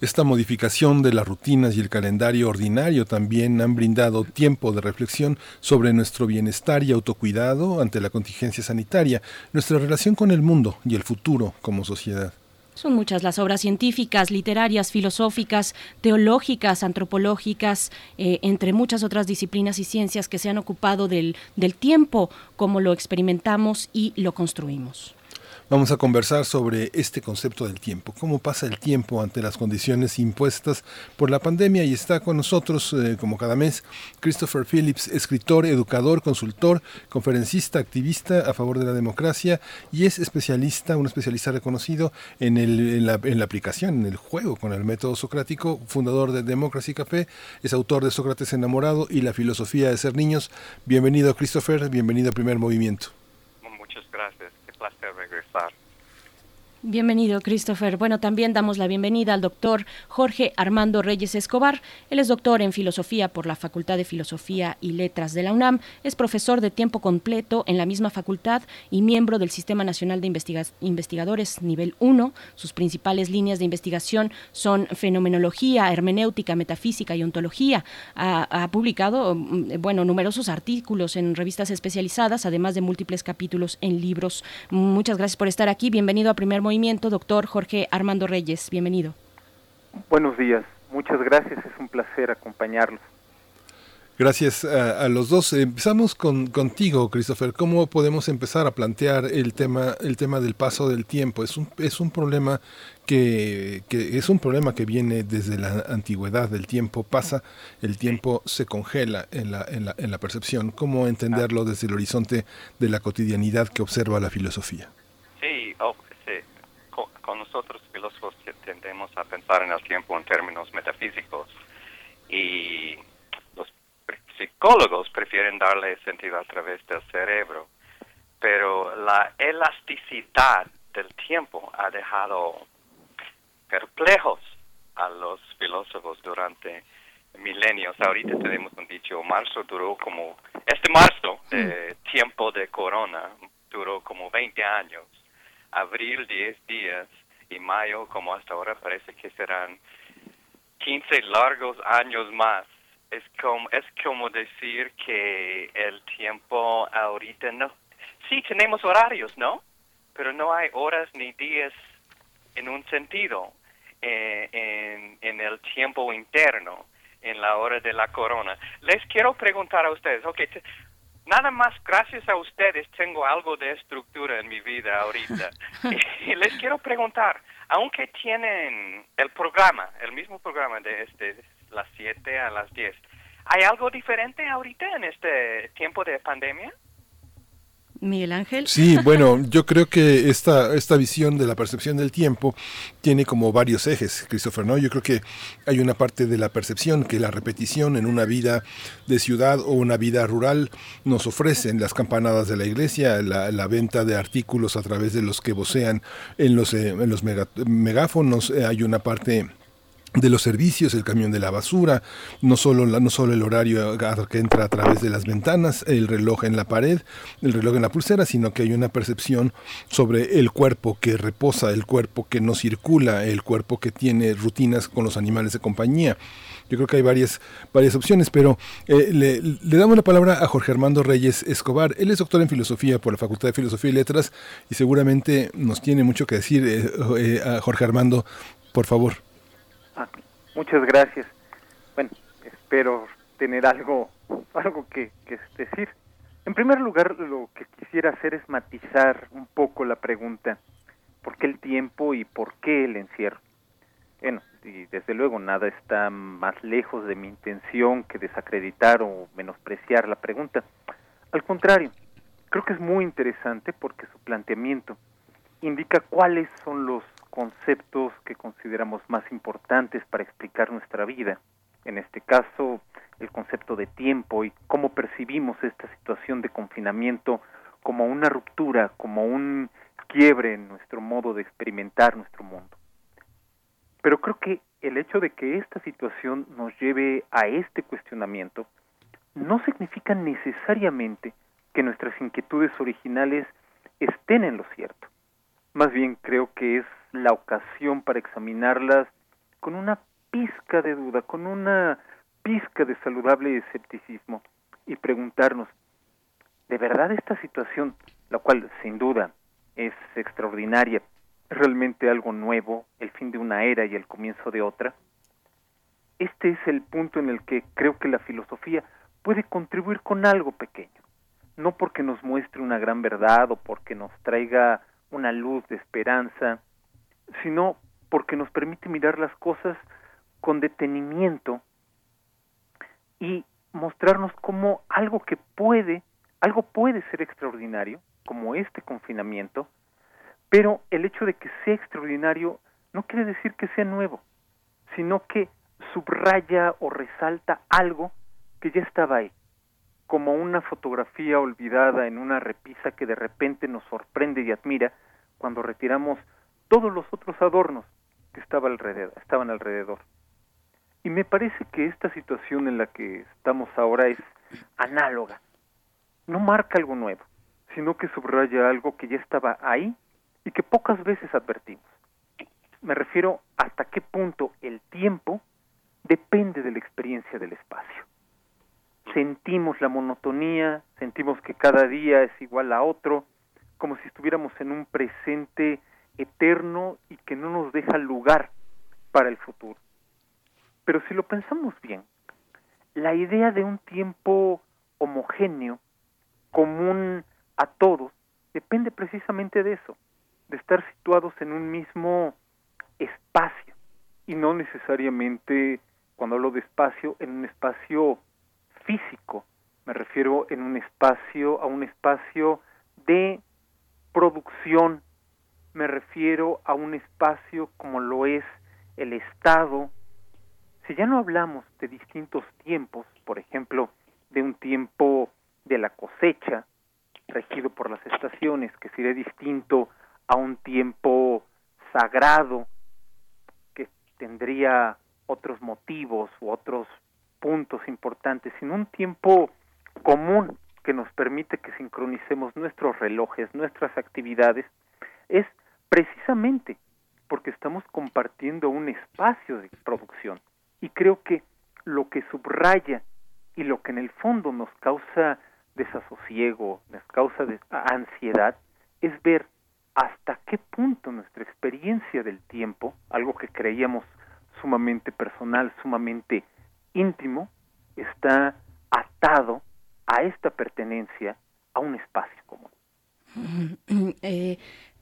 Esta modificación de las rutinas y el calendario ordinario también han brindado tiempo de reflexión sobre nuestro bienestar y autocuidado ante la contingencia sanitaria, nuestra relación con el mundo y el futuro como sociedad. Son muchas las obras científicas, literarias, filosóficas, teológicas, antropológicas, eh, entre muchas otras disciplinas y ciencias que se han ocupado del, del tiempo, como lo experimentamos y lo construimos. Vamos a conversar sobre este concepto del tiempo, cómo pasa el tiempo ante las condiciones impuestas por la pandemia y está con nosotros, eh, como cada mes, Christopher Phillips, escritor, educador, consultor, conferencista, activista a favor de la democracia y es especialista, un especialista reconocido en, el, la, en la aplicación, en el juego con el método socrático, fundador de Democracy Café, es autor de Sócrates enamorado y la filosofía de ser niños. Bienvenido Christopher, bienvenido a Primer Movimiento. Muchas gracias placer regresar. Bienvenido, Christopher. Bueno, también damos la bienvenida al doctor Jorge Armando Reyes Escobar. Él es doctor en filosofía por la Facultad de Filosofía y Letras de la UNAM. Es profesor de tiempo completo en la misma facultad y miembro del Sistema Nacional de Investigadores Nivel 1. Sus principales líneas de investigación son fenomenología, hermenéutica, metafísica y ontología. Ha, publicado, mm, bueno, numerosos artículos en revistas especializadas, además de múltiples capítulos en libros. Muchas gracias por estar aquí. Bienvenido a Primer Movimiento doctor Jorge Armando Reyes. Bienvenido. Buenos días, muchas gracias, es un placer acompañarlos. Gracias a, los dos. Empezamos con, contigo, Christopher. ¿Cómo podemos empezar a plantear el tema, el tema del paso del tiempo? Es un, es un problema que, que, es un problema que viene desde la antigüedad. El tiempo pasa, el tiempo se congela en la, en la, en la percepción. ¿Cómo entenderlo desde el horizonte de la cotidianidad que observa la filosofía? Sí, oh, con nosotros filósofos tendemos a pensar en el tiempo en términos metafísicos y los psicólogos prefieren darle sentido a través del cerebro, pero la elasticidad del tiempo ha dejado perplejos a los filósofos durante milenios. Ahorita tenemos un dicho, marzo duró como, este marzo de mm. tiempo de corona duró como 20 años abril 10 días y mayo como hasta ahora parece que serán 15 largos años más. Es como, es como decir que el tiempo ahorita no. Sí, tenemos horarios, ¿no? Pero no hay horas ni días en un sentido eh, en, en el tiempo interno, en la hora de la corona. Les quiero preguntar a ustedes, ok, nada más gracias a ustedes tengo algo de estructura en mi vida ahorita. y les quiero preguntar, aunque tienen el programa, el mismo programa de este, las 7 a las 10, ¿hay algo diferente ahorita en este tiempo de pandemia? Miguel Ángel. Sí, bueno, yo creo que esta, esta visión de la percepción del tiempo tiene como varios ejes, Christopher, ¿no? Yo creo que hay una parte de la percepción que la repetición en una vida de ciudad o una vida rural nos ofrecen las campanadas de la iglesia, la, venta de artículos a través de los que vocean en los, eh, en los megáfonos, eh, hay una parte de los servicios, el camión de la basura, no solo, no solo el horario que entra a través de las ventanas, el reloj en la pared, el reloj en la pulsera, sino que hay una percepción sobre el cuerpo que reposa, el cuerpo que no circula, el cuerpo que tiene rutinas con los animales de compañía. Yo creo que hay varias, varias opciones, pero eh, le, damos la palabra a Jorge Armando Reyes Escobar. Él es doctor en filosofía por la Facultad de Filosofía y Letras y seguramente nos tiene mucho que decir. Eh, eh, a Jorge Armando, por favor. Ah, muchas gracias. Bueno, espero tener algo, algo que, que decir. En primer lugar, lo que quisiera hacer es matizar un poco la pregunta, ¿por qué el tiempo y por qué el encierro? Bueno, y desde luego nada está más lejos de mi intención que desacreditar o menospreciar la pregunta. Al contrario, creo que es muy interesante porque su planteamiento indica cuáles son los conceptos que consideramos más importantes para explicar nuestra vida. En este caso, el concepto de tiempo y cómo percibimos esta situación de confinamiento como una ruptura, como un quiebre en nuestro modo de experimentar nuestro mundo. Pero creo que el hecho de que esta situación nos lleve a este cuestionamiento no significa necesariamente que nuestras inquietudes originales estén en lo cierto. Más bien creo que es la ocasión para examinarlas con una pizca de duda, con una pizca de saludable escepticismo y preguntarnos, ¿de verdad esta situación, la cual sin duda es extraordinaria, realmente algo nuevo, el fin de una era y el comienzo de otra? Este es el punto en el que creo que la filosofía puede contribuir con algo pequeño, no porque nos muestre una gran verdad o porque nos traiga una luz de esperanza, sino porque nos permite mirar las cosas con detenimiento y mostrarnos cómo algo que puede, algo puede ser extraordinario, como este confinamiento, pero el hecho de que sea extraordinario no quiere decir que sea nuevo, sino que subraya o resalta algo que ya estaba ahí, como una fotografía olvidada en una repisa que de repente nos sorprende y admira cuando retiramos todos los otros adornos que estaba alrededor, estaban alrededor. Y me parece que esta situación en la que estamos ahora es análoga. No marca algo nuevo, sino que subraya algo que ya estaba ahí y que pocas veces advertimos. Me refiero hasta qué punto el tiempo depende de la experiencia del espacio. Sentimos la monotonía, sentimos que cada día es igual a otro, como si estuviéramos en un presente eterno y que no nos deja lugar para el futuro. Pero si lo pensamos bien, la idea de un tiempo homogéneo, común a todos, depende precisamente de eso, de estar situados en un mismo espacio y no necesariamente, cuando hablo de espacio, en un espacio físico, me refiero en un espacio, a un espacio de producción, me refiero a un espacio como lo es el Estado. Si ya no hablamos de distintos tiempos, por ejemplo, de un tiempo de la cosecha, regido por las estaciones, que sería distinto a un tiempo sagrado, que tendría otros motivos u otros puntos importantes, sino un tiempo común que nos permite que sincronicemos nuestros relojes, nuestras actividades, es precisamente porque estamos compartiendo un espacio de producción. Y creo que lo que subraya y lo que en el fondo nos causa desasosiego, nos causa ansiedad, es ver hasta qué punto nuestra experiencia del tiempo, algo que creíamos sumamente personal, sumamente íntimo, está atado a esta pertenencia a un espacio común. Eh,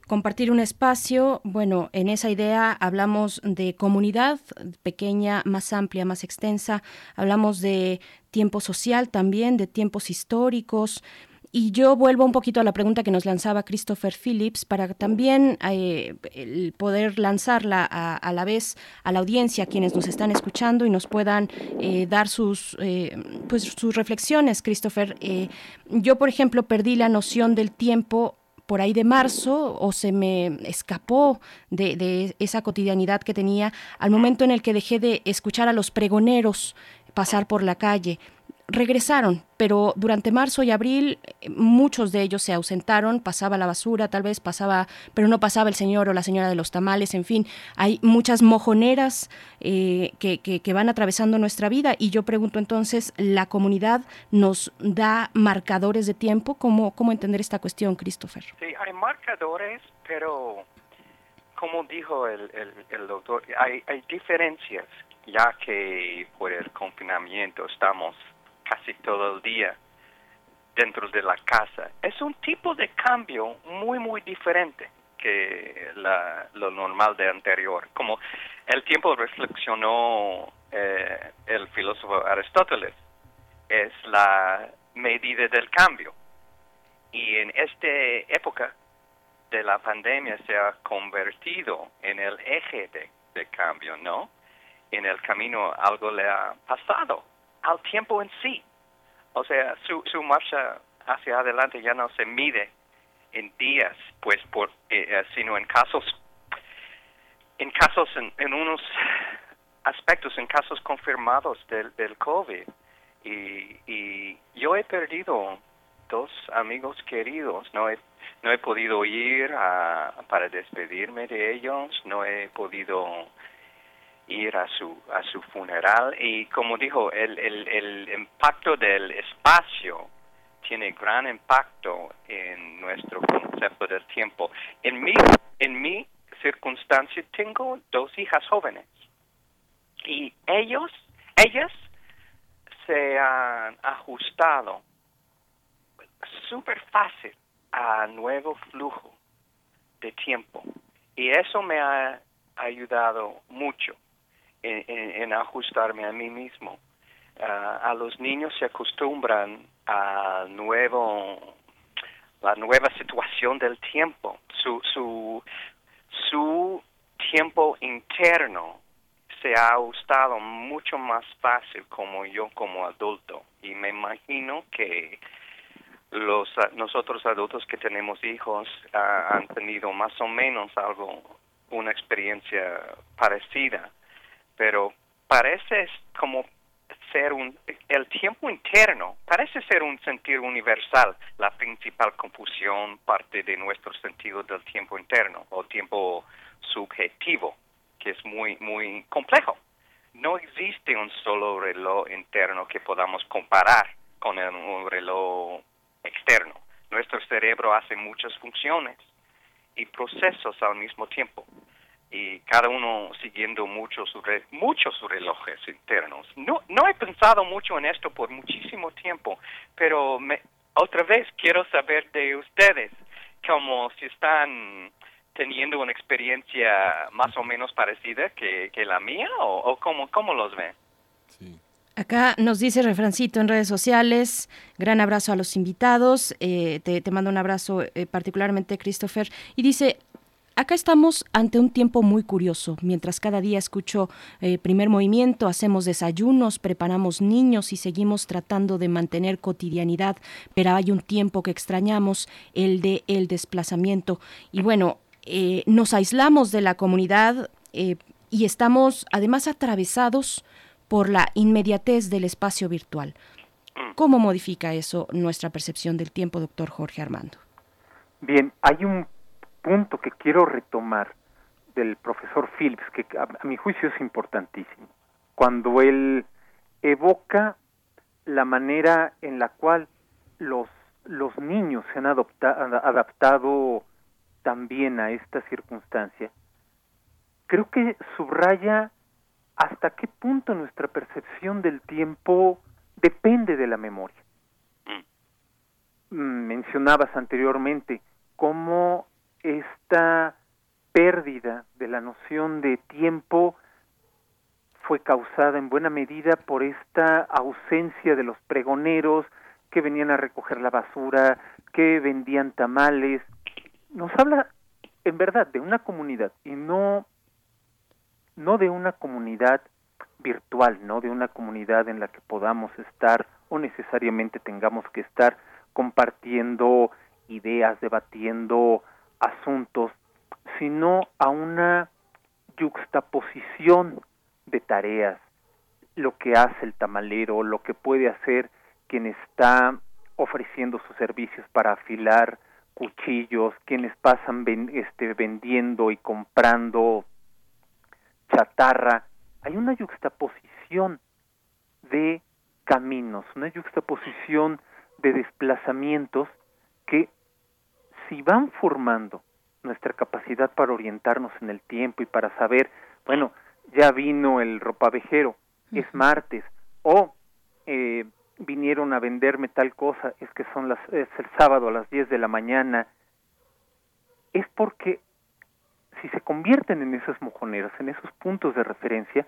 compartir un espacio, bueno, en esa idea hablamos de comunidad pequeña, más amplia, más extensa, hablamos de tiempo social también, de tiempos históricos. Y yo vuelvo un poquito a la pregunta que nos lanzaba Christopher Phillips para también eh, poder lanzarla a, la vez a la audiencia, quienes nos están escuchando y nos puedan eh, dar sus, eh, pues, sus reflexiones, Christopher. yo, por ejemplo, perdí la noción del tiempo por ahí de marzo o se me escapó de, esa cotidianidad que tenía al momento en el que dejé de escuchar a los pregoneros pasar por la calle. Regresaron, pero durante marzo y abril eh, muchos de ellos se ausentaron, pasaba la basura, tal vez pasaba, pero no pasaba el señor o la señora de los tamales, en fin, hay muchas mojoneras eh, que, que, van atravesando nuestra vida y yo pregunto entonces, ¿la comunidad nos da marcadores de tiempo? ¿Cómo, cómo entender esta cuestión, Christopher? Sí, hay marcadores, pero como dijo el, el, doctor, hay, hay diferencias, ya que por el confinamiento estamos casi todo el día dentro de la casa. Es un tipo de cambio muy, muy diferente que la, lo normal de anterior. Como el tiempo reflexionó eh, el filósofo Aristóteles, es la medida del cambio. Y en esta época de la pandemia se ha convertido en el eje de, de cambio, ¿no? En el camino algo le ha pasado al tiempo en sí. O sea, su, su marcha hacia adelante ya no se mide en días, pues, por, eh, eh, sino en casos en casos, en, unos aspectos, en casos confirmados del, del COVID. Y, y yo he perdido dos amigos queridos, no he, no he podido ir a, para despedirme de ellos, no he podido ir a su a su funeral. Y como dijo el, el, el impacto del espacio tiene gran impacto en nuestro concepto del tiempo. En mi en mi circunstancia tengo dos hijas jóvenes. Y ellos ellas se han ajustado súper fácil a nuevo flujo de tiempo. Y eso me ha ayudado mucho en, ajustarme a mí mismo. Ah, a los niños se acostumbran a nuevo la nueva situación del tiempo, su, su, su tiempo interno se ha ajustado mucho más fácil como yo como adulto. Y me imagino que los nosotros adultos que tenemos hijos ah, han tenido más o menos algo una experiencia parecida pero parece como ser un el tiempo interno parece ser un sentido universal la principal confusión parte de nuestro sentido del tiempo interno o tiempo subjetivo que es muy muy complejo. No existe un solo reloj interno que podamos comparar con un reloj externo. Nuestro cerebro hace muchas funciones y procesos al mismo tiempo y cada uno siguiendo muchos muchos relojes internos. No, no he pensado mucho en esto por muchísimo tiempo, pero me, otra vez quiero saber de ustedes, como si están teniendo una experiencia más o menos parecida que, la mía o, o cómo, cómo los ven. Acá nos dice Refrancito en redes sociales, gran abrazo a los invitados, eh, te, te, mando un abrazo eh, particularmente Christopher, y dice, Acá estamos ante un tiempo muy curioso. Mientras cada día escucho eh, primer movimiento, hacemos desayunos, preparamos niños y seguimos tratando de mantener cotidianidad, pero hay un tiempo que extrañamos, el de el desplazamiento. Y bueno, eh, nos aislamos de la comunidad eh, y estamos además atravesados por la inmediatez del espacio virtual. ¿Cómo modifica eso nuestra percepción del tiempo, doctor Jorge Armando? Bien, hay un punto que quiero retomar del profesor Phillips, que a, mi juicio es importantísimo, cuando él evoca la manera en la cual los, los niños se han adaptado también a esta circunstancia, creo que subraya hasta qué punto nuestra percepción del tiempo depende de la memoria. Mm, mencionabas anteriormente cómo esta pérdida de la noción de tiempo fue causada en buena medida por esta ausencia de los pregoneros que venían a recoger la basura, que vendían tamales. Nos habla en verdad de una comunidad y no no de una comunidad virtual, no de una comunidad en la que podamos estar o necesariamente tengamos que estar compartiendo ideas, debatiendo asuntos, sino a una yuxtaposición de tareas, lo que hace el tamalero, lo que puede hacer quien está ofreciendo sus servicios para afilar cuchillos, quienes pasan este, vendiendo y comprando chatarra. Hay una yuxtaposición de caminos, una yuxtaposición de desplazamientos que si van formando nuestra capacidad para orientarnos en el tiempo y para saber, bueno, ya vino el ropavejero, es martes, o eh, vinieron a venderme tal cosa, es que son las, es el sábado a las 10 de la mañana, es porque si se convierten en esas mojoneras, en esos puntos de referencia,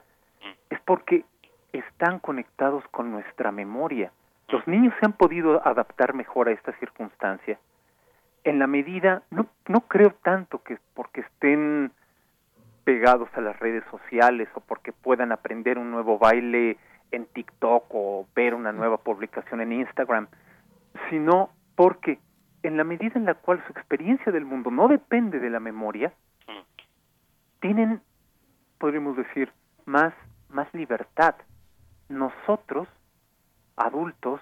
es porque están conectados con nuestra memoria. Los niños se han podido adaptar mejor a esta circunstancia en la medida, no, no creo tanto que porque estén pegados a las redes sociales o porque puedan aprender un nuevo baile en TikTok o ver una nueva publicación en Instagram, sino porque en la medida en la cual su experiencia del mundo no depende de la memoria, tienen podríamos decir, más, más libertad. Nosotros, adultos,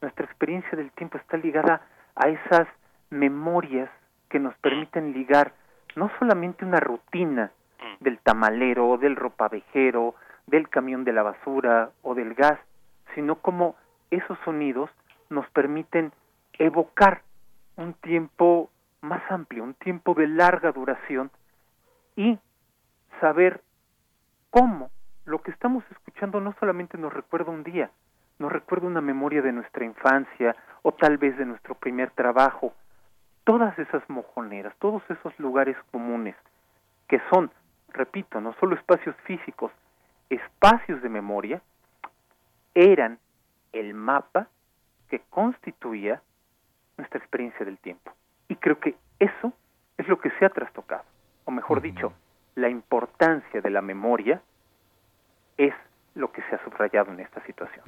nuestra experiencia del tiempo está ligada a esas memorias que nos permiten ligar no solamente una rutina del tamalero, del ropavejero, del camión de la basura o del gas, sino como esos sonidos nos permiten evocar un tiempo más amplio, un tiempo de larga duración y saber cómo lo que estamos escuchando no solamente nos recuerda un día, nos recuerda una memoria de nuestra infancia o tal vez de nuestro primer trabajo. Todas esas mojoneras, todos esos lugares comunes que son, repito, no solo espacios físicos, espacios de memoria, eran el mapa que constituía nuestra experiencia del tiempo. Y creo que eso es lo que se ha trastocado, o mejor dicho, la importancia de la memoria es lo que se ha subrayado en esta situación.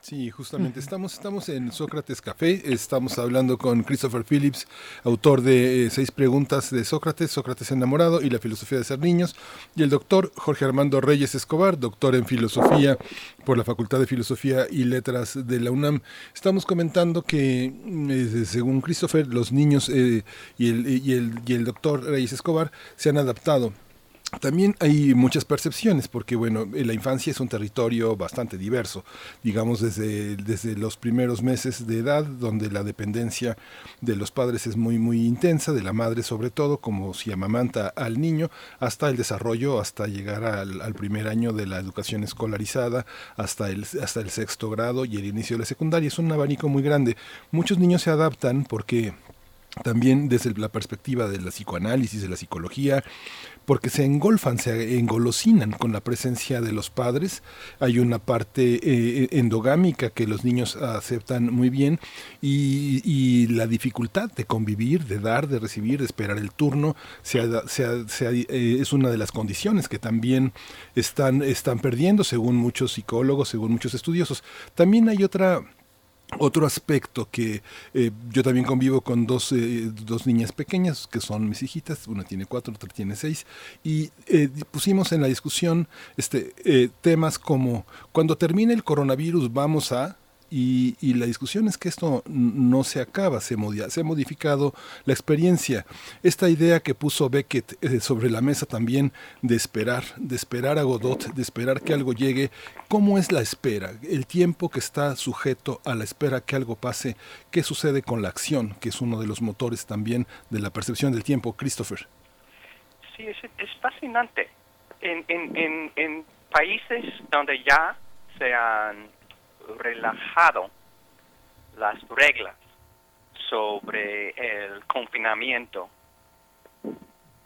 Sí, justamente. Estamos, estamos en Sócrates Café, estamos hablando con Christopher Phillips, autor de eh, Seis Preguntas de Sócrates, Sócrates enamorado y la filosofía de ser niños, y el doctor Jorge Armando Reyes Escobar, doctor en filosofía por la Facultad de Filosofía y Letras de la UNAM. Estamos comentando que, eh, según Christopher, los niños eh, y, el, y, el, y el doctor Reyes Escobar se han adaptado también hay muchas percepciones, porque bueno, la infancia es un territorio bastante diverso, digamos desde, desde los primeros meses de edad, donde la dependencia de los padres es muy muy intensa, de la madre sobre todo, como si amamanta al niño, hasta el desarrollo, hasta llegar al, al primer año de la educación escolarizada, hasta el, hasta el sexto grado y el inicio de la secundaria. Es un abanico muy grande. Muchos niños se adaptan porque también desde la perspectiva de la psicoanálisis, de la psicología, porque se engolfan, se engolosinan con la presencia de los padres. Hay una parte eh, endogámica que los niños aceptan muy bien y, la dificultad de convivir, de dar, de recibir, de esperar el turno, eh, es una de las condiciones que también están, están perdiendo, según muchos psicólogos, según muchos estudiosos. También hay otra otro aspecto que eh, yo también convivo con dos, eh, dos niñas pequeñas, que son mis hijitas, una tiene cuatro, otra tiene seis, y eh, pusimos en la discusión este, temas como cuando termine el coronavirus vamos a, y, la discusión es que esto no se acaba, se, se ha modificado la experiencia. Esta idea que puso Beckett eh, sobre la mesa también de esperar, de esperar a Godot, de esperar que algo llegue, ¿cómo es la espera? El tiempo que está sujeto a la espera que algo pase, ¿qué sucede con la acción, que es uno de los motores también de la percepción del tiempo? Christopher. Sí, es, fascinante. En países donde ya se han relajado las reglas sobre el confinamiento.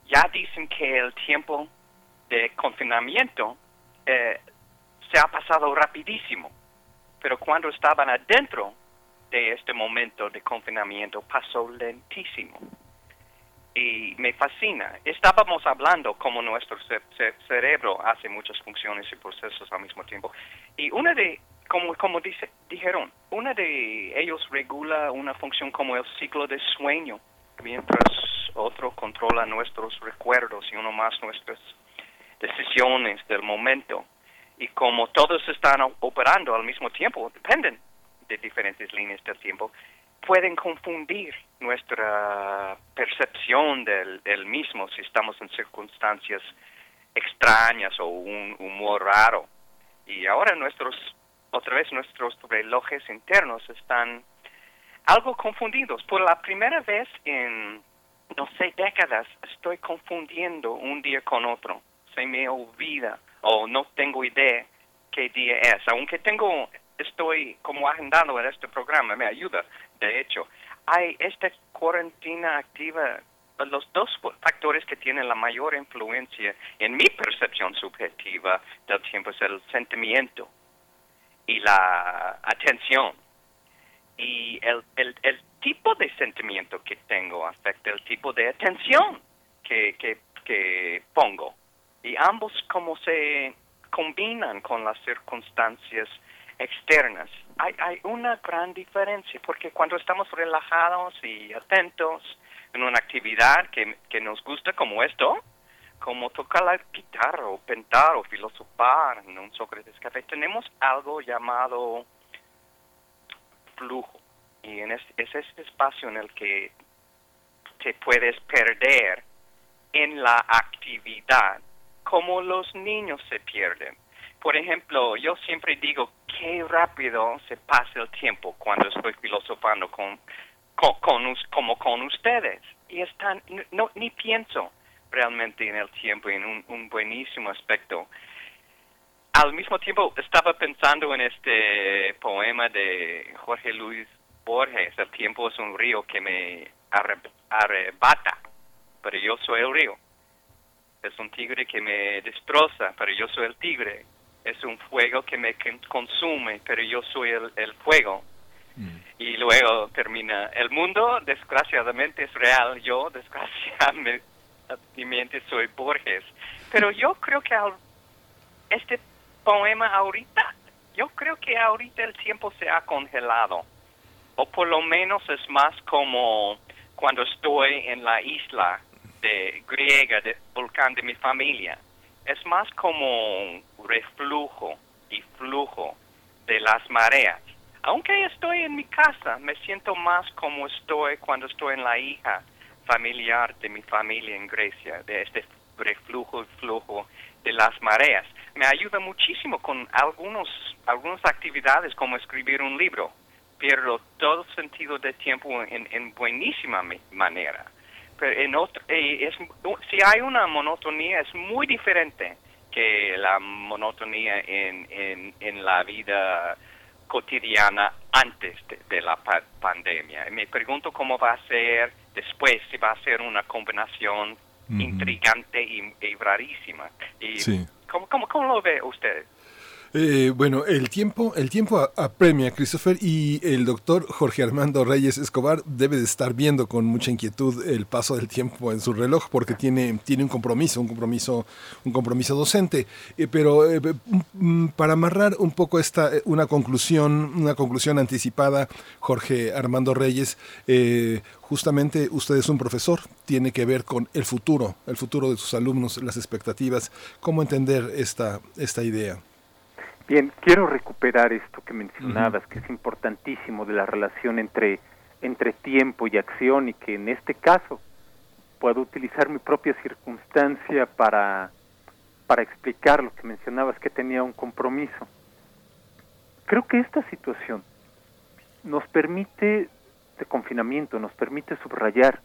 Ya dicen que el tiempo de confinamiento eh, se ha pasado rapidísimo, pero cuando estaban adentro de este momento de confinamiento pasó lentísimo. Y me fascina. Estábamos hablando como nuestro cerebro hace muchas funciones y procesos al mismo tiempo. Y una de como, como dice, dijeron, una de ellos regula una función como el ciclo de sueño, mientras otro controla nuestros recuerdos y uno más nuestras decisiones del momento. Y como todos están operando al mismo tiempo, dependen de diferentes líneas del tiempo, pueden confundir nuestra percepción del, del mismo si estamos en circunstancias extrañas o un humor raro. Y ahora nuestros otra vez nuestros relojes internos están algo confundidos. Por la primera vez en, no sé, décadas, estoy confundiendo un día con otro. Se me olvida o no tengo idea qué día es. Aunque tengo, estoy como agendando en este programa, me ayuda. De hecho, hay esta cuarentena activa los dos factores que tienen la mayor influencia en mi percepción subjetiva del tiempo es el sentimiento y la atención. Y el, el, el tipo de sentimiento que tengo afecta el tipo de atención que, que, que pongo. Y ambos como se combinan con las circunstancias externas. Hay, hay una gran diferencia porque cuando estamos relajados y atentos en una actividad que, que nos gusta como esto, como tocar la guitarra o pintar o filosofar en un Sócrates Café, tenemos algo llamado flujo. Y en es, es este espacio en el que te puedes perder en la actividad, como los niños se pierden. Por ejemplo, yo siempre digo, qué rápido se pasa el tiempo cuando estoy filosofando con, con, como con ustedes. Y están, no, ni pienso realmente en el tiempo, en un, un buenísimo aspecto. Al mismo tiempo, estaba pensando en este poema de Jorge Luis Borges, El tiempo es un río que me arrebata, pero yo soy el río. Es un tigre que me destroza, pero yo soy el tigre. Es un fuego que me consume, pero yo soy el, fuego. Mm. Y luego termina, el mundo desgraciadamente es real, yo desgraciadamente soy Borges. Pero yo creo que este poema ahorita, yo creo que ahorita el tiempo se ha congelado. O por lo menos es más como cuando estoy en la isla de griega, del volcán de mi familia. Es más como reflujo y flujo de las mareas. Aunque estoy en mi casa, me siento más como estoy cuando estoy en la hija familiar de mi familia en Grecia, de este reflujo y flujo de las mareas. Me ayuda muchísimo con algunos, algunas actividades como escribir un libro. Pierdo todo sentido de tiempo en, en buenísima manera. Pero en otro, es, si hay una monotonía es muy diferente que la monotonía en, en la vida cotidiana antes de, la pandemia. Me pregunto cómo va a ser después, si va a ser una combinación intrigante y, rarísima. Y ¿cómo, cómo, ¿Cómo lo ve usted? Eh, bueno, el tiempo, el tiempo apremia, Christopher, y el doctor Jorge Armando Reyes Escobar debe de estar viendo con mucha inquietud el paso del tiempo en su reloj, porque tiene, tiene un compromiso, un compromiso, un compromiso docente. Eh, pero eh, mm, para amarrar un poco esta, una conclusión, una conclusión anticipada, Jorge Armando Reyes, justamente usted es un profesor, tiene que ver con el futuro, el futuro de sus alumnos, las expectativas. ¿Cómo entender esta, esta idea? Bien, quiero recuperar esto que mencionabas, que es importantísimo de la relación entre, entre tiempo y acción y que en este caso puedo utilizar mi propia circunstancia para, para explicar lo que mencionabas, que tenía un compromiso. Creo que esta situación nos permite, de confinamiento, nos permite subrayar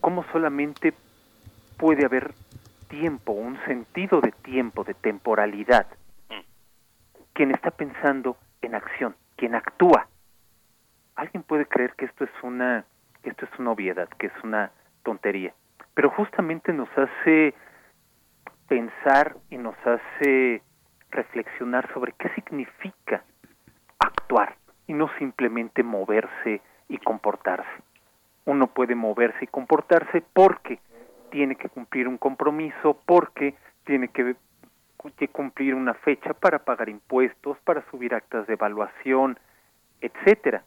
cómo solamente puede haber tiempo, un sentido de tiempo, de temporalidad quien está pensando en acción, quien actúa. Alguien puede creer que esto es una que esto es una obviedad, que es una tontería, pero justamente nos hace pensar y nos hace reflexionar sobre qué significa actuar y no simplemente moverse y comportarse. Uno puede moverse y comportarse porque tiene que cumplir un compromiso, porque tiene que que cumplir una fecha para pagar impuestos, para subir actas de evaluación, etcétera.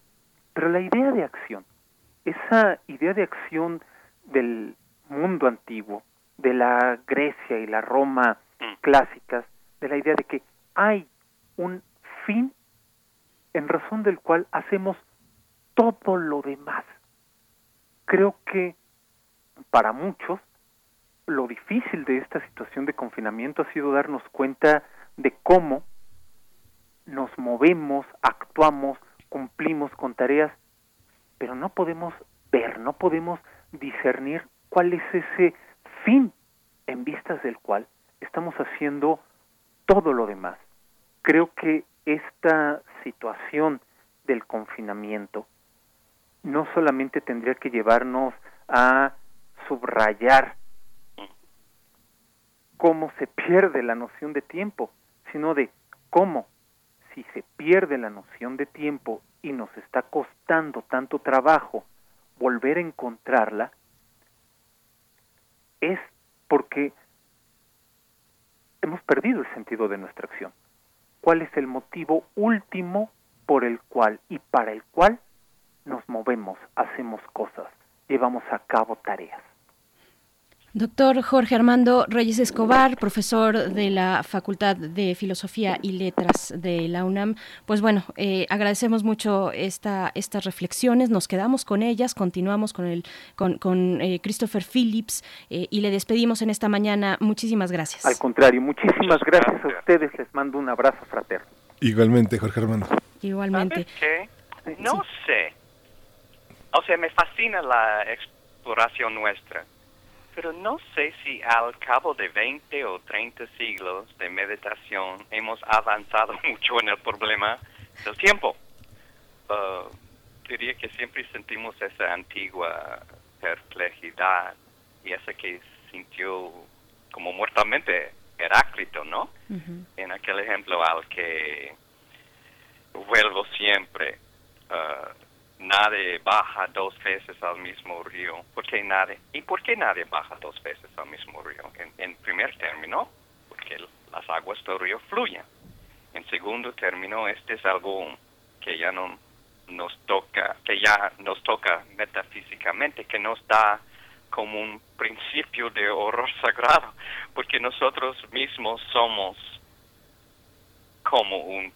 Pero la idea de acción, esa idea de acción del mundo antiguo, de la Grecia y la Roma mm. clásicas, de la idea de que hay un fin en razón del cual hacemos todo lo demás. Creo que para muchos lo difícil de esta situación de confinamiento ha sido darnos cuenta de cómo nos movemos, actuamos, cumplimos con tareas, pero no podemos ver, no podemos discernir cuál es ese fin en vistas del cual estamos haciendo todo lo demás. Creo que esta situación del confinamiento no solamente tendría que llevarnos a subrayar cómo se pierde la noción de tiempo, sino de cómo si se pierde la noción de tiempo y nos está costando tanto trabajo volver a encontrarla, es porque hemos perdido el sentido de nuestra acción. ¿Cuál es el motivo último por el cual y para el cual nos movemos, hacemos cosas, llevamos a cabo tareas? Doctor Jorge Armando Reyes Escobar, profesor de la Facultad de Filosofía y Letras de la UNAM. Pues bueno, eh, agradecemos mucho esta, estas reflexiones, nos quedamos con ellas, continuamos con, el, con, con eh, Christopher Phillips eh, y le despedimos en esta mañana. Muchísimas gracias. Al contrario, muchísimas gracias a ustedes, les mando un abrazo fraterno. Igualmente, Jorge Armando. Igualmente. No sé. O sea, me fascina la exploración nuestra pero no sé si al cabo de 20 o 30 siglos de meditación hemos avanzado mucho en el problema del tiempo. Uh, diría que siempre sentimos esa antigua perplejidad y esa que sintió como muertamente Heráclito, ¿no? En aquel ejemplo al que vuelvo siempre. Uh, nadie baja dos veces al mismo río. ¿Por qué nadie? ¿Y por qué nadie baja dos veces al mismo río? En, primer término, porque las aguas del río fluyen. En segundo término, este es algo que ya no nos toca, que ya nos toca metafísicamente, que nos da como un principio de horror sagrado, porque nosotros mismos somos como un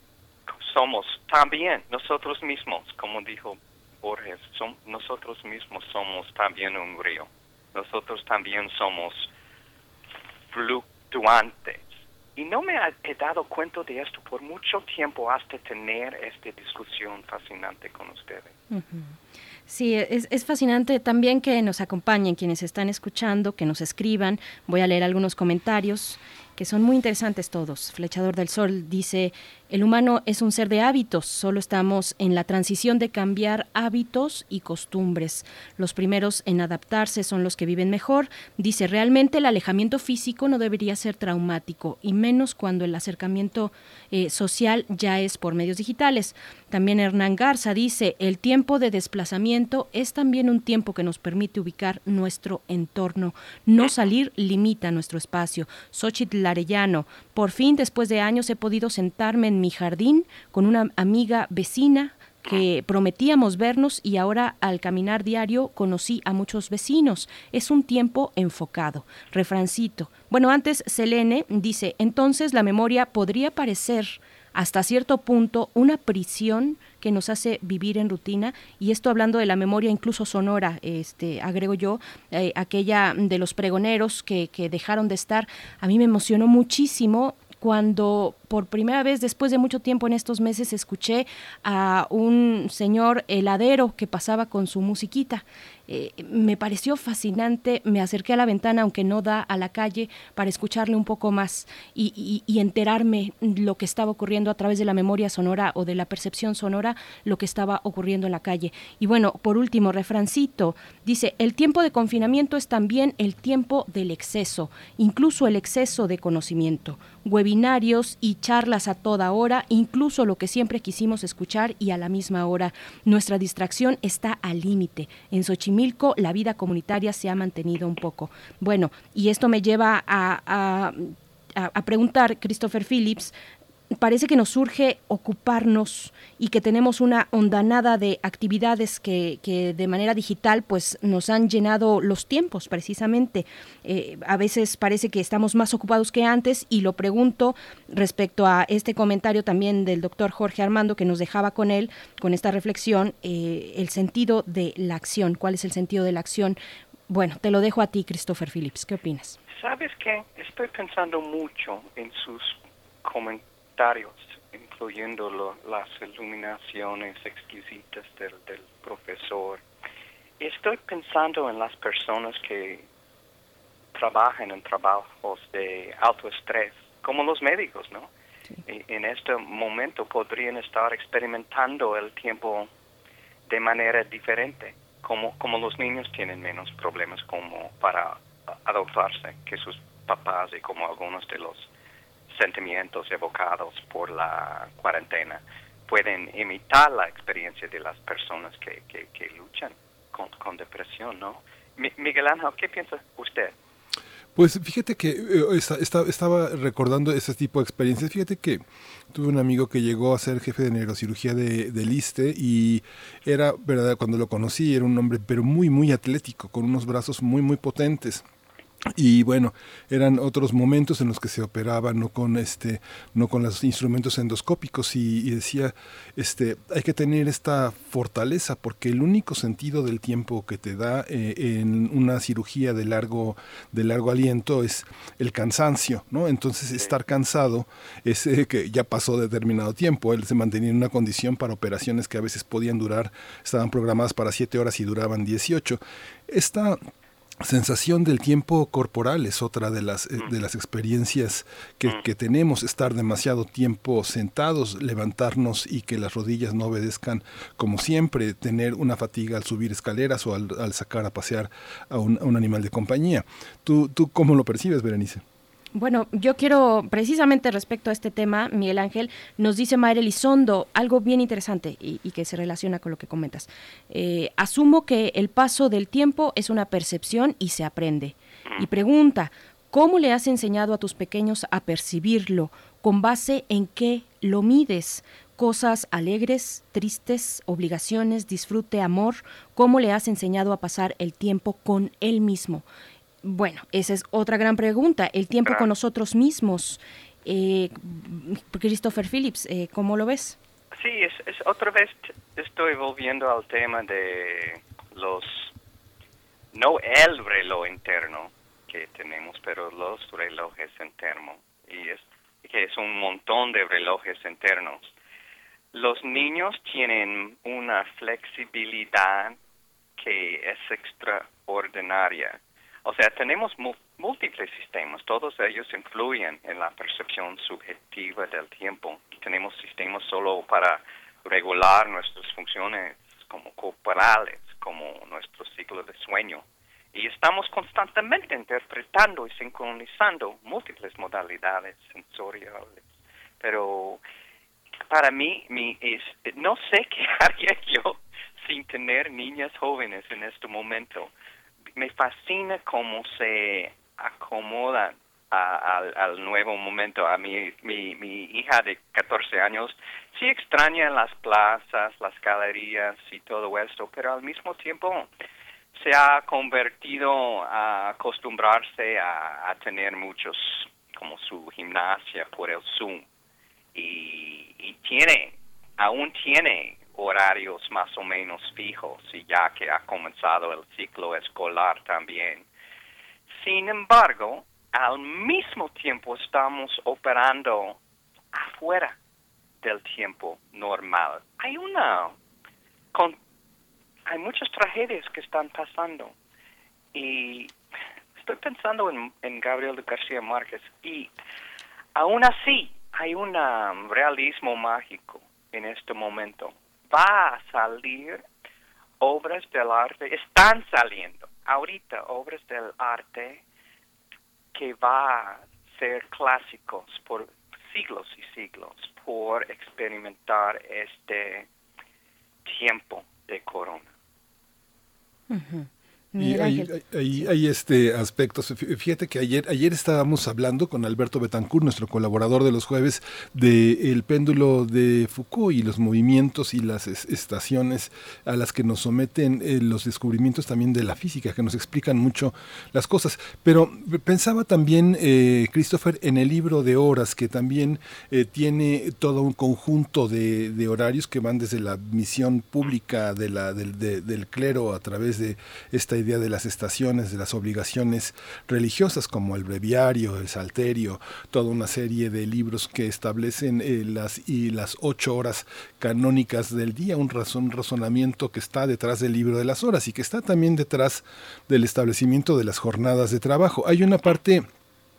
somos también nosotros mismos, como dijo Borges, son, nosotros mismos somos también un río. Nosotros también somos fluctuantes. Y no me he dado cuenta de esto por mucho tiempo hasta tener esta discusión fascinante con ustedes. Sí, es, es, fascinante también que nos acompañen quienes están escuchando, que nos escriban. Voy a leer algunos comentarios que son muy interesantes todos. Flechador del Sol dice, el humano es un ser de hábitos, solo estamos en la transición de cambiar hábitos y costumbres. Los primeros en adaptarse son los que viven mejor. Dice, realmente el alejamiento físico no debería ser traumático, y menos cuando el acercamiento eh, social ya es por medios digitales. También Hernán Garza dice, el tiempo de desplazamiento es también un tiempo que nos permite ubicar nuestro entorno. No salir limita nuestro espacio. Xochitl Arellano, por fin después de años he podido sentarme en mi jardín con una amiga vecina que prometíamos vernos y ahora al caminar diario conocí a muchos vecinos. Es un tiempo enfocado. Refrancito. Bueno, antes Selene dice, entonces la memoria podría parecer hasta cierto punto una prisión que nos hace vivir en rutina y esto hablando de la memoria incluso sonora, este agrego yo, eh, aquella de los pregoneros que, que dejaron de estar, a mí me emocionó muchísimo cuando por primera vez después de mucho tiempo en estos meses escuché a un señor heladero que pasaba con su musiquita. Eh, me pareció fascinante, me acerqué a la ventana, aunque no da a la calle, para escucharle un poco más y, y, enterarme lo que estaba ocurriendo a través de la memoria sonora o de la percepción sonora, lo que estaba ocurriendo en la calle. Y bueno, por último, refrancito, dice, el tiempo de confinamiento es también el tiempo del exceso, incluso el exceso de conocimiento, webinarios y charlas a toda hora, incluso lo que siempre quisimos escuchar y a la misma hora. Nuestra distracción está al límite. En Xochimilco la vida comunitaria se ha mantenido un poco. Bueno, y esto me lleva a, a preguntar, Christopher Phillips, parece que nos surge ocuparnos y que tenemos una ondanada de actividades que, que de manera digital pues nos han llenado los tiempos precisamente. Eh, a veces parece que estamos más ocupados que antes y lo pregunto respecto a este comentario también del doctor Jorge Armando que nos dejaba con él, con esta reflexión, eh, el sentido de la acción. ¿Cuál es el sentido de la acción? Bueno, te lo dejo a ti, Christopher Phillips. ¿Qué opinas? ¿Sabes qué? Estoy pensando mucho en sus comentarios incluyendo las iluminaciones exquisitas del, del profesor. Estoy pensando en las personas que trabajan en trabajos de alto estrés, como los médicos, ¿no? en este momento podrían estar experimentando el tiempo de manera diferente, como, como los niños tienen menos problemas como para adoptarse que sus papás y como algunos de los sentimientos evocados por la cuarentena pueden imitar la experiencia de las personas que, que, luchan con, con, depresión, ¿no? Miguel Ángel, ¿qué piensa usted? Pues fíjate que eh, estaba recordando ese tipo de experiencias. Fíjate que tuve un amigo que llegó a ser jefe de neurocirugía de, del ISTE y era, verdad, cuando lo conocí, era un hombre pero muy, muy atlético, con unos brazos muy, muy potentes y bueno eran otros momentos en los que se operaba no con este no con los instrumentos endoscópicos. Y, decía este hay que tener esta fortaleza porque el único sentido del tiempo que te da eh, en una cirugía de largo de largo aliento es el cansancio no entonces estar cansado es eh, que ya pasó determinado tiempo. Él se mantenía en una condición para operaciones que a veces podían durar estaban programadas para siete horas y duraban 18 esta sensación del tiempo corporal es otra de las, eh, de las experiencias que, que, tenemos, estar demasiado tiempo sentados, levantarnos y que las rodillas no obedezcan como siempre, tener una fatiga al subir escaleras o al, al sacar a pasear a un, a un, animal de compañía. ¿Tú, ¿Tú cómo lo percibes, Berenice? Bueno, yo quiero precisamente respecto a este tema, Miguel Ángel, nos dice Mayra Elizondo algo bien interesante y, y, que se relaciona con lo que comentas. Eh, asumo que el paso del tiempo es una percepción y se aprende. Y pregunta, ¿cómo le has enseñado a tus pequeños a percibirlo? ¿Con base en qué lo mides? Cosas alegres, tristes, obligaciones, disfrute, amor. ¿Cómo le has enseñado a pasar el tiempo con él mismo? Bueno, esa es otra gran pregunta. El tiempo con nosotros mismos. Eh, Christopher Phillips, eh, ¿cómo lo ves? Sí, es, es, otra vez estoy volviendo al tema de los, no el reloj interno que tenemos, pero los relojes internos. Y es que es un montón de relojes internos. Los niños tienen una flexibilidad que es extraordinaria o sea, tenemos múltiples sistemas, todos ellos influyen en la percepción subjetiva del tiempo. Tenemos sistemas solo para regular nuestras funciones como corporales, como nuestro ciclo de sueño. Y estamos constantemente interpretando y sincronizando múltiples modalidades sensoriales. Pero para mí, mi, no sé qué haría yo sin tener niñas jóvenes en este momento me fascina cómo se acomodan al, al, nuevo momento. A mi, mi, mi hija de 14 años sí extraña las plazas, las galerías y todo esto, pero al mismo tiempo se ha convertido a acostumbrarse a, a tener muchos, como su gimnasia por el Zoom. Y, y tiene, aún tiene horarios más o menos fijos y ya que ha comenzado el ciclo escolar también. Sin embargo, al mismo tiempo estamos operando afuera del tiempo normal. Hay una con, hay muchas tragedias que están pasando y estoy pensando en, en Gabriel de García Márquez y aún así hay un realismo mágico en este momento va a salir obras del arte, están saliendo ahorita obras del arte que va a ser clásicos por siglos y siglos por experimentar este tiempo de corona. Y hay, hay, hay, este aspectos. Fíjate que ayer, ayer estábamos hablando con Alberto Betancourt, nuestro colaborador de los jueves, del el péndulo de Foucault y los movimientos y las estaciones a las que nos someten eh, los descubrimientos también de la física, que nos explican mucho las cosas. Pero pensaba también, eh, Christopher, en el libro de horas, que también eh, tiene todo un conjunto de, de, horarios que van desde la misión pública de la, del, de, del clero a través de esta idea de las estaciones, de las obligaciones religiosas, como el breviario, el salterio, toda una serie de libros que establecen eh, las, y las ocho horas canónicas del día, un, razón, un razonamiento que está detrás del libro de las horas y que está también detrás del establecimiento de las jornadas de trabajo. Hay una parte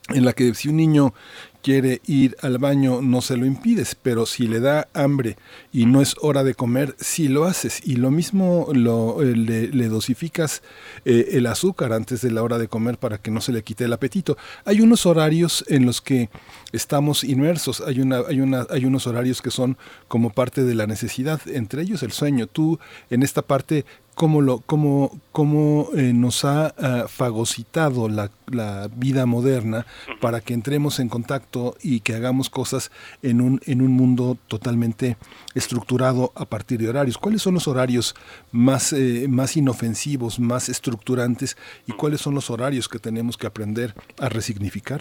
en la que si un niño quiere ir al baño no se lo impides, pero si le da hambre y no es hora de comer, sí lo haces. Y lo mismo lo, eh, le, le, dosificas eh, el azúcar antes de la hora de comer para que no se le quite el apetito. Hay unos horarios en los que estamos inmersos, hay, una, hay, una, hay unos horarios que son como parte de la necesidad, entre ellos el sueño. Tú en esta parte cómo, lo, cómo, cómo eh, nos ha ah, fagocitado la, la, vida moderna para que entremos en contacto y que hagamos cosas en un, en un mundo totalmente estructurado a partir de horarios. ¿Cuáles son los horarios más, eh, más inofensivos, más estructurantes y cuáles son los horarios que tenemos que aprender a resignificar?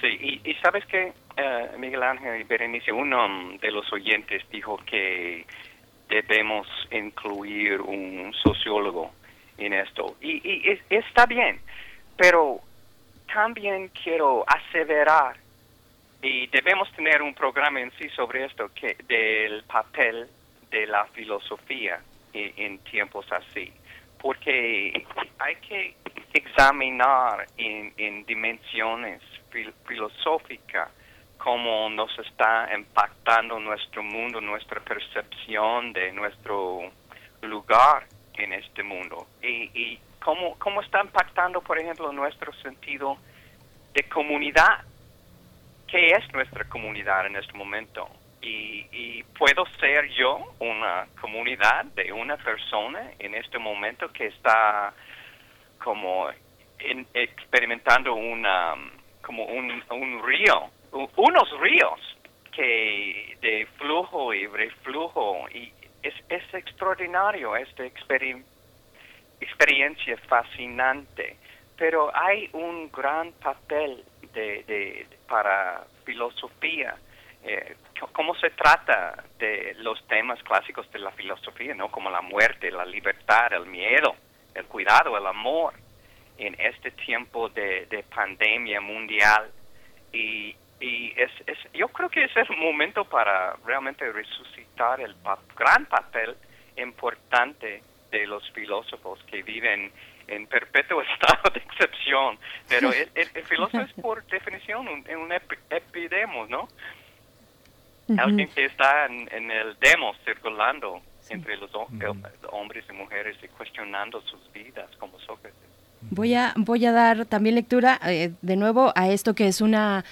Sí, y, sabes que eh, Miguel Ángel y Berenice, uno de los oyentes dijo que debemos incluir un sociólogo en esto. Y, está bien, pero también quiero aseverar, y debemos tener un programa en sí sobre esto, que del papel de la filosofía en, tiempos así, porque hay que examinar en, en dimensiones filosóficas cómo nos está impactando nuestro mundo, nuestra percepción de nuestro lugar en este mundo y, y cómo, cómo está impactando, por ejemplo, nuestro sentido de comunidad. ¿Qué es nuestra comunidad en este momento? Y, y, puedo ser yo una comunidad de una persona en este momento que está como experimentando una como un, un río unos ríos que de flujo y reflujo y es, es extraordinario esta experiencia fascinante. Pero hay un gran papel de, de, para filosofía eh, cómo se trata de los temas clásicos de la filosofía no como la muerte la libertad el miedo el cuidado el amor en este tiempo de, de pandemia mundial. Y, y es, es, yo creo que es un momento para realmente resucitar el gran papel importante de los filósofos que viven en perpetuo estado de excepción. Pero el, filósofo es por definición un, un epidemos, ¿no? Alguien que está en, el demos circulando entre los hombres y mujeres y cuestionando sus vidas como Sócrates. Voy a, voy a dar también lectura eh, de nuevo a esto que es una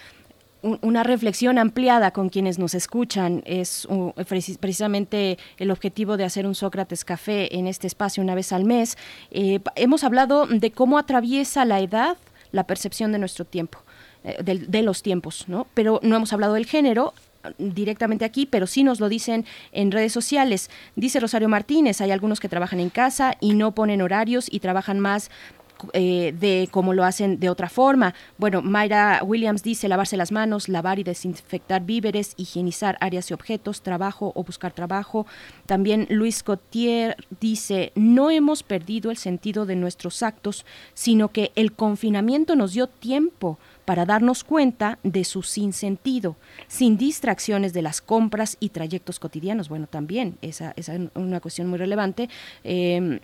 una reflexión ampliada con quienes nos escuchan. Es precisamente el objetivo de hacer un Sócrates Café en este espacio una vez al mes. Eh, hemos hablado de cómo atraviesa la edad la percepción de nuestro tiempo, eh, de, los tiempos, ¿no? Pero no hemos hablado del género directamente aquí, pero sí nos lo dicen en redes sociales. Dice Rosario Martínez, hay algunos que trabajan en casa y no ponen horarios y trabajan más eh, de cómo lo hacen de otra forma. Bueno, Mayra Williams dice lavarse las manos, lavar y desinfectar víveres, higienizar áreas y objetos, trabajo o buscar trabajo. También Luis Cotier dice, no hemos perdido el sentido de nuestros actos, sino que el confinamiento nos dio tiempo para darnos cuenta de su sinsentido, sin distracciones de las compras y trayectos cotidianos. Bueno, también esa, es una cuestión muy relevante. Eh,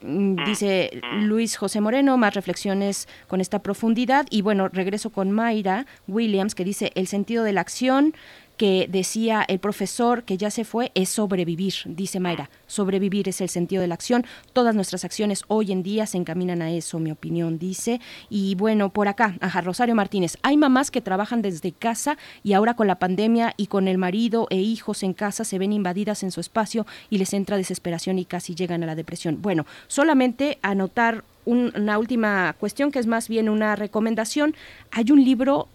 dice Luis José Moreno, más reflexiones con esta profundidad. Y bueno, regreso con Mayra Williams, que dice el sentido de la acción que decía el profesor que ya se fue es sobrevivir, dice Mayra. Sobrevivir es el sentido de la acción. Todas nuestras acciones hoy en día se encaminan a eso, mi opinión, dice. Y bueno, por acá, ajá, Rosario Martínez. Hay mamás que trabajan desde casa y ahora con la pandemia y con el marido e hijos en casa se ven invadidas en su espacio y les entra desesperación y casi llegan a la depresión. Bueno, solamente anotar una última cuestión que es más bien una recomendación. Hay un libro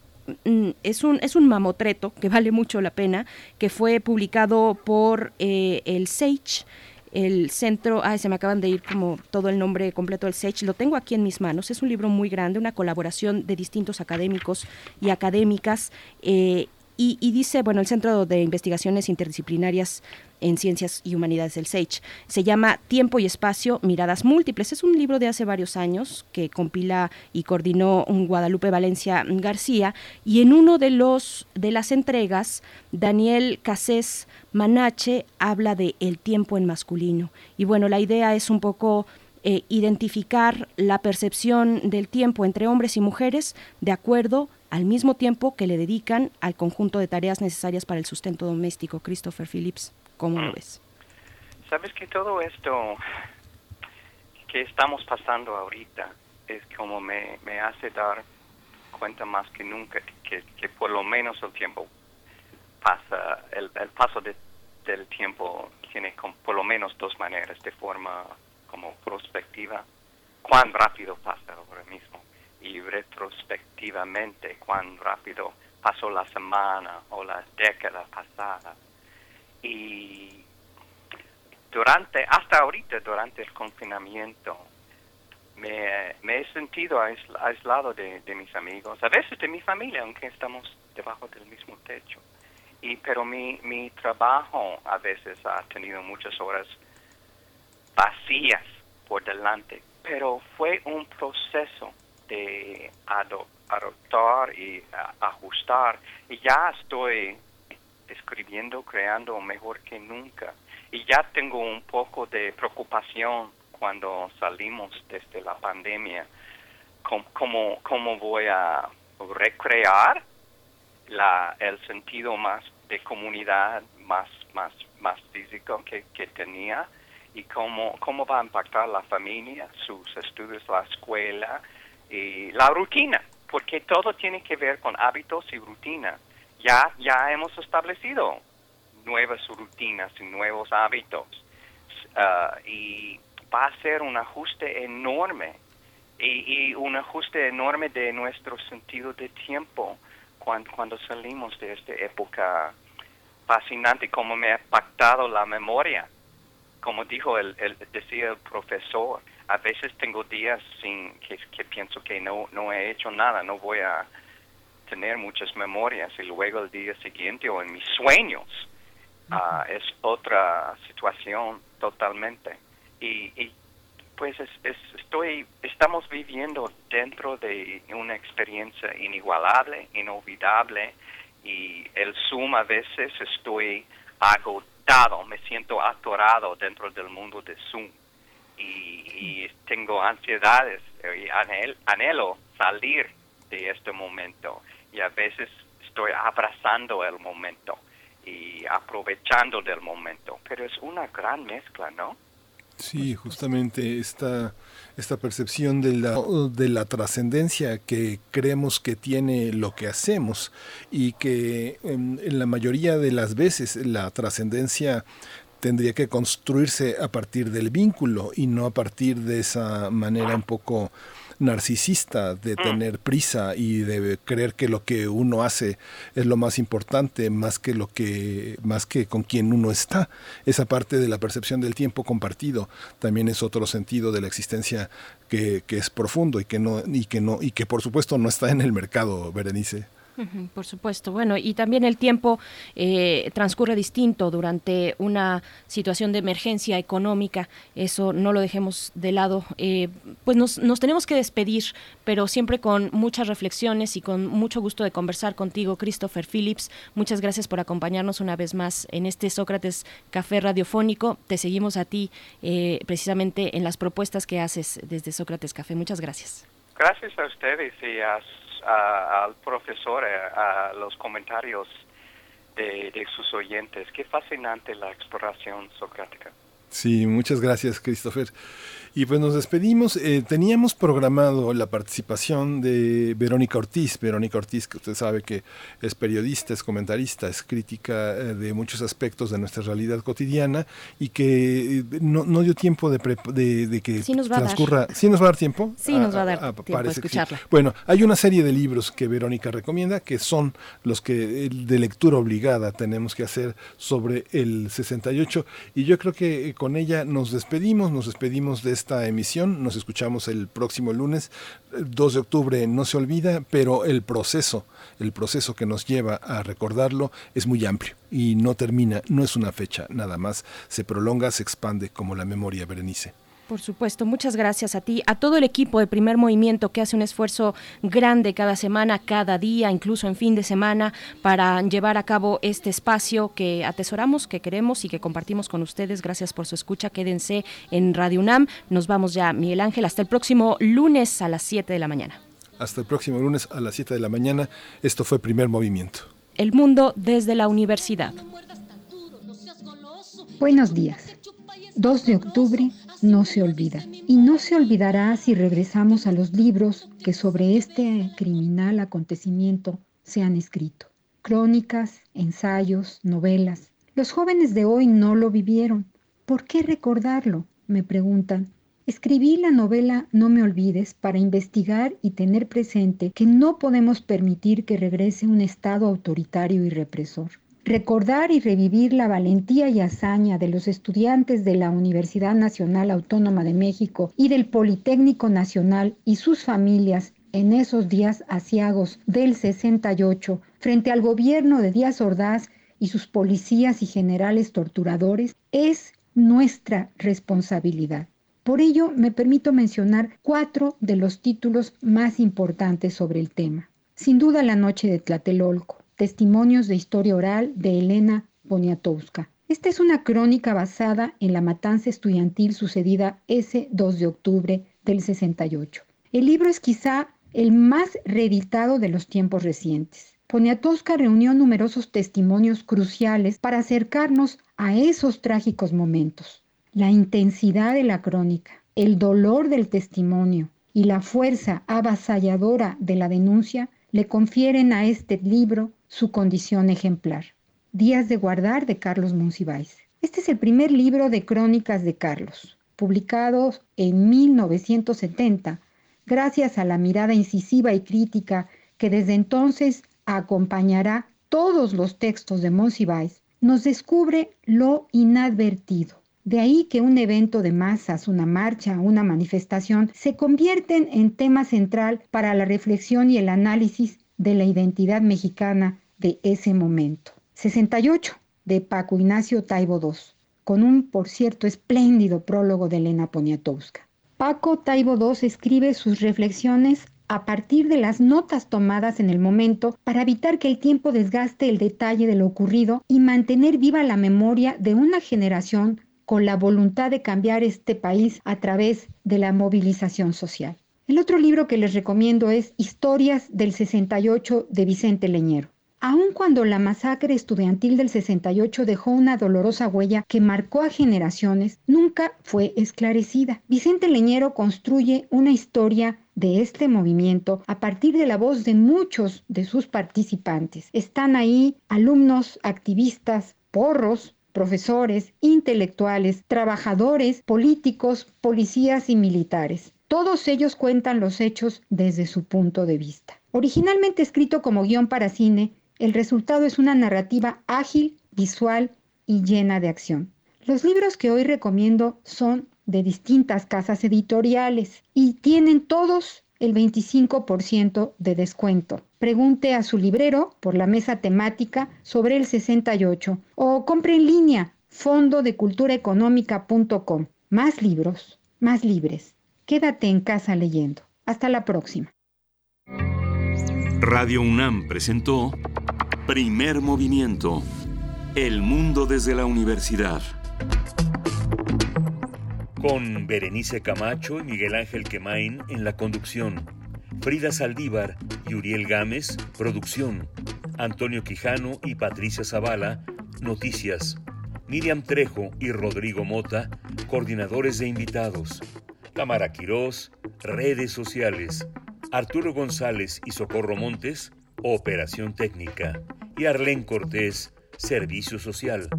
es un, es un mamotreto que vale mucho la pena, que fue publicado por eh, el SAGE, el centro, ay, se me acaban de ir como todo el nombre completo del SAGE, lo tengo aquí en mis manos, es un libro muy grande, una colaboración de distintos académicos y académicas, eh, y, y, dice, bueno, el Centro de Investigaciones Interdisciplinarias en Ciencias y Humanidades del SAGE. Se llama Tiempo y Espacio, Miradas Múltiples. Es un libro de hace varios años que compila y coordinó un Guadalupe Valencia García y en uno de los de las entregas Daniel Casés Manache habla de el tiempo en masculino. Y bueno, la idea es un poco eh, identificar la percepción del tiempo entre hombres y mujeres de acuerdo al mismo tiempo que le dedican al conjunto de tareas necesarias para el sustento doméstico. Christopher Phillips. ¿Cómo lo ves? Sabes que todo esto que estamos pasando ahorita es como me, me hace dar cuenta más que nunca que, que por lo menos el tiempo pasa, el, el paso de, del tiempo tiene por lo menos dos maneras, de forma como prospectiva, cuán rápido pasa ahora mismo y retrospectivamente cuán rápido pasó la semana o la década pasada. Y durante, hasta ahorita, durante el confinamiento, me, he sentido aislado de, mis amigos, a veces de mi familia, aunque estamos debajo del mismo techo. Y, pero mi, mi trabajo a veces ha tenido muchas horas vacías por delante, pero fue un proceso de adoptar y ajustar. Y ya estoy escribiendo, creando mejor que nunca. Y ya tengo un poco de preocupación cuando salimos desde la pandemia, cómo, cómo voy a recrear la, el sentido más de comunidad, más, más, más físico que, que tenía y cómo, cómo va a impactar la familia, sus estudios, la escuela y la rutina, porque todo tiene que ver con hábitos y rutina. Ya, ya hemos establecido nuevas rutinas y nuevos hábitos uh, y va a ser un ajuste enorme y, y, un ajuste enorme de nuestro sentido de tiempo cuando, cuando salimos de esta época fascinante, como me ha impactado la memoria. Como dijo el, el decía el profesor, a veces tengo días sin que, pienso que no, no he hecho nada, no voy a tener muchas memorias y luego el día siguiente o en mis sueños ah, es otra situación totalmente. Y, y pues es, estoy, estamos viviendo dentro de una experiencia inigualable, inolvidable y el Zoom a veces estoy agotado, me siento atorado dentro del mundo de Zoom. Y, tengo ansiedades y anhelo salir de este momento y a veces estoy abrazando el momento y aprovechando del momento, pero es una gran mezcla, ¿no? Sí, justamente esta, esta percepción de la, de la trascendencia que creemos que tiene lo que hacemos y que en, en la mayoría de las veces la trascendencia tendría que construirse a partir del vínculo y no a partir de esa manera un poco narcisista de mm. tener prisa y de creer que lo que uno hace es lo más importante más que lo que más que con quien uno está esa parte de la percepción del tiempo compartido también es otro sentido de la existencia que, que es profundo y que no y que no y que por supuesto no está en el mercado Berenice por supuesto. Bueno, y también el tiempo eh, transcurre distinto durante una situación de emergencia económica. Eso no lo dejemos de lado. Eh, pues nos, nos, tenemos que despedir, pero siempre con muchas reflexiones y con mucho gusto de conversar contigo, Christopher Phillips. Muchas gracias por acompañarnos una vez más en este Sócrates Café Radiofónico. Te seguimos a ti eh, precisamente en las propuestas que haces desde Sócrates Café. Muchas gracias. Gracias a ustedes y a al profesor, eh, a, los comentarios de, de, sus oyentes. Qué fascinante la exploración socrática. Sí, muchas gracias, Christopher. Y pues nos despedimos. Eh, teníamos programado la participación de Verónica Ortiz. Verónica Ortiz, que usted sabe que es periodista, es comentarista, es crítica eh, de muchos aspectos de nuestra realidad cotidiana y que eh, no, no dio tiempo de, de, que transcurra. ¿Sí nos va a dar tiempo? Sí, nos va a dar ah, tiempo a escucharla. Bueno, hay una serie de libros que Verónica recomienda que son los que de lectura obligada tenemos que hacer sobre el 68 y yo creo que con ella nos despedimos, nos despedimos de este esta emisión. Nos escuchamos el próximo lunes. 2 de octubre no se olvida, pero el proceso, el proceso que nos lleva a recordarlo es muy amplio y no termina, no es una fecha, nada más se prolonga, se expande como la memoria Berenice. Por supuesto, muchas gracias a ti, a todo el equipo de Primer Movimiento que hace un esfuerzo grande cada semana, cada día, incluso en fin de semana, para llevar a cabo este espacio que atesoramos, que queremos y que compartimos con ustedes. Gracias por su escucha. Quédense en Radio UNAM. Nos vamos ya, Miguel Ángel, hasta el próximo lunes a las 7 de la mañana. Hasta el próximo lunes a las 7 de la mañana. Esto fue Primer Movimiento. El mundo desde la universidad. Buenos días. 2 de octubre no se olvida. Y no se olvidará si regresamos a los libros que sobre este criminal acontecimiento se han escrito. Crónicas, ensayos, novelas. Los jóvenes de hoy no lo vivieron. ¿Por qué recordarlo? Me preguntan. Escribí la novela No me olvides para investigar y tener presente que no podemos permitir que regrese un Estado autoritario y represor. Recordar y revivir la valentía y hazaña de los estudiantes de la Universidad Nacional Autónoma de México y del Politécnico Nacional y sus familias en esos días asiagos del 68 frente al gobierno de Díaz Ordaz y sus policías y generales torturadores es nuestra responsabilidad. Por ello, me permito mencionar cuatro de los títulos más importantes sobre el tema. Sin duda, La Noche de Tlatelolco, Testimonios de Historia Oral de Elena Poniatowska. Esta es una crónica basada en la matanza estudiantil sucedida ese 2 de octubre del 68. El libro es quizá el más reeditado de los tiempos recientes. Poniatowska reunió numerosos testimonios cruciales para acercarnos a esos trágicos momentos la intensidad de la crónica, el dolor del testimonio y la fuerza avasalladora de la denuncia le confieren a este libro su condición ejemplar. Días de guardar de Carlos Monsiváis. Este es el primer libro de crónicas de Carlos, publicado en 1970, gracias a la mirada incisiva y crítica que desde entonces acompañará todos los textos de Monsiváis, nos descubre lo inadvertido, de ahí que un evento de masas, una marcha, una manifestación, se convierten en tema central para la reflexión y el análisis de la identidad mexicana de ese momento. 68 de Paco Ignacio Taibo II, con un, por cierto, espléndido prólogo de Elena Poniatowska. Paco Taibo II escribe sus reflexiones a partir de las notas tomadas en el momento para evitar que el tiempo desgaste el detalle de lo ocurrido y mantener viva la memoria de una generación con la voluntad de cambiar este país a través de la movilización social. El otro libro que les recomiendo es Historias del 68 de Vicente Leñero. Aun cuando la masacre estudiantil del 68 dejó una dolorosa huella que marcó a generaciones, nunca fue esclarecida. Vicente Leñero construye una historia de este movimiento a partir de la voz de muchos de sus participantes. Están ahí alumnos, activistas, porros, profesores, intelectuales, trabajadores, políticos, policías y militares. Todos ellos cuentan los hechos desde su punto de vista. Originalmente escrito como guion para cine, el resultado es una narrativa ágil, visual y llena de acción. Los libros que hoy recomiendo son de distintas casas editoriales y tienen todos el 25% de descuento. Pregunte a su librero por la mesa temática sobre el 68 o compre en línea fondodeculturaeconómica.com. Más libros, más libres. Quédate en casa leyendo. Hasta la próxima. Radio UNAM presentó Primer Movimiento. El mundo desde la universidad con Berenice Camacho y Miguel Ángel Quemain en la conducción, Frida Saldívar y Uriel Gámez, producción, Antonio Quijano y Patricia Zavala, noticias, Miriam Trejo y Rodrigo Mota, coordinadores de invitados, Tamara Quirós, redes sociales, Arturo González y Socorro Montes, operación técnica, y Arlén Cortés, servicio social.